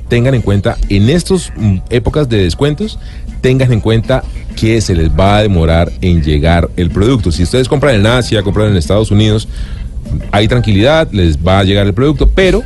tengan en cuenta, en estas épocas de descuentos, tengan en cuenta que se les va a demorar en llegar el producto. Si ustedes compran en Asia, compran en Estados Unidos, hay tranquilidad, les va a llegar el producto, pero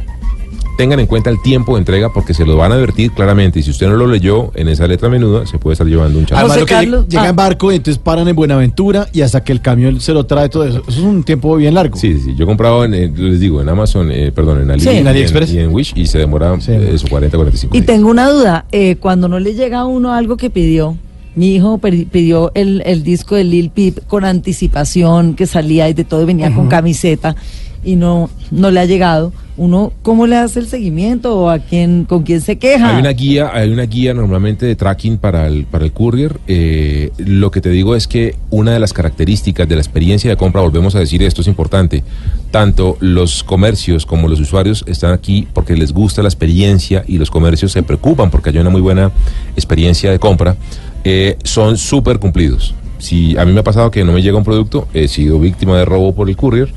tengan en cuenta el tiempo de entrega porque se lo van a advertir claramente. Y si usted no lo leyó en esa letra menuda, se puede estar llevando un chavo. Además, Carlos, lleg- llega ah. en barco y entonces paran en Buenaventura y hasta que el camión se lo trae todo eso. Eso es un tiempo bien largo. Sí, sí. Yo he comprado, en, eh, les digo, en Amazon, eh, perdón, en, Ali, Sí. y En AliExpress. y en Wish y se demora Sí. eh, eso, 40, 45 Y días. tengo una duda, eh, cuando no le llega a uno algo que pidió, mi hijo pidió el, el disco de Lil Peep con anticipación, que salía y de todo, y venía con camiseta, y no, no le ha llegado, uno, ¿cómo le hace el seguimiento o a quién, con quién se queja? Hay una guía, hay una guía normalmente de tracking para el, para el courier. Eh, lo que te digo es que una de las características de la experiencia de compra, volvemos a decir esto es importante, tanto los comercios como los usuarios están aquí porque les gusta la experiencia y los comercios se preocupan porque hay una muy buena experiencia de compra, eh, son súper cumplidos. Si a mí me ha pasado que no me llega un producto, he sido víctima de robo por el courier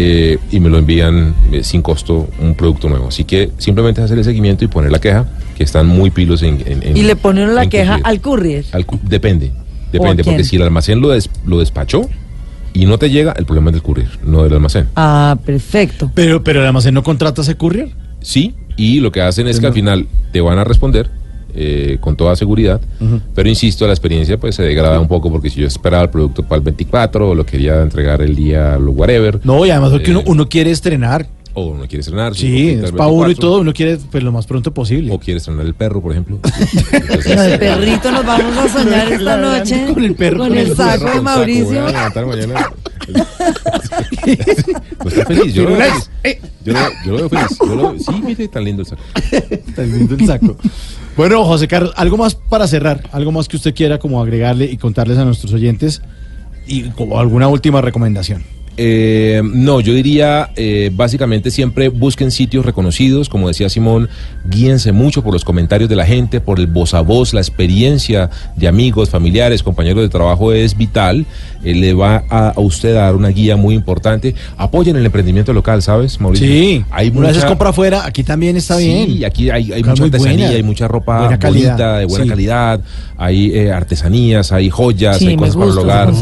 eh, y me lo envían eh, sin costo un producto nuevo. Así que simplemente hacer el seguimiento y poner la queja, que están muy pilos en... en- en- y le ponen la queja al courier. Al depende, depende, porque si el almacén lo, des- lo despachó y no te llega, el problema es del courier, no del almacén. Ah, perfecto. Pero, pero el almacén no contrata ese courier. Sí, y lo que hacen es que al final te van a responder eh, con toda seguridad, pero insisto, la experiencia pues se degrada un poco porque si yo esperaba el producto para el 24 o lo quería entregar el día, lo whatever. No, y además porque eh, uno, uno quiere estrenar. O uno quiere estrenar. Sí, es para uno y todo, uno quiere pues lo más pronto posible. O quiere estrenar el perro, por ejemplo. [LAUGHS] Con el perrito nos vamos a soñar esta noche. Con el perro, Con con el el saco perro, de Mauricio. Voy a levantar mañana. Pues está feliz, yo lo veo feliz. Yo lo, yo lo veo feliz. Yo lo- sí, mire, tan lindo el saco. [LAUGHS] Tan lindo el saco. Bueno, José Carlos, algo más para cerrar, algo más que usted quiera como agregarle y contarles a nuestros oyentes y como alguna última recomendación. Eh, no, yo diría eh, básicamente siempre busquen sitios reconocidos, como decía Simón, guíense mucho por los comentarios de la gente, por el voz a voz, la experiencia de amigos, familiares, compañeros de trabajo es vital, eh, le va a, a usted a dar una guía muy importante. Apoyen el emprendimiento local, ¿sabes, Mauricio? Sí, hay una vez mucha- compra afuera, aquí también está bien. Sí, aquí hay, mucha artesanía, buena, hay mucha ropa buena calidad, bonita, de buena sí. calidad, hay eh, artesanías, hay joyas, Sí, hay me cosas para el gusta hogar.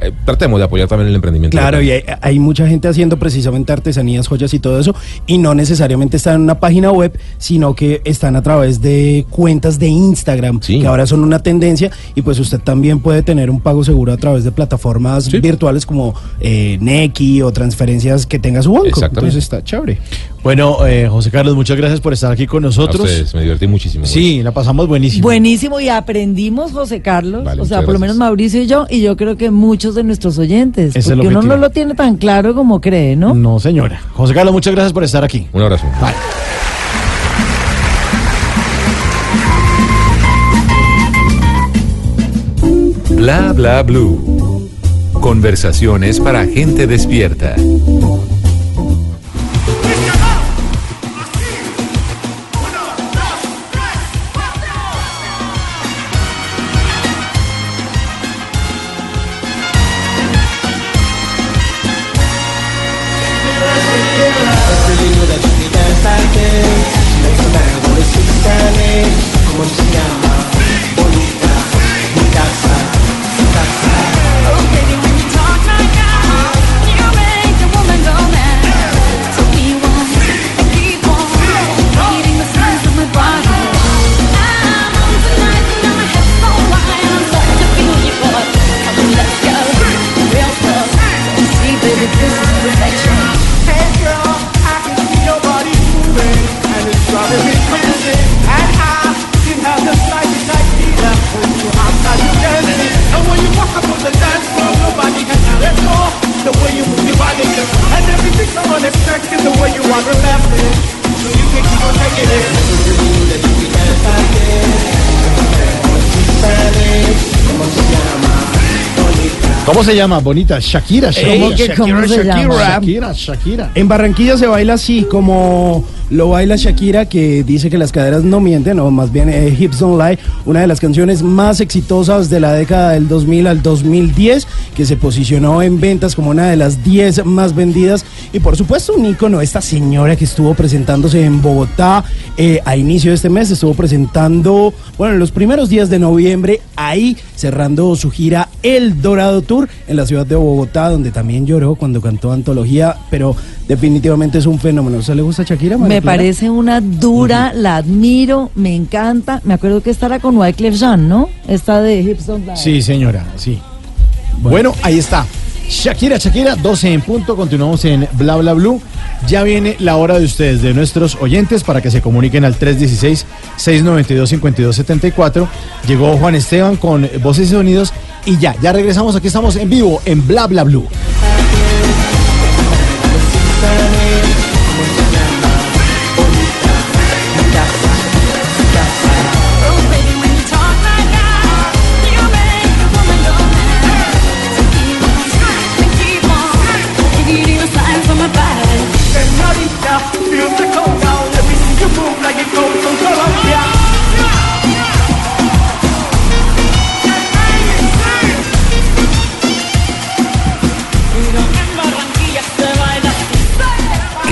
Eh, tratemos de apoyar también el emprendimiento Claro, local. y hay, hay mucha gente haciendo precisamente artesanías, joyas y todo eso, y no necesariamente están en una página web, sino que están a través de cuentas de Instagram, que ahora son una tendencia, y pues usted también puede tener un pago seguro a través de plataformas virtuales como eh, Nequi o transferencias que tenga su banco. Entonces está chévere. Bueno, eh, José Carlos, muchas gracias por estar aquí con nosotros. A ustedes, me divertí muchísimo. Sí, la pasamos buenísimo. Buenísimo y aprendimos, José Carlos, Vale, o sea, por lo menos Mauricio y yo, y yo creo que muchos de nuestros oyentes, es porque uno no lo tiene tan claro como cree, ¿no? No, señora. José Carlos, muchas gracias por estar aquí. Un abrazo. Bla bla blue. Conversaciones para gente despierta. ¿Cómo se llama? Bonita. Shakira. Shakira. ¿Cómo que cómo se llama? Shakira, Shakira. En Barranquilla se baila así, como lo baila Shakira, que dice que las caderas no mienten, o más bien eh, Hips Don't Lie, una de las canciones más exitosas de la década del 2000 al 2010, que se posicionó en ventas como una de las 10 más vendidas. Y por supuesto, un ícono, esta señora que estuvo presentándose en Bogotá eh, a inicio de este mes, estuvo presentando, bueno, en los primeros días de noviembre, ahí cerrando su gira El Dorado Tour en la ciudad de Bogotá, donde también lloró cuando cantó Antología, pero definitivamente es un fenómeno. ¿Se le gusta Shakira? María Me Clara? parece una dura, la admiro, me encanta. Me acuerdo que esta era con Wyclef Jean, ¿no? Esta de Hips. Sí, señora, sí. Bueno, ahí está. Shakira, Shakira, 12 en punto. Continuamos en Bla Bla Blue. Ya viene la hora de ustedes, de nuestros oyentes, para que se comuniquen al 316-692-5274. Llegó Juan Esteban con voces y sonidos. Y ya, ya regresamos. Aquí estamos en vivo en Bla Bla Blue.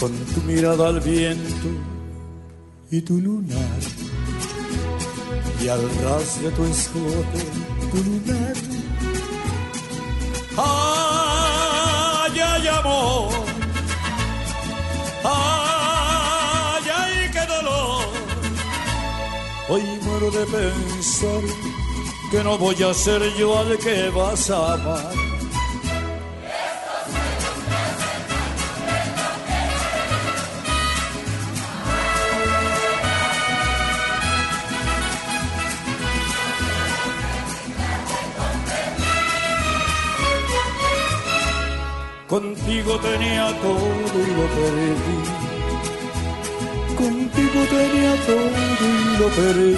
con tu mirada al viento y tu lunar. Y al ras de tu escote, tu lunar. Ay, ay, amor. Ay, ay, qué dolor. Hoy muero de pensar que no voy a ser yo al que vas a amar. Contigo tenía todo y lo perdí. Contigo tenía todo y lo perdí.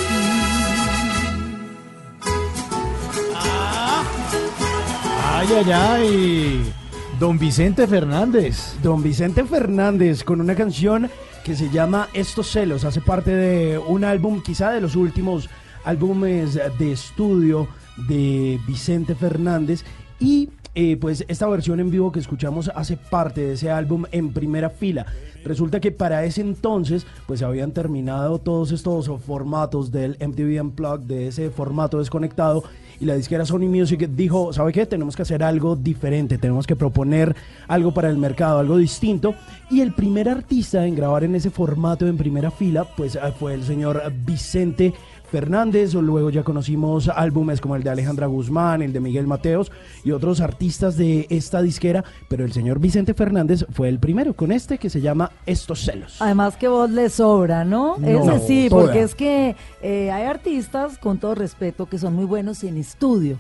Ay, ay, ay. Don Vicente Fernández. Don Vicente Fernández con una canción que se llama Estos celos. Hace parte de un álbum, quizá de los últimos álbumes de estudio de Vicente Fernández. Y eh, pues esta versión en vivo que escuchamos hace parte de ese álbum en primera fila. Resulta que para ese entonces pues habían terminado todos estos formatos del MTV Unplugged, de ese formato desconectado y la disquera Sony Music dijo, ¿sabe qué? Tenemos que hacer algo diferente, tenemos que proponer algo para el mercado, algo distinto. Y el primer artista en grabar en ese formato en primera fila pues fue el señor Vicente Fernández, o luego ya conocimos álbumes como el de Alejandra Guzmán, el de Miguel Mateos y otros artistas de esta disquera, pero el señor Vicente Fernández fue el primero con este que se llama Estos celos. Además que voz le sobra, ¿no? No, Ese sí, toda. porque es que eh, hay artistas, con todo respeto, que son muy buenos en estudio,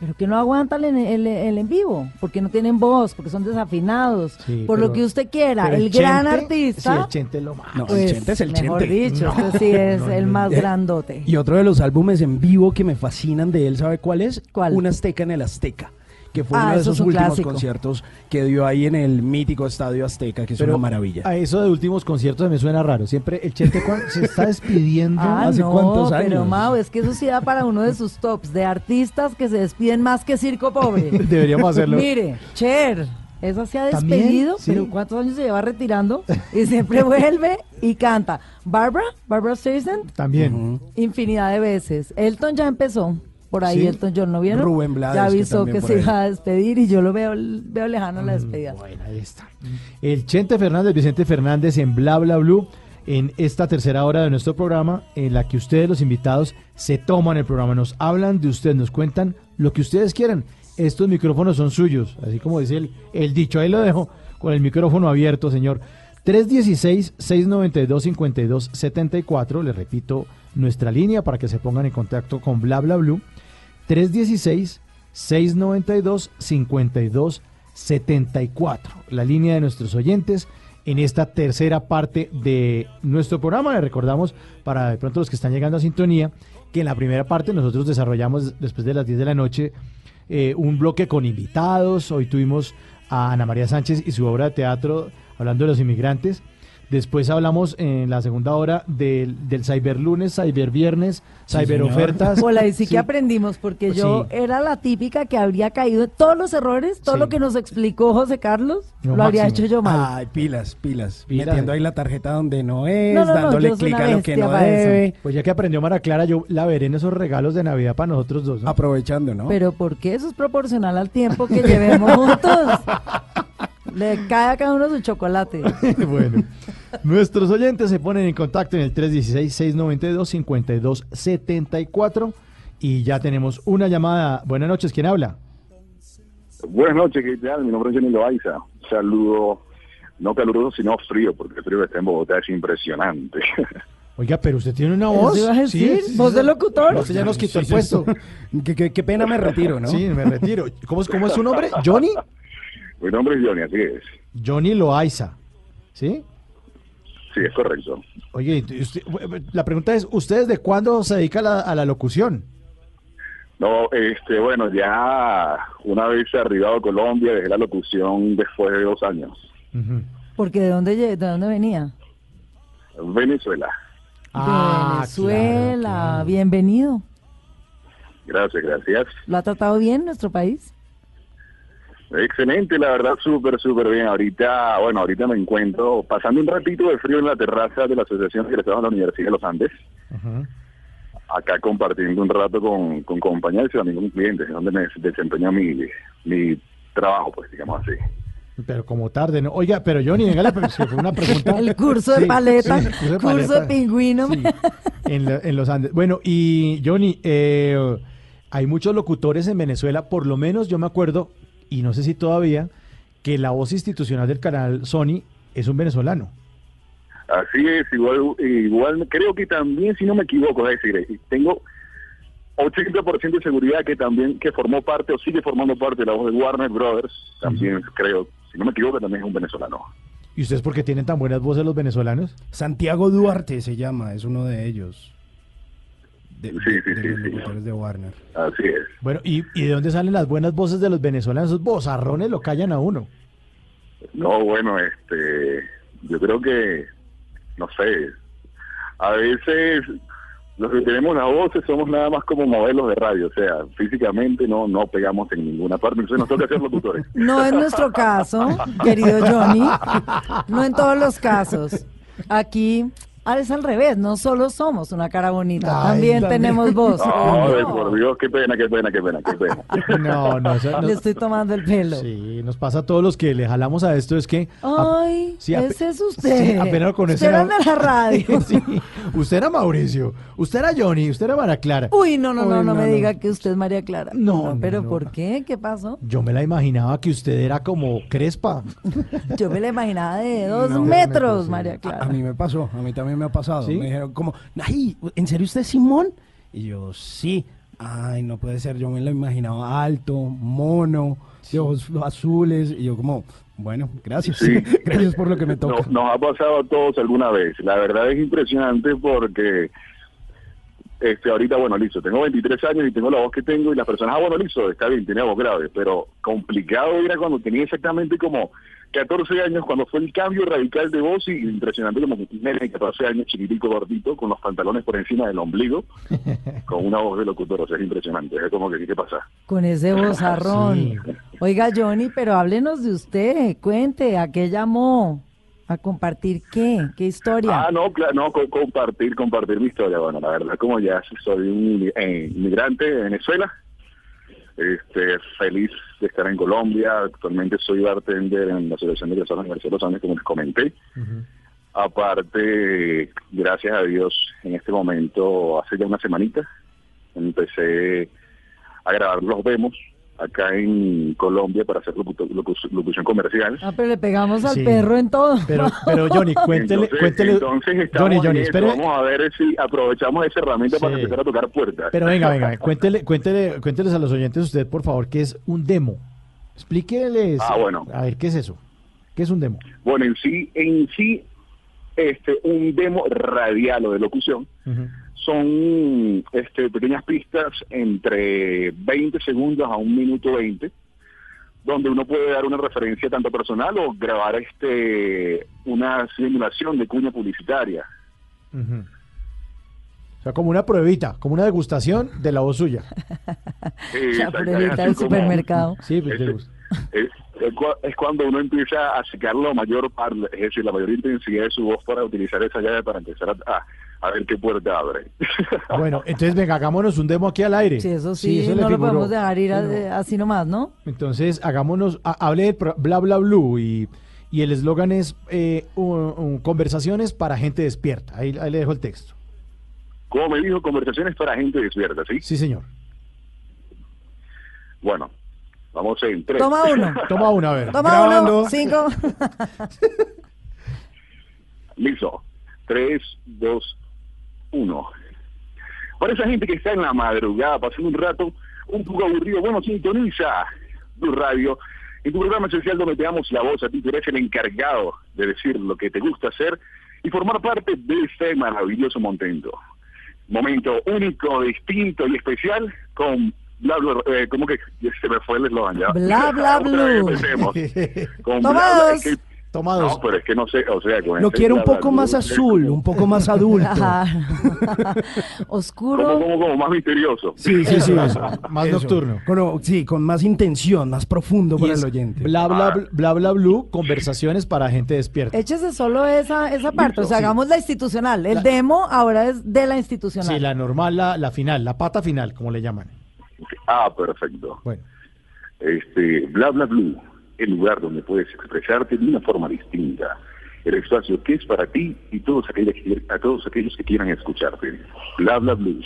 pero que no aguantan el, el- el en vivo, porque no tienen voz, porque son desafinados, Sí, por pero- lo que usted quiera. El, el gran Chente, artista... sí, el Chente es lo más. No, pues, el Chente es el mejor Chente. dicho, No. este sí es No, el no, más eh, grandote. Y otro de los álbumes en vivo que me fascinan de él, ¿sabe cuál es? ¿Cuál? Un Azteca en el Azteca. Que fue Ah, uno de eso esos es un últimos clásico. conciertos que dio ahí en el mítico Estadio Azteca, que es Pero una maravilla. A eso de últimos conciertos me suena raro. Siempre el Chente se está [LAUGHS] despidiendo Ah, hace no, cuántos años. pero Mau, es que eso sí da para uno de sus tops de artistas que se despiden más que Circo Pobre. [LAUGHS] Deberíamos hacerlo. Mire, Cher, esa se ha despedido, Sí. pero ¿cuántos años se lleva retirando? Y siempre [LAUGHS] vuelve y canta. Barbara, Barbara Streisand, También. infinidad de veces. Elton ya empezó. Por ahí Sí. Elton John, ¿no vieron? Rubén Blades, Ya avisó que, se iba a despedir y yo lo veo, veo lejano la despedida. ahí está. El Chente Fernández, Vicente Fernández en Bla Bla Blue, en esta tercera hora de nuestro programa, en la que ustedes, los invitados, se toman el programa, nos hablan de ustedes, nos cuentan lo que ustedes quieran. Estos micrófonos son suyos, así como dice el, el dicho, ahí lo dejo, con el micrófono abierto, señor. 316-692-5274, le repito nuestra línea para que se pongan en contacto con Bla Bla Blue. 316-692-5274, la línea de nuestros oyentes en esta tercera parte de nuestro programa. Le recordamos para de pronto los que están llegando a sintonía que en la primera parte nosotros desarrollamos después de las 10 de la noche eh, un bloque con invitados. Hoy tuvimos a Ana María Sánchez y su obra de teatro hablando de los inmigrantes. Después hablamos en la segunda hora del, del Cyberlunes, Cyberviernes, Cyberofertas. Hola, y sí, Sí. que aprendimos, porque yo sí. era la típica que habría caído en todos los errores, todo Sí. lo que nos explicó José Carlos, No, lo habría máximo. hecho yo mal. Ay, pilas, pilas, Pilas. Metiendo ahí la tarjeta donde no es, No, no, dándole clic a lo que no debe. Pues ya que aprendió Mara Clara, yo la veré en esos regalos de Navidad para nosotros dos. ¿no? Aprovechando, ¿no? Pero ¿por qué eso es proporcional al tiempo que llevemos [LAUGHS] juntos? Le cae a cada uno su chocolate. [LAUGHS] bueno, nuestros oyentes se ponen en contacto en el 316-692-5274 y ya tenemos una llamada. Buenas noches, ¿quién habla? Buenas noches, ¿qué tal? Mi nombre es Johnny Loaiza. Saludo, no caluroso, sino frío, porque el frío que está en Bogotá es impresionante. [LAUGHS] Oiga, pero usted tiene una ¿Eso voz. a decir? ¿Voz de locutor? Usted ya nos quitó el Sí, sí, puesto. qué, qué- qué pena me retiro, ¿no? Sí, me retiro. ¿Cómo, es- cómo es su nombre? [LAUGHS] ¿Johnny? Mi nombre es Johnny, así es. Johnny Loaiza. ¿Sí? Sí, es correcto. Oye, y usted- la pregunta es, ¿usted desde cuándo se dedica a la, a la locución? No, este, bueno, ya una vez arribado a Colombia, dejé la locución después de dos años. Porque ¿de dónde, de dónde venía? Venezuela. Ah, Venezuela, bienvenido. Gracias, gracias. ¿Lo ha tratado bien nuestro país? Excelente, la verdad, súper, súper bien. Ahorita, bueno, ahorita me encuentro pasando un ratito de frío en la terraza de la Asociación de Egresados de la Universidad de los Andes. Acá compartiendo un rato con, con compañeros y también con clientes, donde me desempeño mi, mi trabajo, pues, digamos así. Pero como tarde, ¿no? Oiga, pero Johnny, venga, fue una pregunta. [LAUGHS] El curso de Sí, paleta, sí, el curso de paleta. pingüino. Sí, en, lo- en los Andes. Bueno, y Johnny, eh, hay muchos locutores en Venezuela, por lo menos yo me acuerdo, y no sé si todavía, que la voz institucional del canal Sony es un venezolano. Así es, igual, igual creo que también, si no me equivoco, es decir, tengo 80% de seguridad que también que formó parte o sigue formando parte de la voz de Warner Brothers, también creo, si no me equivoco, también es un venezolano. ¿Y ustedes por qué tienen tan buenas voces los venezolanos? Santiago Duarte se llama, es uno de ellos. De, Sí, sí, de los locutores de Warner. Así es. Bueno, ¿y, y de dónde salen las buenas voces de los venezolanos? Esos bozarrones lo callan a uno. No, bueno, este, yo creo que, no sé, a veces los que tenemos las voces somos nada más como modelos de radio, o sea, físicamente no no pegamos en ninguna parte, entonces nos toca ser locutores. [LAUGHS] No es nuestro caso, querido Johnny. No en todos los casos. Aquí es al revés, no solo somos una cara bonita, Ay, también también. tenemos voz. [LAUGHS] No, de por Dios, qué pena, qué pena, qué pena, qué pena. [LAUGHS] No, no, eso Le nos, estoy tomando el pelo. sí, nos pasa a todos los que le jalamos a esto, es que... a- Ay, sí, ape- ese es usted. sí, apenas con ese usted era de la radio. [LAUGHS] Sí, usted era Mauricio, usted era Johnny, usted era Mara Clara. Uy, no, no, no, no, me no. diga que usted es María Clara. No, no, pero no. ¿por qué? ¿Qué pasó? Yo me la imaginaba que usted era como Crespa. Yo me la imaginaba de dos No, metros, sí. María A, Clara. a mí me pasó, a mí también me ha pasado. ¿Sí? Me dijeron como, ay, ¿en serio usted es Simón? Y yo, sí. Ay, no puede ser, yo me lo imaginaba alto, mono, de ojos azules. Y yo como, bueno, gracias. Sí. [LAUGHS] gracias por lo que me No- toca. nos ha pasado a todos alguna vez. La verdad es impresionante porque este ahorita, bueno, listo, tengo 23 años y tengo la voz que tengo y las personas, ah, bueno, listo, está bien, tiene voz grave, pero complicado era cuando tenía exactamente como 14 años, cuando fue el cambio radical de voz y impresionante como nene de 14 años, chiquitico, gordito, con los pantalones por encima del ombligo, [LAUGHS] con una voz de locutor, o sea, es impresionante, es como que, ¿qué pasa? Con ese bozarrón. Sí. Oiga, Johnny, pero háblenos de usted. Cuente, ¿a qué llamó? ¿A compartir qué? ¿Qué historia? Ah, no, claro, no, co- compartir, compartir mi historia. Bueno, la verdad, como ya soy un eh, inmigrante de Venezuela, este, feliz de estar en Colombia. Actualmente soy bartender en la Asociación de la Universidad de los Andes, como les comenté. Aparte, gracias a Dios, en este momento, hace ya una semanita, empecé a grabar los demos acá en Colombia para hacer locu- locución comercial. Ah, pero le pegamos al Sí. perro en todo. Pero, pero Johnny, [LAUGHS] cuéntele, entonces, cuéntele. entonces estamos Johnny, en espere. Vamos a ver si aprovechamos esa herramienta para empezar a tocar puertas. Pero venga, venga, cuéntele, cuéntele, cuénteles a los oyentes usted, por favor, qué es un demo. Explíqueles. Ah, bueno. A ver, ¿qué es eso? ¿Qué es un demo? Bueno, en sí, en sí, este, un demo radial o de locución son este, pequeñas pistas entre 20 segundos a un minuto 20, donde uno puede dar una referencia tanto personal o grabar este una simulación de cuña publicitaria. Ujú. O sea, como una pruebita, como una degustación de la voz suya. Sí, [LAUGHS] La pruebita del supermercado. Sí, pues, Este, es, es cua- es cuando uno empieza a sacar la mayor parte, es decir, la mayor intensidad de su voz para utilizar esa llave para empezar a, a- a ver qué puerta abre. [LAUGHS] Bueno, entonces venga, hagámonos un demo aquí al aire. Sí, eso sí, eso no lo figuró. podemos dejar ir a- Sí, no. así nomás, ¿no? Entonces, hagámonos, ha- hable pro- bla bla blue y, y el eslogan es eh, un- un- conversaciones para gente despierta. Ahí, ahí le dejo el texto. Como me dijo, conversaciones para gente despierta, ¿sí? Sí, señor. Bueno, vamos en tres. Toma uno. [LAUGHS] Toma una, a ver. Toma Grabando. uno, cinco. [LAUGHS] Listo. Tres, dos, uno. Para esa gente que está en la madrugada, pasando un rato un poco aburrido, bueno, sintoniza tu radio en tu programa especial donde te damos la voz a ti, tú eres el encargado de decir lo que te gusta hacer y formar parte de este maravilloso momento. Momento único, distinto y especial con bla bla, eh, ¿cómo que se me fue el eslogan ya? Bla, bla, blue. empecemos. [LAUGHS] Con bla, bla, es que- Toma No, pero es que no sé, o sea, con Lo ese quiero un poco más azul, un poco más adulto. Ajá. [LAUGHS] Como, Oscuro. como, como más misterioso. Sí, sí, sí. [LAUGHS] Eso, más nocturno. Con- sí, con más intención, más profundo para el oyente. Bla bla bla bla bla blue, conversaciones para gente despierta. Échese solo esa, esa parte, o sea, Sí. hagamos la institucional. El La- demo ahora es de la institucional. Sí, la normal, la, la final, la pata final, como le llaman. Ah, perfecto. Bueno. Este, bla, bla, blue, el lugar donde puedes expresarte de una forma distinta. El espacio que es para ti y todos aquellos que, a todos aquellos que quieran escucharte. Bla, bla, blue.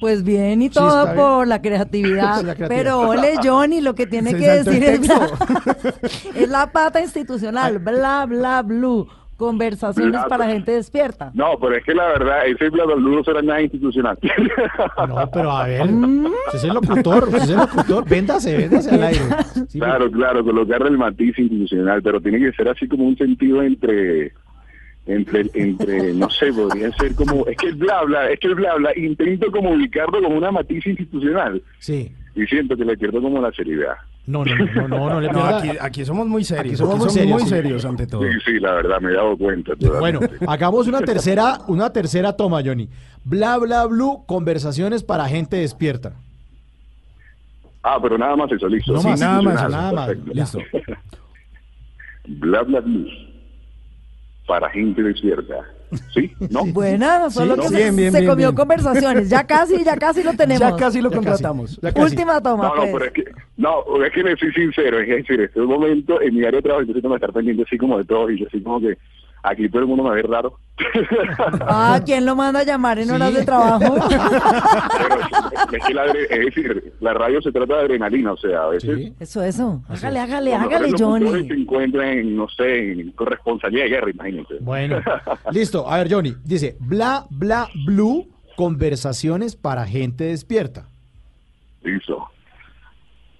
Pues bien, y Sí, todo bien. por la creatividad. [LAUGHS] La creatividad. Pero ole, Johnny, lo que tiene [LAUGHS] Se que decir [LAUGHS] es la pata institucional. Bla, bla, blue. Conversaciones Bla, para gente despierta. No, pero es que la verdad, ese bla, bla, blue no será nada institucional. [LAUGHS] No, pero a ver, usted es el locutor, usted es el locutor, véndase, véndase al aire. claro, claro, colocarle el matiz institucional, pero tiene que ser así como un sentido entre, entre, entre, no sé, podría ser como, es que el bla bla, es que el bla bla, intento como ubicarlo como una matiz institucional Sí. Y siento que le pierdo como la seriedad. No, no, no, no, no, no le [LAUGHS] No, pierda- aquí, aquí somos muy serios. Aquí somos muy serios, ante todo. Sí, sí, la verdad, me he dado cuenta. Bueno, hagamos una tercera, una tercera toma, Johnny. Bla bla blue, conversaciones para gente despierta. Ah, pero nada más eso, listo. No Sí, más, nada más, institucional, nada más, listo. [LAUGHS] Bla bla blue para gente despierta. ¿Sí? ¿No? Buena, solo Sí, que ¿no? se, Bien, bien, se bien, comió bien. conversaciones. Ya casi, ya casi lo tenemos. Ya casi lo contratamos. Última toma, No, no, pues. pero es que, no, es que le soy sincero, es decir, este es un momento en mi área de trabajo, entonces tengo que estar pendiente así como de todo, y yo así como que aquí todo el mundo me ve raro. [LAUGHS] Ah, ¿quién lo manda a llamar en horas de trabajo? [LAUGHS] es que la, adre- es decir, la radio se trata de adrenalina, o sea, a veces... Eso, eso. Hágale, hágale, hágale, Johnny. se encuentran en, no sé, en corresponsalía de guerra, imagínense. Bueno, [LAUGHS] listo. A ver, Johnny, dice bla bla blue, conversaciones para gente despierta. Listo.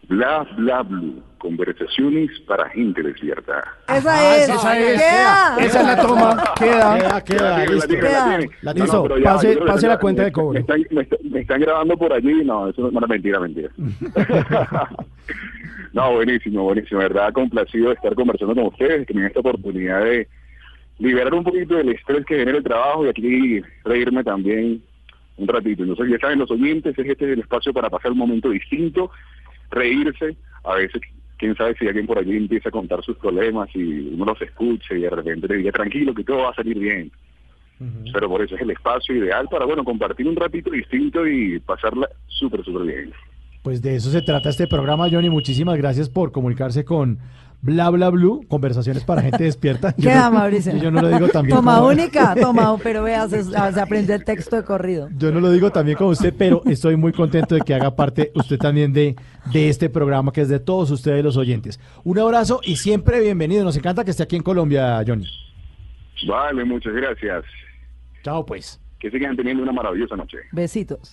Bla, bla, blue. Conversaciones para gente despierta. Esa es. esa es. Queda. Esa es la toma. Queda. Queda, queda, La tiene, listo. la tiene, la tiene. La No, tiene. no, pero ya, pase- la cuenta me- de cobro. Me están, me me están grabando por allí, no, eso es una mentira, mentira. [LAUGHS] no, buenísimo, buenísimo, de verdad complacido de estar conversando con ustedes, que me esta oportunidad de liberar un poquito del estrés que genera el trabajo y aquí reírme también un ratito. Entonces, ya saben los oyentes, es este es el espacio para pasar un momento distinto, reírse, a veces quién sabe si alguien por allí empieza a contar sus problemas y uno los escucha y de repente le diga tranquilo que todo va a salir bien. Pero por eso es el espacio ideal para, bueno, compartir un ratito distinto y pasarla súper, súper bien. Pues de eso se trata este programa, Johnny. Muchísimas gracias por comunicarse con Bla Bla Blue, conversaciones para gente despierta. [LAUGHS] Yo Queda, no- Mauricio. Yo no lo digo también. Toma como- única, [LAUGHS] toma, pero vea, se, aprendió el texto de corrido. Yo no lo digo también como usted, pero estoy muy contento de que haga parte usted también de, de este programa que es de todos ustedes los oyentes. Un abrazo y siempre bienvenido. Nos encanta que esté aquí en Colombia, Johnny. Vale, muchas gracias. Chao, pues. Que sigan teniendo una maravillosa noche. Besitos.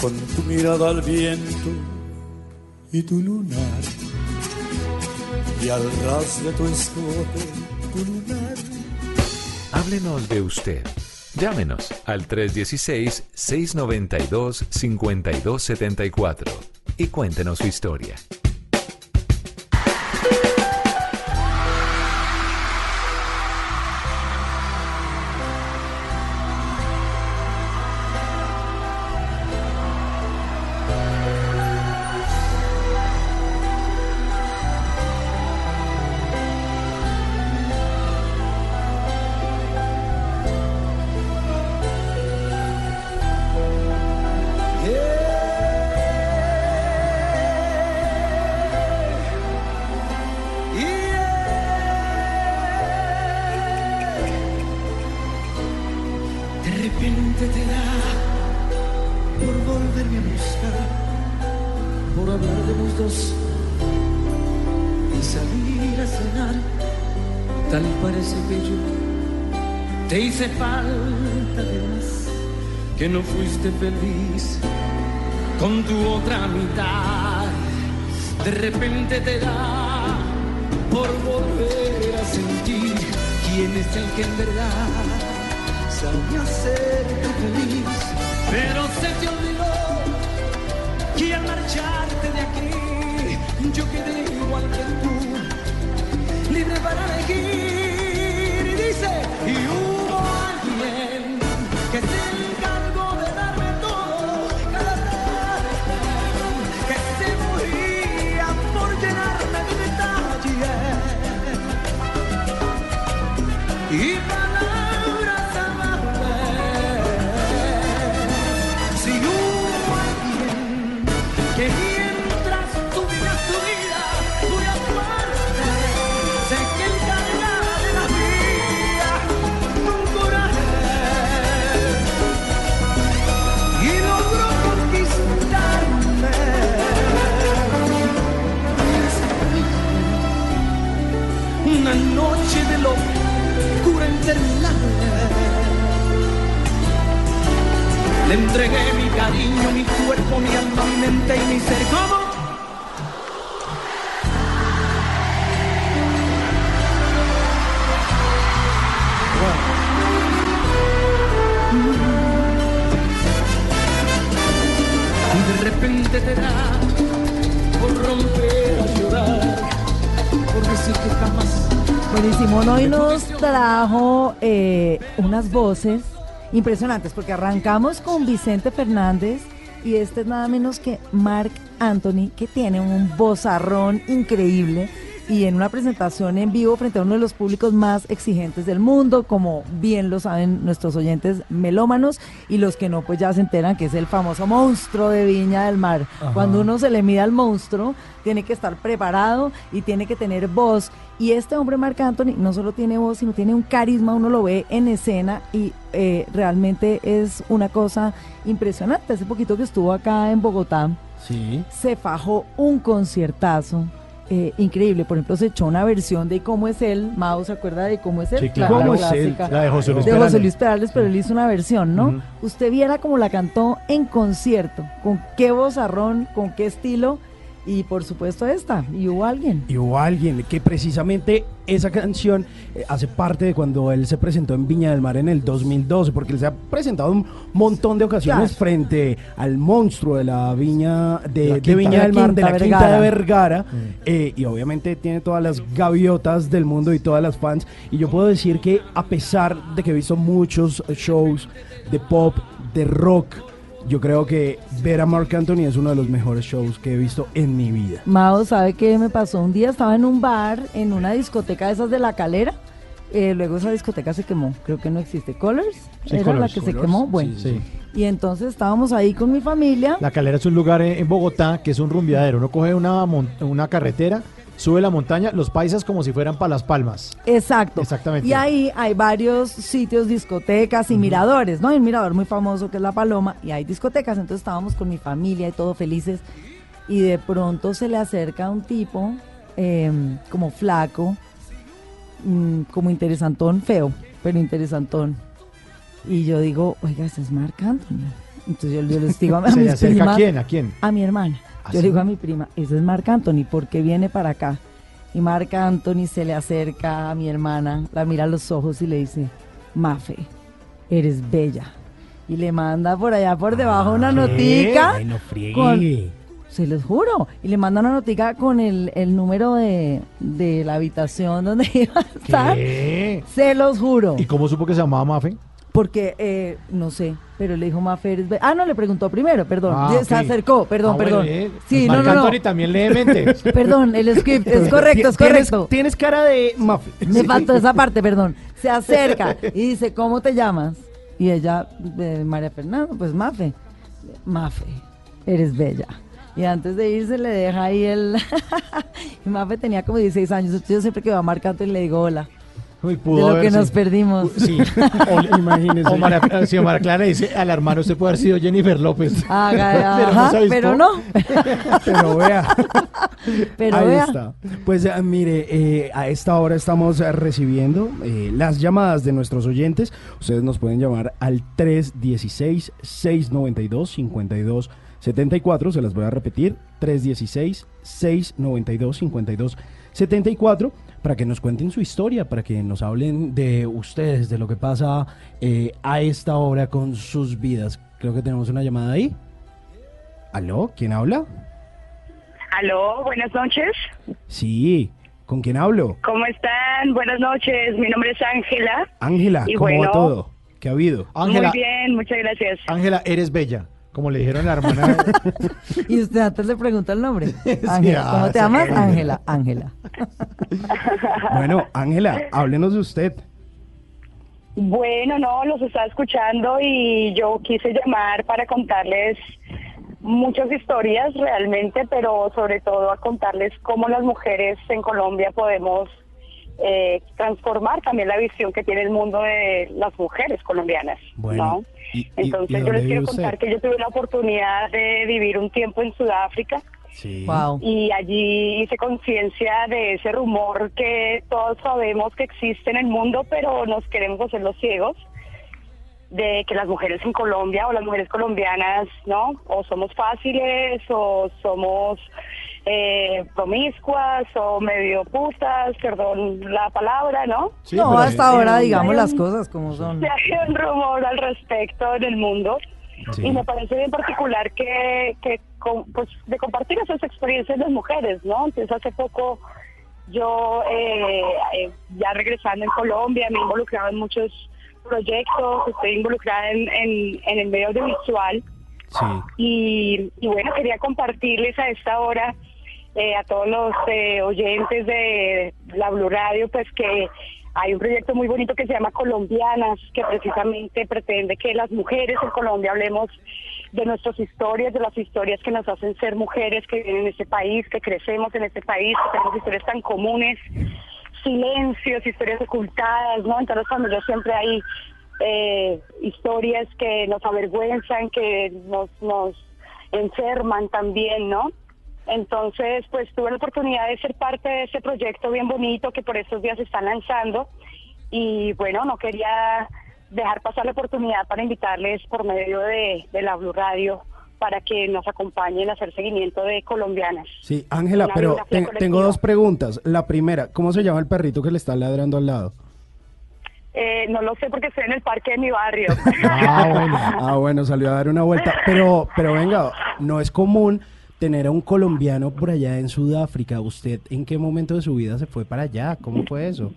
con tu mirada al viento y tu lunar. Y al ras de tu escote, tu lunar. Háblenos de usted. Llámenos al 316-692-5274 y cuéntenos su historia. Sabía hacerte feliz, entregué mi cariño, mi cuerpo, mi alma, mi mente y mi ser. ¿Cómo? Y de repente te da por romper a llorar, por decir que jamás Buenísimo. Hoy nos trajo eh, unas voces impresionantes porque arrancamos con Vicente Fernández y este es nada menos que Mark Anthony que tiene un vozarrón increíble y en una presentación en vivo frente a uno de los públicos más exigentes del mundo, como bien lo saben nuestros oyentes melómanos y los que no, pues ya se enteran que es el famoso monstruo de Viña del Mar. Ajá. Cuando uno se le mide al monstruo, tiene que estar preparado y tiene que tener voz. Y este hombre, Marc Anthony, no solo tiene voz, sino tiene un carisma, uno lo ve en escena y eh, realmente es una cosa impresionante. Hace poquito que estuvo acá en Bogotá, Sí. se fajó un conciertazo. eh, increíble, por ejemplo, se echó una versión de cómo es él. Mao se acuerda de cómo es él. Sí, claro. ¿Cómo es él? La de José Luis De. José Luis Perales, pero él hizo una versión, ¿no? Usted viera cómo la cantó en concierto, con qué vozarrón, con qué estilo, y por supuesto esta, y hubo alguien. Y hubo alguien que precisamente esa canción eh, hace parte de cuando él se presentó en Viña del Mar en el 2012, porque él se ha presentado un montón de ocasiones Claro. frente al monstruo de la Viña de, La de Viña del Mar, de la Quinta de Vergara, eh, y obviamente tiene todas las gaviotas del mundo y todas las fans. Y yo puedo decir que a pesar de que he visto muchos shows de pop, de rock, yo creo que ver a Mark Anthony es uno de los mejores shows que he visto en mi vida. Mao, ¿sabe qué me pasó? Un día estaba en un bar, en una discoteca de esas de la calera. eh, luego esa discoteca se quemó, creo que no existe. Colors Sí, era Colors, la que se quemó. Bueno, sí, sí. Y entonces estábamos ahí con mi familia. La calera es un lugar en Bogotá que es un rumbeadero. Uno coge una, mon- una carretera, sube la montaña, los paisas como si fueran para las palmas. Exacto. Exactamente. Y ahí hay varios sitios, discotecas y miradores, ¿no? Hay un mirador muy famoso que es La Paloma y hay discotecas. Entonces estábamos con mi familia y todo felices. Y de pronto se le acerca un tipo eh, como flaco, mm, como interesantón, feo, pero interesantón. Y yo digo, oiga, ese es Marc Anthony. Entonces yo, yo les digo a, [LAUGHS] a ¿Se le mis acerca primas- a quién? ¿A quién? a mi hermana. ¿Ah, Yo sí? le digo a mi prima, ese es Marc Anthony, ¿por qué viene para acá? Y Marc Anthony se le acerca a mi hermana, la mira a los ojos y le dice, Mafe, eres bella. Y le manda por allá por debajo una notica. Ay, no con- se los juro. Y le manda una notica con el, el número de, de la habitación donde [LAUGHS] iba a estar. ¿Qué? Se los juro. ¿Y cómo supo que se llamaba Mafe? Porque, eh, no sé, pero le dijo Mafe, eres bella. Ah, no, le preguntó primero, perdón. Ah, Se acercó, perdón, Ah, bueno, perdón. eh, Sí, Marc no, no, no. También lee mentes. [LAUGHS] Perdón, el script es [LAUGHS] correcto, es correcto. Tienes cara de Mafe. [LAUGHS] Me faltó esa parte, perdón. Se acerca y dice, ¿cómo te llamas? Y ella, eh, María Fernanda, pues Mafe. Mafe, eres bella. Y antes de irse le deja ahí el... y Mafe tenía como 16 años, entonces yo siempre que va marcando y le digo hola. Uy, De pudo lo haber que nos perdimos. Sí. [LAUGHS] O, imagínese. O si María Clara dice al hermano, usted puede haber sido Jennifer López. Haga- [LAUGHS] Pero no ajá, se pero no. [LAUGHS] Pero vea. Pero Ahí vea. está. Pues eh, mire, eh, a esta hora estamos eh, recibiendo eh, las llamadas de nuestros oyentes. Ustedes nos pueden llamar al 316-692-5274. Se las voy a repetir. 316-692-5274 para que nos cuenten su historia, para que nos hablen de ustedes, de lo que pasa eh, a esta hora con sus vidas. Creo que tenemos una llamada ahí. ¿Aló? ¿Quién habla? Aló, buenas noches. Sí, ¿con quién hablo? ¿Cómo están? Buenas noches. Mi nombre es Ángela. Ángela, ¿cómo bueno, va todo? ¿Qué ha habido? Muy bien, muchas gracias. Ángela, eres bella. Como le dijeron a la hermana. [LAUGHS] Y usted antes le preguntó el nombre. [LAUGHS] Ángela, ¿cómo te llamas? Ángela, Ángela. [LAUGHS] Bueno, Ángela, háblenos de usted. Bueno, no, los estaba escuchando y yo quise llamar para contarles muchas historias realmente, pero sobre todo a contarles cómo las mujeres en Colombia podemos eh, transformar también la visión que tiene el mundo de las mujeres colombianas, Bueno, ¿no? Y- Entonces ¿y yo les quiero usted? contar que yo tuve la oportunidad de vivir un tiempo en Sudáfrica. Sí. Y allí hice conciencia de ese rumor que todos sabemos que existe en el mundo, pero nos queremos hacer los ciegos, de que las mujeres en Colombia o las mujeres colombianas, ¿no? O somos fáciles o somos eh, promiscuas o medio putas, perdón la palabra, ¿no? no, hasta ahora digamos las cosas como son. [LAUGHS] hay un rumor al respecto en el mundo Sí. y me parece bien particular que, que con- pues, de compartir esas experiencias de mujeres, ¿no? Entonces hace poco yo eh, eh, ya regresando en Colombia me he involucrado en muchos proyectos, estoy involucrada en, en, en el medio audiovisual Sí. y, y bueno, quería compartirles a esta hora eh, a todos los eh, oyentes de la Blue Radio, pues que hay un proyecto muy bonito que se llama Colombianas, que precisamente pretende que las mujeres en Colombia hablemos de nuestras historias, de las historias que nos hacen ser mujeres que viven en este país, que crecemos en este país, que tenemos historias tan comunes, silencios, historias ocultadas, ¿no? Entonces cuando yo siempre hay eh, historias que nos avergüenzan, que nos, nos enferman también, ¿no? Entonces, pues tuve la oportunidad de ser parte de ese proyecto bien bonito que por estos días se está lanzando y bueno, no quería dejar pasar la oportunidad para invitarles por medio de, de la Blue Radio para que nos acompañen a hacer seguimiento de colombianas. Sí, Ángela, pero ten- tengo dos preguntas. La primera, ¿cómo se llama el perrito que le está ladrando al lado? Eh, no lo sé porque estoy en el parque de mi barrio. Ah, bueno. Ah, bueno, salió a dar una vuelta. Pero, pero venga, no es común tener a un colombiano por allá en Sudáfrica. ¿Usted en qué momento de su vida se fue para allá? ¿Cómo fue eso?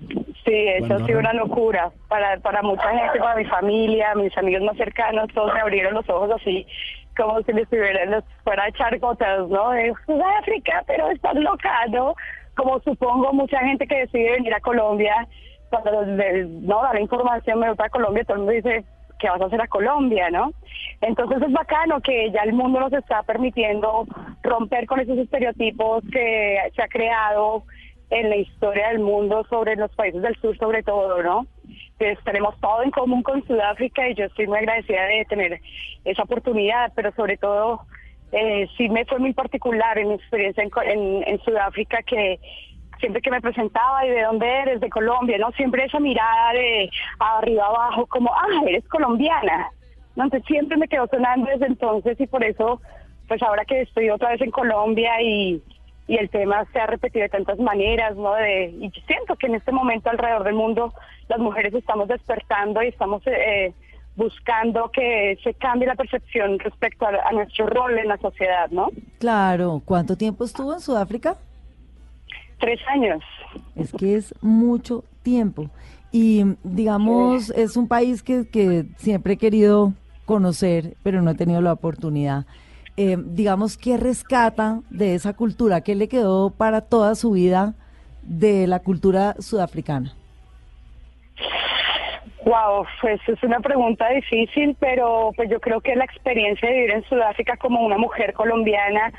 Sí, eso ha sido una locura para, para mucha gente, para mi familia, mis amigos más cercanos, todos me abrieron los ojos así, como si les estuvieran les fuera a echar gotas, ¿no? De Sudáfrica, pero estás loca, ¿no? Como supongo mucha gente que decide venir a Colombia, cuando le- no da la información, me voy para Colombia, todo el mundo dice, ¿qué vas a hacer a Colombia, no? Entonces es bacano que ya el mundo nos está permitiendo romper con esos estereotipos que se ha creado en la historia del mundo sobre los países del sur sobre todo, ¿no? Pues tenemos todo en común con Sudáfrica y yo estoy muy agradecida de tener esa oportunidad, pero sobre todo eh, sí me fue muy particular en mi experiencia en, en, en Sudáfrica que siempre que me presentaba y de dónde eres, de Colombia, ¿no? Siempre esa mirada de arriba abajo como, ah, eres colombiana. ¿no? Entonces siempre me quedó sonando desde entonces y por eso, pues ahora que estoy otra vez en Colombia y, y el tema se ha repetido de tantas maneras, ¿no? De, y siento que en este momento alrededor del mundo las mujeres estamos despertando y estamos eh, buscando que se cambie la percepción respecto a nuestro rol en la sociedad, ¿no? Claro, ¿cuánto tiempo estuvo en Sudáfrica? Tres años. Es que es mucho tiempo. Y digamos, es un país que, que siempre he querido conocer, pero no he tenido la oportunidad. Eh, digamos, ¿qué rescata de esa cultura? ¿Qué le quedó para toda su vida de la cultura sudafricana? Wow, pues es una pregunta difícil, pero pues yo creo que la experiencia de vivir en Sudáfrica como una mujer colombiana,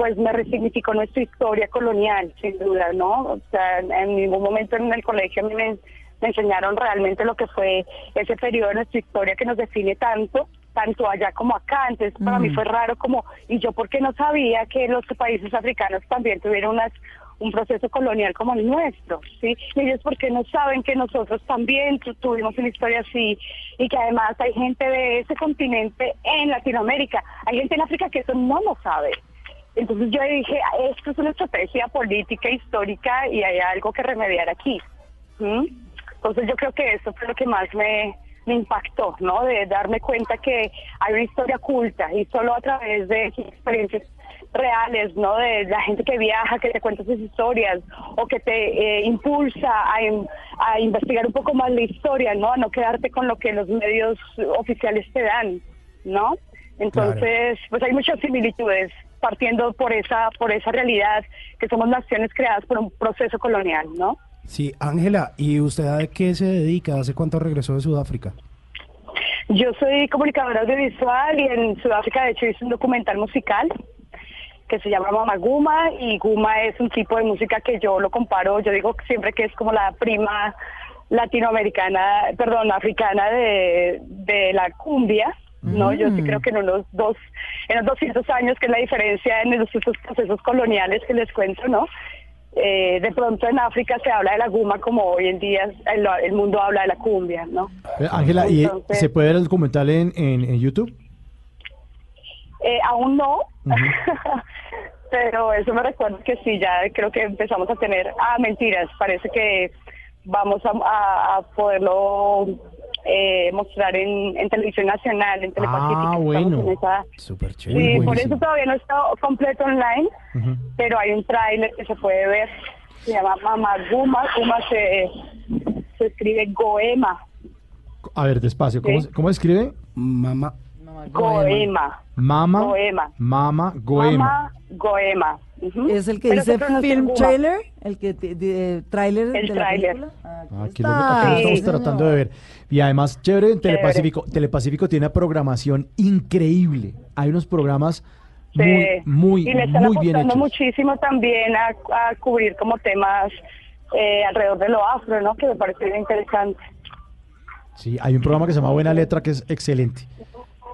pues me resignificó nuestra historia colonial, sin duda, ¿no? O sea, en ningún momento en el colegio a mí me, me enseñaron realmente lo que fue ese periodo de nuestra historia que nos define tanto, tanto allá como acá. Entonces, para mí Mm. fue raro como, y yo porque no sabía que los países africanos también tuvieron unas un proceso colonial como el nuestro, ¿sí? Y ellos porque no saben que nosotros también tu- tuvimos una historia así y que además hay gente de ese continente en Latinoamérica, hay gente en África que eso no lo sabe. Entonces yo dije, "Ah, esto es una estrategia política, histórica y hay algo que remediar aquí. Entonces yo creo que eso fue lo que más me, impactó, ¿no? De darme cuenta que hay una historia oculta y solo a través de experiencias reales, ¿no? De la gente que viaja, que te cuenta sus historias o que te eh, impulsa a investigar un poco más la historia, ¿no? A no quedarte con lo que los medios oficiales te dan, ¿no? Entonces, pues hay muchas similitudes partiendo por esa por esa realidad que somos naciones creadas por un proceso colonial, ¿no? Sí, Ángela, ¿y usted a qué se dedica? ¿Hace cuánto regresó de Sudáfrica? Yo soy comunicadora audiovisual y en Sudáfrica de hecho hice un documental musical que se llama Mama Guma y Guma es un tipo de música que yo lo comparo, yo digo siempre que es como la prima latinoamericana, perdón, africana de, de la cumbia, ¿no? Yo sí Mm. creo que en unos dos, en los 200 años, que es la diferencia en los, estos procesos coloniales que les cuento, ¿no? Eh, de pronto en África se habla de la guma como hoy en día el, el mundo habla de la cumbia, ¿no? Eh, Ángela, ¿y Entonces- se puede ver el documental en, en, en YouTube? Eh, aún no, [LAUGHS] pero eso me recuerda que sí, ya creo que empezamos a tener, ah, mentiras, parece que vamos a, a- a poderlo eh, mostrar en, en televisión nacional, en Telepacífica. Ah, estamos bueno. en esa- Súper Sí, por eso todavía no está completo online, pero hay un tráiler que se puede ver, se llama Mamá Guma, Guma se, se escribe Goema, A ver, despacio. ¿Cómo, Sí. ¿cómo escribe? Mamá. Goema, Mama. Goema. Mama Goema. Mamá Goema. Ujú. ¿Es el que Pero dice film trailer? ¿El que de, de- trailer El de la tráiler. película? Ah, Ah, Aquí lo, aquí lo estamos Sí, tratando de ver. Y además, chévere en Chévere. Telepacífico. Telepacífico tiene una programación increíble. Hay unos programas Sí. muy, muy, y le están muy bien hechos. muchísimo también a, a cubrir como temas eh, alrededor de lo afro, ¿no? Que me parece bien interesante. Sí, hay un programa que se llama Buena Letra que es excelente.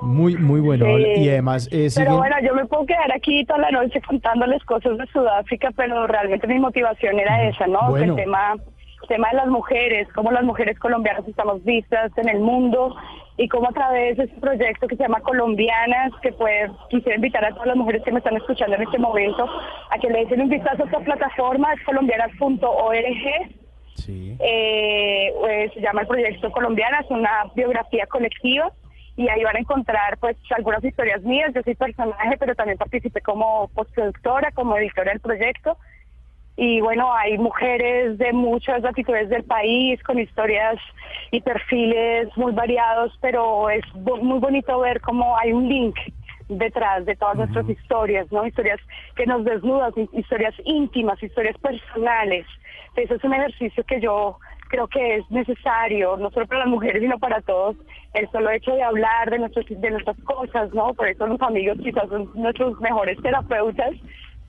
Muy, muy bueno. Sí. Y además, eh, Pero bueno, yo me puedo quedar aquí toda la noche contándoles cosas de Sudáfrica, pero realmente mi motivación era esa, ¿no? Bueno. El tema, el tema de las mujeres, cómo las mujeres colombianas estamos vistas en el mundo y cómo a través de este proyecto que se llama Colombianas, que pues quisiera invitar a todas las mujeres que me están escuchando en este momento a que le den un vistazo a esta plataforma, es colombianas.org. Eh, eh, se llama el proyecto Colombiana, es una biografía colectiva y ahí van a encontrar pues algunas historias mías, yo soy personaje pero también participé como postproductora, como editora del proyecto y bueno, hay mujeres de muchas latitudes del país con historias y perfiles muy variados, pero es bo- muy bonito ver cómo hay un link detrás de todas nuestras historias, ¿no? Historias que nos desnudan, hi- historias íntimas, historias personales. Ese es un ejercicio que yo creo que es necesario, no solo para las mujeres, sino para todos, el solo hecho de hablar de, nuestros, de nuestras cosas, ¿no? Por eso los amigos quizás son nuestros mejores terapeutas,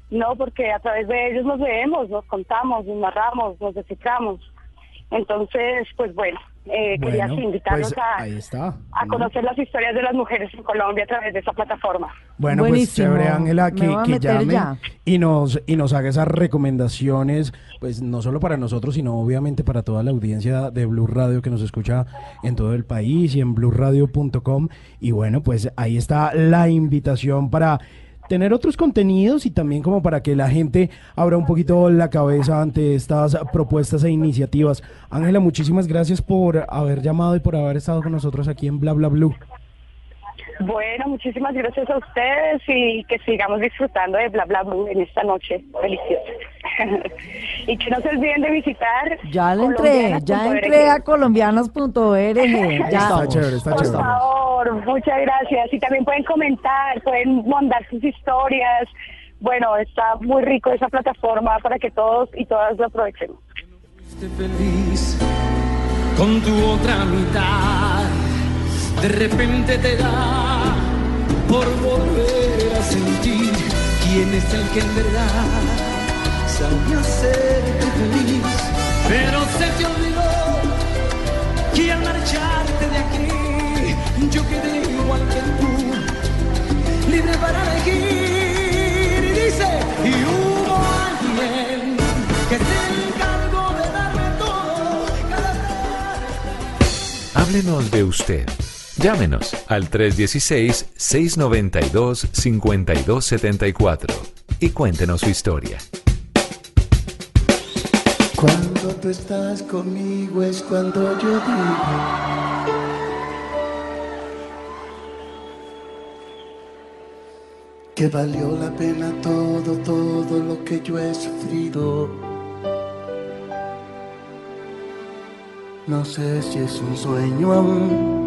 ¿no? Porque a través de ellos nos vemos, nos contamos, nos narramos, nos desciframos. Entonces, pues bueno, eh, quería Bueno, invitarlos pues, a, ahí está. a conocer las historias de las mujeres en Colombia a través de esa plataforma. Bueno, pues Buenísimo. chévere, Ángela, que, llame ya. y nos, y nos haga esas recomendaciones, pues no solo para nosotros, sino obviamente para toda la audiencia de Blue Radio que nos escucha en todo el país y en blueradio.com. Y bueno, pues ahí está la invitación para tener otros contenidos y también como para que la gente abra un poquito la cabeza ante estas propuestas e iniciativas. Ángela, muchísimas gracias por haber llamado y por haber estado con nosotros aquí en Bla Bla Blue. Bueno, muchísimas gracias a ustedes y que sigamos disfrutando de Bla Bla Blue en esta noche deliciosa. [LAUGHS] y que no se olviden de visitar. Ya le entré, ya entré a colombianas.org. [LAUGHS] Ya. Está chévere, está Por chévere. favor, muchas gracias. Y también pueden comentar, pueden mandar sus historias. Bueno, está muy rico esa plataforma para que todos y todas lo aprovechemos. Feliz con tu otra mitad. De repente te da por volver a sentir quién es el que en verdad sabe hacerte feliz. Pero se te olvidó que al marcharte de aquí yo quedé igual que tú, libre para elegir. Y dice, y hubo alguien que se encargó de darme todo. Háblenos de usted. Llámenos al 316-692-5274 y cuéntenos su historia. Cuando tú estás conmigo es cuando yo digo. Que valió la pena todo, todo lo que yo he sufrido. No sé si es un sueño aún.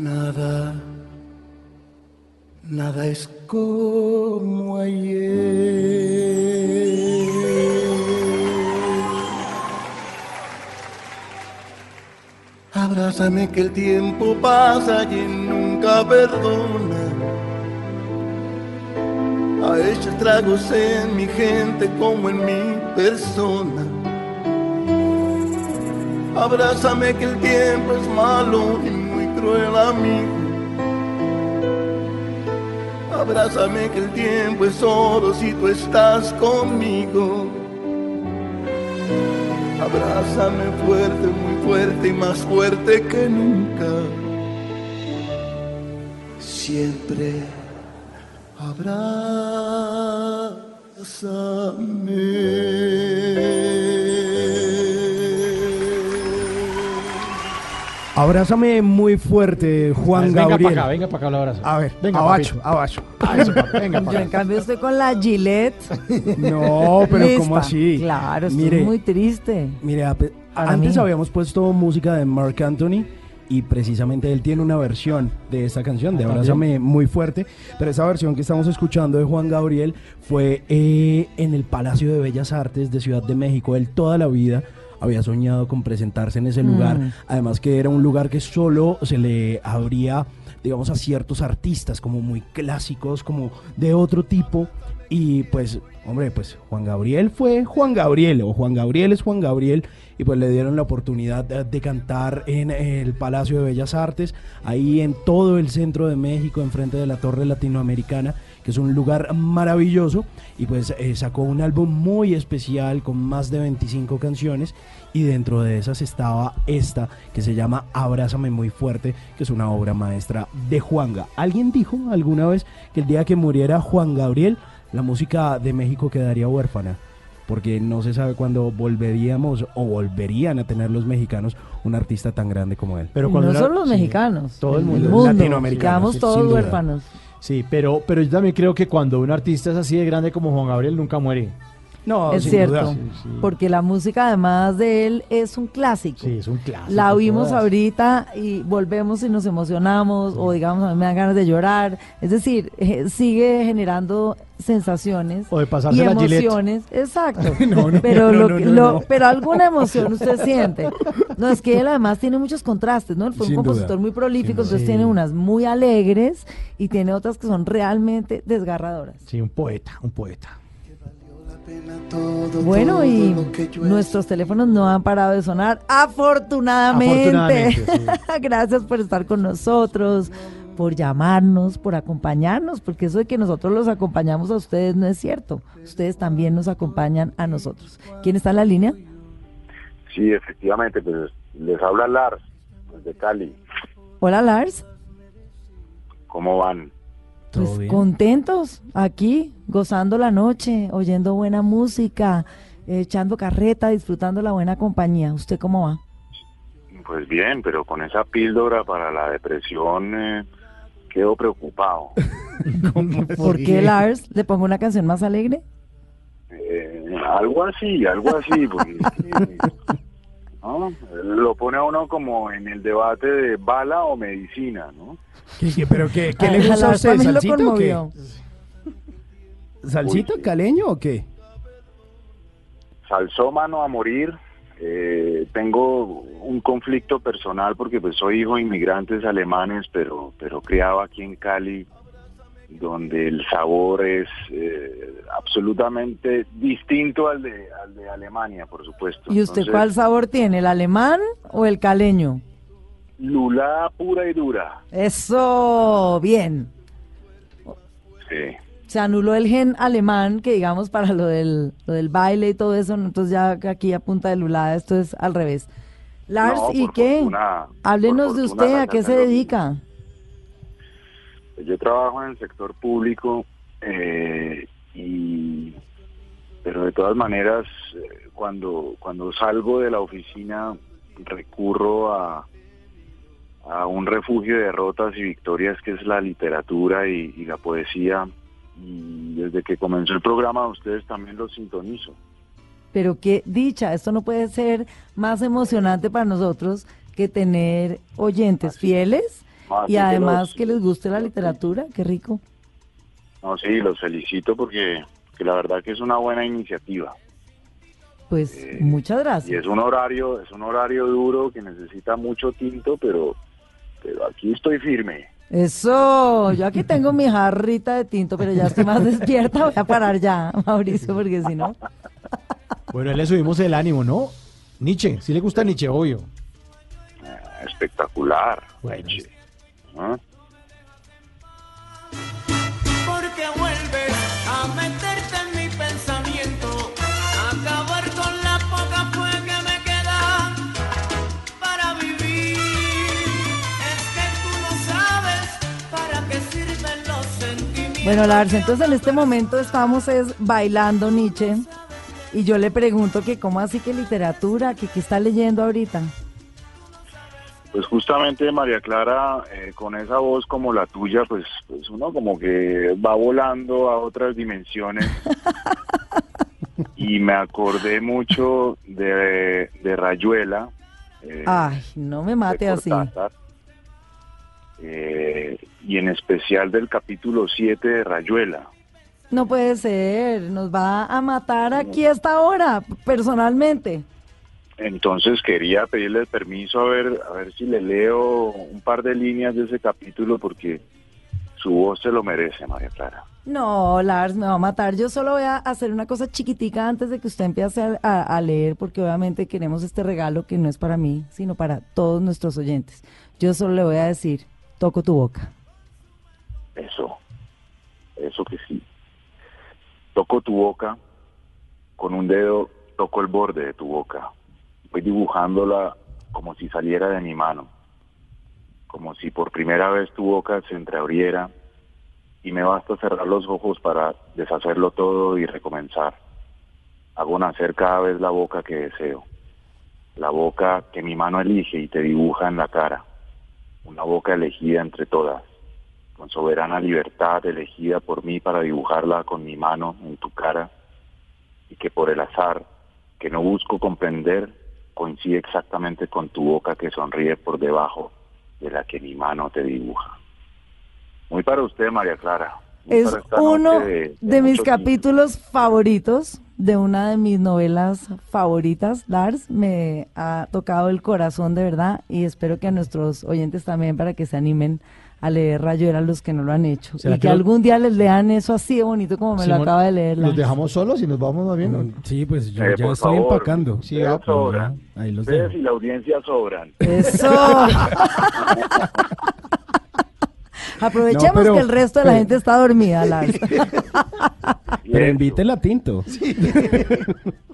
Nada, nada es como ayer. Abrázame que el tiempo pasa y nunca perdona. Ha hecho estragos en mi gente como en mi persona. Abrázame que el tiempo es malo y cruel amigo. Abrázame que el tiempo es oro si tú estás conmigo. Abrázame fuerte, muy fuerte y más fuerte que nunca. Siempre abrázame. Abrázame muy fuerte, Juan venga Gabriel. para acá, venga para acá, lo abrazo. A ver, Venga, abacho, papito. abacho. [LAUGHS] Eso, venga Yo en cambio estoy con la Gillette. No, pero Lista. ¿cómo así? Claro, estoy Mire, muy triste. Mire, antes mí. habíamos puesto música de Mark Anthony y precisamente él tiene una versión de esta canción, de Ah, Abrázame muy fuerte, pero esa versión que estamos escuchando de Juan Gabriel fue eh, en el Palacio de Bellas Artes de Ciudad de México. Él toda la vida había soñado con presentarse en ese lugar, Mm. además que era un lugar que solo se le abría, digamos, a ciertos artistas como muy clásicos, como de otro tipo. Y pues, hombre, pues Juan Gabriel fue Juan Gabriel, o Juan Gabriel es Juan Gabriel, y pues le dieron la oportunidad de, de cantar en el Palacio de Bellas Artes, ahí en todo el centro de México, enfrente de la Torre Latinoamericana, que es un lugar maravilloso, y pues eh, sacó un álbum muy especial con más de 25 canciones, y dentro de esas estaba esta, que se llama Abrázame muy fuerte, que es una obra maestra de Juanga. ¿Alguien dijo alguna vez que el día que muriera Juan Gabriel, la música de México quedaría huérfana? porque no se sabe cuándo volveríamos o volverían a tener los mexicanos un artista tan grande como él. Pero no cuando era- son los sí, mexicanos. todo el mundo, latinoamericano, Quedamos todos huérfanos. Sí, pero, pero yo también creo que cuando un artista es así de grande como Juan Gabriel nunca muere. No, es cierto, porque la música además de él es un clásico. Sí, es un clásico. La oímos todas. ahorita y volvemos y nos emocionamos o digamos a mí me dan ganas de llorar. Es decir, [LAUGHS] eh, sigue generando sensaciones O de y la emociones. Exacto. [LAUGHS] No, no, pero, no, lo lo- pero alguna emoción usted [LAUGHS] siente. No, es que él además tiene muchos contrastes, ¿no? Él fue Sin un duda. compositor muy prolífico, entonces tiene unas muy alegres y tiene otras que son realmente desgarradoras. Sí, un poeta, un poeta. Bueno, y nuestros teléfonos no han parado de sonar, afortunadamente. Afortunadamente, [LAUGHS] Gracias por estar con nosotros, por llamarnos, por acompañarnos, porque eso de que nosotros los acompañamos a ustedes no es cierto. Ustedes también nos acompañan a nosotros. ¿Quién está en la línea? Sí, efectivamente, pues les habla Lars, desde Cali. Hola, Lars. ¿Cómo van? Pues contentos aquí, gozando la noche, oyendo buena música, echando carreta, disfrutando la buena compañía. ¿Usted cómo va? Pues bien, pero con esa píldora para la depresión eh, quedo preocupado. [LAUGHS] ¿Por qué, Lars? ¿Le pongo una canción más alegre? Eh, algo así, algo así, porque ¿no? lo pone a uno como en el debate de bala o medicina, ¿no? ¿Qué- qué- ¿Pero qué, qué A- le gusta a usted? también lo ¿Salsita o qué? conmovió. ¿Salsita caleño o qué? salsómano a morir. Eh, tengo un conflicto personal porque pues soy hijo de inmigrantes alemanes, pero pero criado aquí en Cali, donde el sabor es eh, absolutamente distinto al de, al de Alemania, por supuesto. ¿Y usted Entonces, cuál sabor tiene, el alemán o el caleño? Lulada pura y dura. Eso, bien. Sí. Se anuló el gen alemán, que digamos para lo del, lo del baile y todo eso, entonces ya aquí a punta de lulada esto es al revés. Lars, No, ¿y qué? fortuna- Háblenos de fortuna usted, ¿a qué se dedica? Yo trabajo en el sector público eh, y pero de todas maneras eh, cuando cuando salgo de la oficina recurro a a un refugio de derrotas y victorias que es la literatura y, y la poesía. Y desde que comenzó el programa ustedes también lo sintonizo. Pero qué dicha, esto no puede ser más emocionante para nosotros que tener oyentes fieles Y que además los- que les guste la literatura, qué rico. no sí los felicito porque que la verdad que es una buena iniciativa Pues Eh, muchas y gracias. es un horario es un horario duro que necesita mucho tinto pero pero aquí estoy firme Eso, yo aquí tengo mi jarrita de tinto, pero ya estoy más despierta, voy a parar ya, [LAUGHS] Mauricio, porque si no... Bueno, le subimos el ánimo, ¿no? Nietzsche, sí le gusta Nietzsche, obvio. espectacular Bueno, ¿no? Porque vuelves a meterte en mi pensamiento, a acabar con la poca fue que me queda para vivir. Es que tú no sabes para qué sirven los sentimientos. Bueno, Lars, entonces en este momento estamos es bailando Nietzsche y yo le pregunto que cómo así que literatura, que qué está leyendo ahorita. Pues justamente María Clara, eh, con esa voz como la tuya, pues, pues uno como que va volando a otras dimensiones. [LAUGHS] y me acordé mucho de, de Rayuela. eh, Ay, no me mate así. Eh, y en especial del capítulo 7 de Rayuela. No puede ser, nos va a matar aquí a esta hora, personalmente. Entonces quería pedirle permiso a ver, a ver si le leo un par de líneas de ese capítulo porque su voz se lo merece, María Clara. No, Lars, me va a matar. Yo solo voy a hacer una cosa chiquitica antes de que usted empiece a, a- a leer, porque obviamente queremos este regalo que no es para mí, sino para todos nuestros oyentes. Yo solo le voy a decir, toco tu boca. Eso, eso que sí. Toco tu boca, con un dedo toco el borde de tu boca. Voy dibujándola como si saliera de mi mano, como si por primera vez tu boca se entreabriera y me basta cerrar los ojos para deshacerlo todo y recomenzar. hago nacer cada vez la boca que deseo, la boca que mi mano elige y te dibuja en la cara, una boca elegida entre todas, con soberana libertad elegida por mí para dibujarla con mi mano en tu cara y que por el azar, que no busco comprender, coincide exactamente con tu boca que sonríe por debajo de la que mi mano te dibuja. Muy para usted, María Clara. Muy Es uno de- de mis capítulos favoritos de una de mis novelas favoritas, Lars. Me ha tocado el corazón de verdad y espero que a nuestros oyentes también para que se animen a leer Rayuela los que no lo han hecho. ¿Será Y que que lo- algún día les lean eso así de bonito como me lo Simón, acaba de leer. ¿Los dejamos solos y nos vamos más bien? Sí, pues yo Eh, ya estoy favor, empacando. ustedes ah, sobran. Ahí los Ustedes dejo. y la audiencia sobran. Eso. [LAUGHS] [LAUGHS] Aprovechemos No, pero- que el resto de la pero- gente está dormida, Lars. [LAUGHS] Pero invítela a tinto.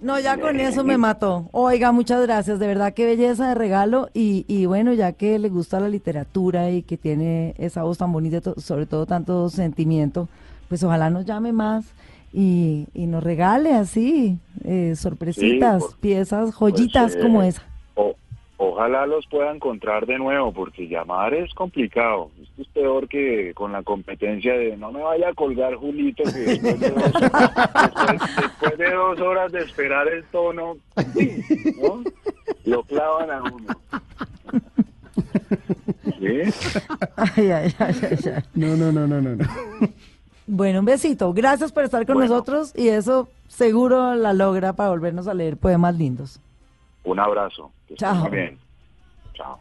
No, ya con eso me mató. Oiga, muchas gracias, de verdad qué belleza de regalo y, y bueno, ya que le gusta la literatura y que tiene esa voz tan bonita, sobre todo tanto sentimiento, pues ojalá nos llame más y, y nos regale así eh, sorpresitas, Sí, por- piezas, joyitas Pues, eh, como esa. o- ojalá los pueda encontrar de nuevo, porque llamar es complicado. Esto es peor que con la competencia de no me vaya a colgar Julito, que después de dos, después- después de dos horas de esperar el tono, ¿no? lo clavan a uno. ¿Sí? Ay, ay, ay, ay, ay. No, no, no, no, no. no. Bueno, un besito. Gracias por estar con Bueno. nosotros y eso seguro la logra para volvernos a leer poemas lindos. Un abrazo. Que Chao. muy bien. Chao.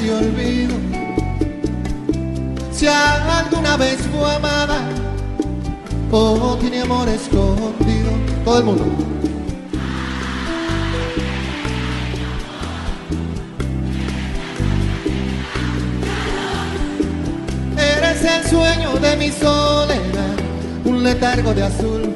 De olvido. Si alguna vez fue amada o tiene amor escondido. Todo el mundo. Eres el sueño de mi soledad, un letargo de azul,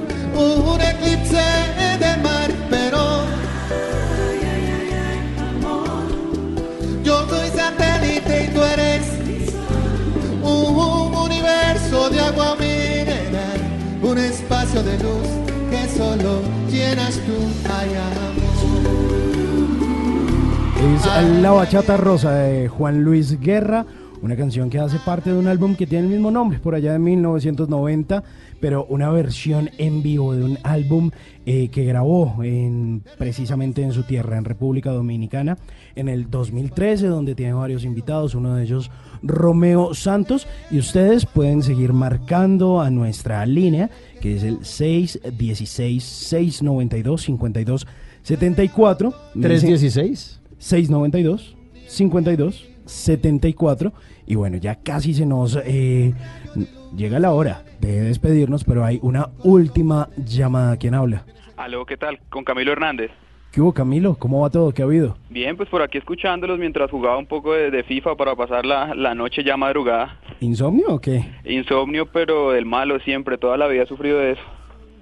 espacio de luz que solo llenas tú. Ay, Es La Bachata Rosa de Juan Luis Guerra, una canción que hace parte de un álbum que tiene el mismo nombre, por allá de 1990, pero una versión en vivo de un álbum eh, que grabó en, precisamente en su tierra, en República Dominicana, en el 2013, donde tiene varios invitados, uno de ellos Romeo Santos, y ustedes pueden seguir marcando a nuestra línea, que es el 616-692-5274. 316. 692 52 74 y bueno ya casi se nos eh, llega la hora de despedirnos pero hay una última llamada quién habla Aló, ¿qué tal? Con Camilo Hernández. ¿Qué hubo Camilo? ¿cómo va todo? ¿qué ha habido? Bien, pues por aquí escuchándolos mientras jugaba un poco de, de FIFA para pasar la, la noche ya madrugada. ¿insomnio o qué? Insomnio, pero del malo siempre, toda la vida he sufrido de eso.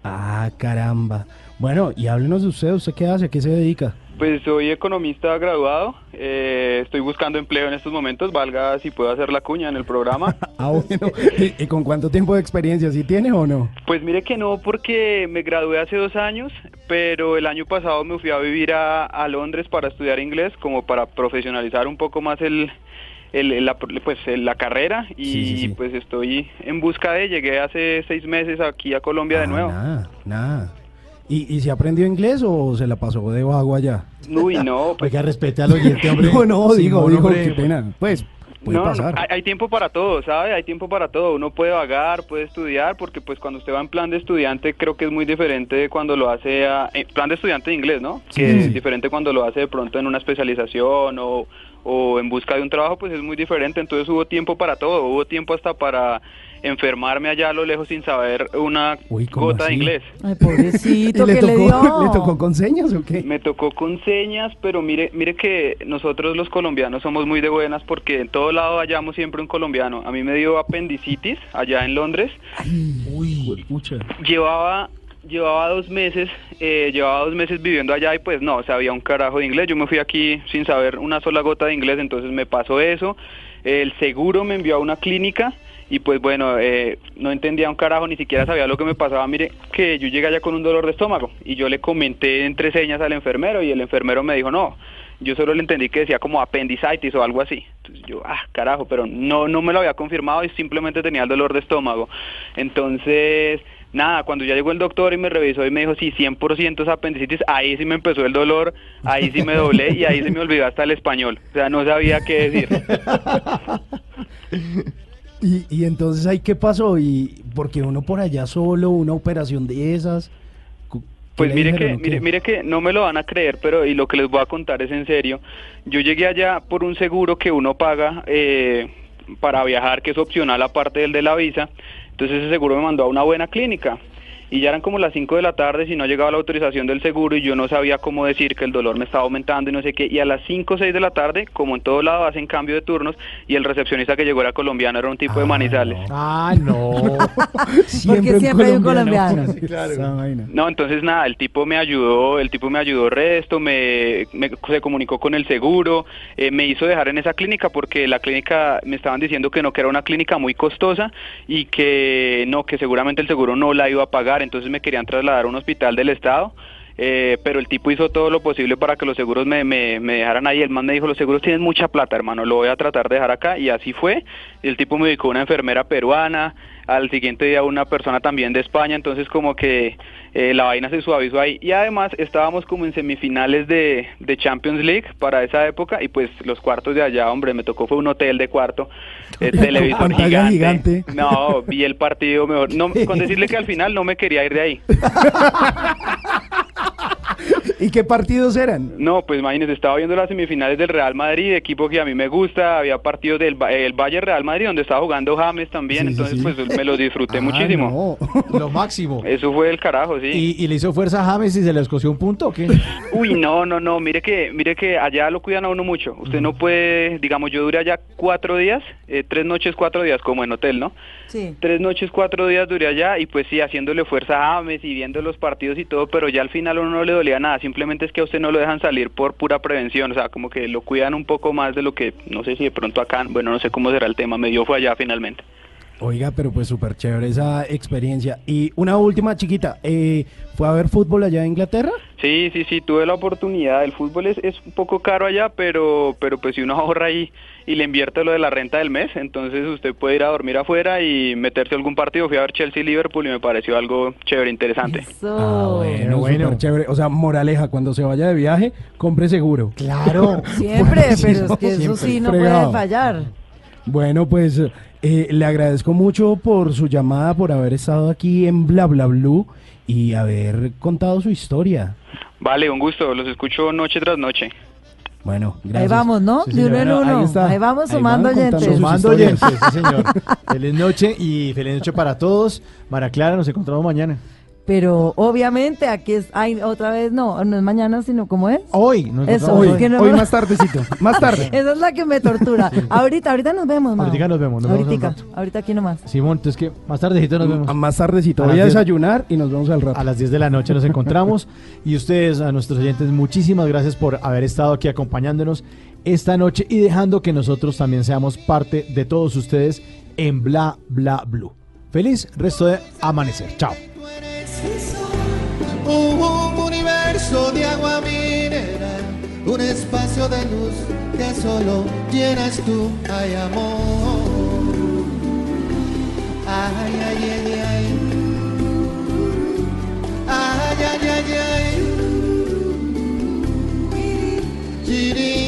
ah caramba bueno y háblenos de usted ¿usted qué hace? ¿a qué se dedica? Pues soy economista graduado, eh, estoy buscando empleo en estos momentos, valga si puedo hacer la cuña en el programa. [LAUGHS] ah bueno ¿y, y con cuánto tiempo de experiencia? ¿sí tiene o no? Pues mire que no, porque me gradué hace dos años, pero el año pasado me fui a vivir a, a Londres para estudiar inglés, como para profesionalizar un poco más el, el- la, pues, la carrera y Sí, sí, sí. pues estoy en busca de, llegué hace seis meses aquí a Colombia de nuevo. Nada, nada. ¿Y, ¿Y se aprendió inglés o se la pasó de vago allá? Uy, no, [LAUGHS] pues Oiga, respete al oyente, hombre. No, no, digo, Simón, digo, hombre. qué pena. Pues, puede No, no, pasar. hay, hay tiempo para todo, ¿sabe? Hay tiempo para todo. Uno puede vagar, puede estudiar, porque pues cuando usted va en plan de estudiante creo que es muy diferente de cuando lo hace a, en plan de estudiante de inglés, ¿no? Sí, que sí, es diferente cuando lo hace de pronto en una especialización o, o en busca de un trabajo, pues es muy diferente. Entonces hubo tiempo para todo, hubo tiempo hasta para enfermarme allá a lo lejos sin saber una ¿cómo gota de inglés. Ay, pobrecito, ¿Y [LAUGHS] le ¿qué le tocó, dio? le tocó con señas o qué? Me tocó con señas, pero mire, mire que nosotros los colombianos somos muy de buenas porque en todo lado hallamos siempre un colombiano. A mí me dio apendicitis allá en Londres. Uy, pucha. Llevaba llevaba dos meses, eh, llevaba dos meses viviendo allá y pues no, sabía un carajo de inglés. Yo me fui aquí sin saber una sola gota de inglés, entonces me pasó eso. El seguro me envió a una clínica y pues bueno, eh, no entendía un carajo, ni siquiera sabía lo que me pasaba. Mire, que yo llegué allá con un dolor de estómago y yo le comenté entre señas al enfermero y el enfermero me dijo, no, yo solo le entendí que decía como appendicitis o algo así. Entonces yo, ah, carajo, pero no, no me lo había confirmado y simplemente tenía el dolor de estómago. Entonces, nada, cuando ya llegó el doctor y me revisó y me dijo, sí, 100% es apendicitis, ahí sí me empezó el dolor, ahí sí me doblé y ahí se me olvidó hasta el español. O sea, no sabía qué decir. [LAUGHS] Y, y entonces ahí qué pasó y porque uno por allá solo una operación de esas cu- ¿qué Pues mire que, mire, mire que no me lo van a creer, pero y lo que les voy a contar es en serio. Yo llegué allá por un seguro que uno paga eh, para viajar, que es opcional aparte del de la visa. Entonces ese seguro me mandó a una buena clínica. Y ya eran como las 5 de la tarde si no llegaba la autorización del seguro y yo no sabía cómo decir que el dolor me estaba aumentando y no sé qué. Y a las 5 o 6 de la tarde, como en todo lado, hacen cambio de turnos y el recepcionista que llegó era colombiano, era un tipo de manizales. Ah, no. [LAUGHS] Porque siempre hay un colombiano. Sí, claro. No, entonces nada, el tipo me ayudó, el tipo me ayudó resto, me, me- se comunicó con el seguro, eh, me hizo dejar en esa clínica porque la clínica me estaban diciendo que no, que era una clínica muy costosa y que no, que seguramente el seguro no la iba a pagar, entonces me querían trasladar a un hospital del estado. Eh, pero el tipo hizo todo lo posible para que los seguros me, me, me dejaran ahí. El man me dijo, los seguros tienen mucha plata, hermano, lo voy a tratar de dejar acá. Y así fue. El tipo me dedicó una enfermera peruana, al siguiente día una persona también de España, entonces como que eh, la vaina se suavizó ahí. Y además estábamos como en semifinales de, de Champions League para esa época y pues los cuartos de allá, hombre, me tocó fue un hotel de cuarto, eh, [LAUGHS] televisor gigante. gigante. No, vi el partido mejor. No, con decirle que al final no me quería ir de ahí. [LAUGHS] ¿Y qué partidos eran? No, pues imagínese, estaba viendo las semifinales del Real Madrid, equipo que a mí me gusta, había partidos del Ba- el Bayern Real Madrid donde estaba jugando James también, Sí, entonces sí. pues me lo disfruté Ah, muchísimo. Lo máximo. Eso fue el carajo, sí. ¿Y, y le hizo fuerza a James y se le escoció un punto o qué? Uy, no, no, no, mire que, mire que allá lo cuidan a uno mucho. Usted no puede, digamos, yo duré allá cuatro días, eh, tres noches, cuatro días, como en hotel, ¿no? Sí. Tres noches, cuatro días duré allá y pues sí, haciéndole fuerza a James y viendo los partidos y todo, pero ya al final a uno no le dolía nada, simplemente es que a usted no lo dejan salir por pura prevención, o sea, como que lo cuidan un poco más de lo que, no sé si de pronto acá, bueno, no sé cómo será el tema, me dio fue allá finalmente. Oiga, pero pues súper chévere esa experiencia. Y una última chiquita, eh, ¿fue a ver fútbol allá en Inglaterra? Sí, sí, sí, tuve la oportunidad. El fútbol es, es un poco caro allá, pero, pero pues si uno [LAUGHS] ahorra ahí y le invierte lo de la renta del mes, entonces usted puede ir a dormir afuera y meterse a algún partido. Fui a ver Chelsea-Liverpool y me pareció algo chévere, interesante. Ah, bueno, bueno. chévere. O sea, moraleja, cuando se vaya de viaje, compre seguro. Claro. Siempre, [LAUGHS] pero es que eso sí no puede fallar. Bueno, pues eh, le agradezco mucho por su llamada, por haber estado aquí en Bla Bla Blue y haber contado su historia. Vale, un gusto. Los escucho noche tras noche. Bueno, gracias. Ahí vamos, ¿no? Sí, de uno en uno. Ahí está. Ahí vamos Ahí sumando oyentes. sus Sumando oyentes, sí, señor. feliz noche y feliz noche para todos. Mara Clara, nos encontramos mañana. Pero obviamente aquí es, ay, otra vez no, no es mañana, sino como es. Hoy, Eso, encontramos es que no Hoy más tardecito, [LAUGHS] más tarde. Esa es la que me tortura. ahorita, ahorita nos vemos, Mao. Ahorita nos vemos, nos vemos un rato. ahorita aquí nomás. Simón, entonces que más tardecito nos vemos. A más tardecito. A Voy a desayunar y nos vemos al rato. A las 10 de la noche nos encontramos. y ustedes, a nuestros oyentes, muchísimas gracias por haber estado aquí acompañándonos esta noche y dejando que nosotros también seamos parte de todos ustedes en Bla Bla Blue. Feliz resto de amanecer. Chao. Un universo de agua mineral, un espacio de luz que solo llenas tú, ay amor. Ay, ay, ay, ay. Ay, ay, ay, ay. Chiririririririri.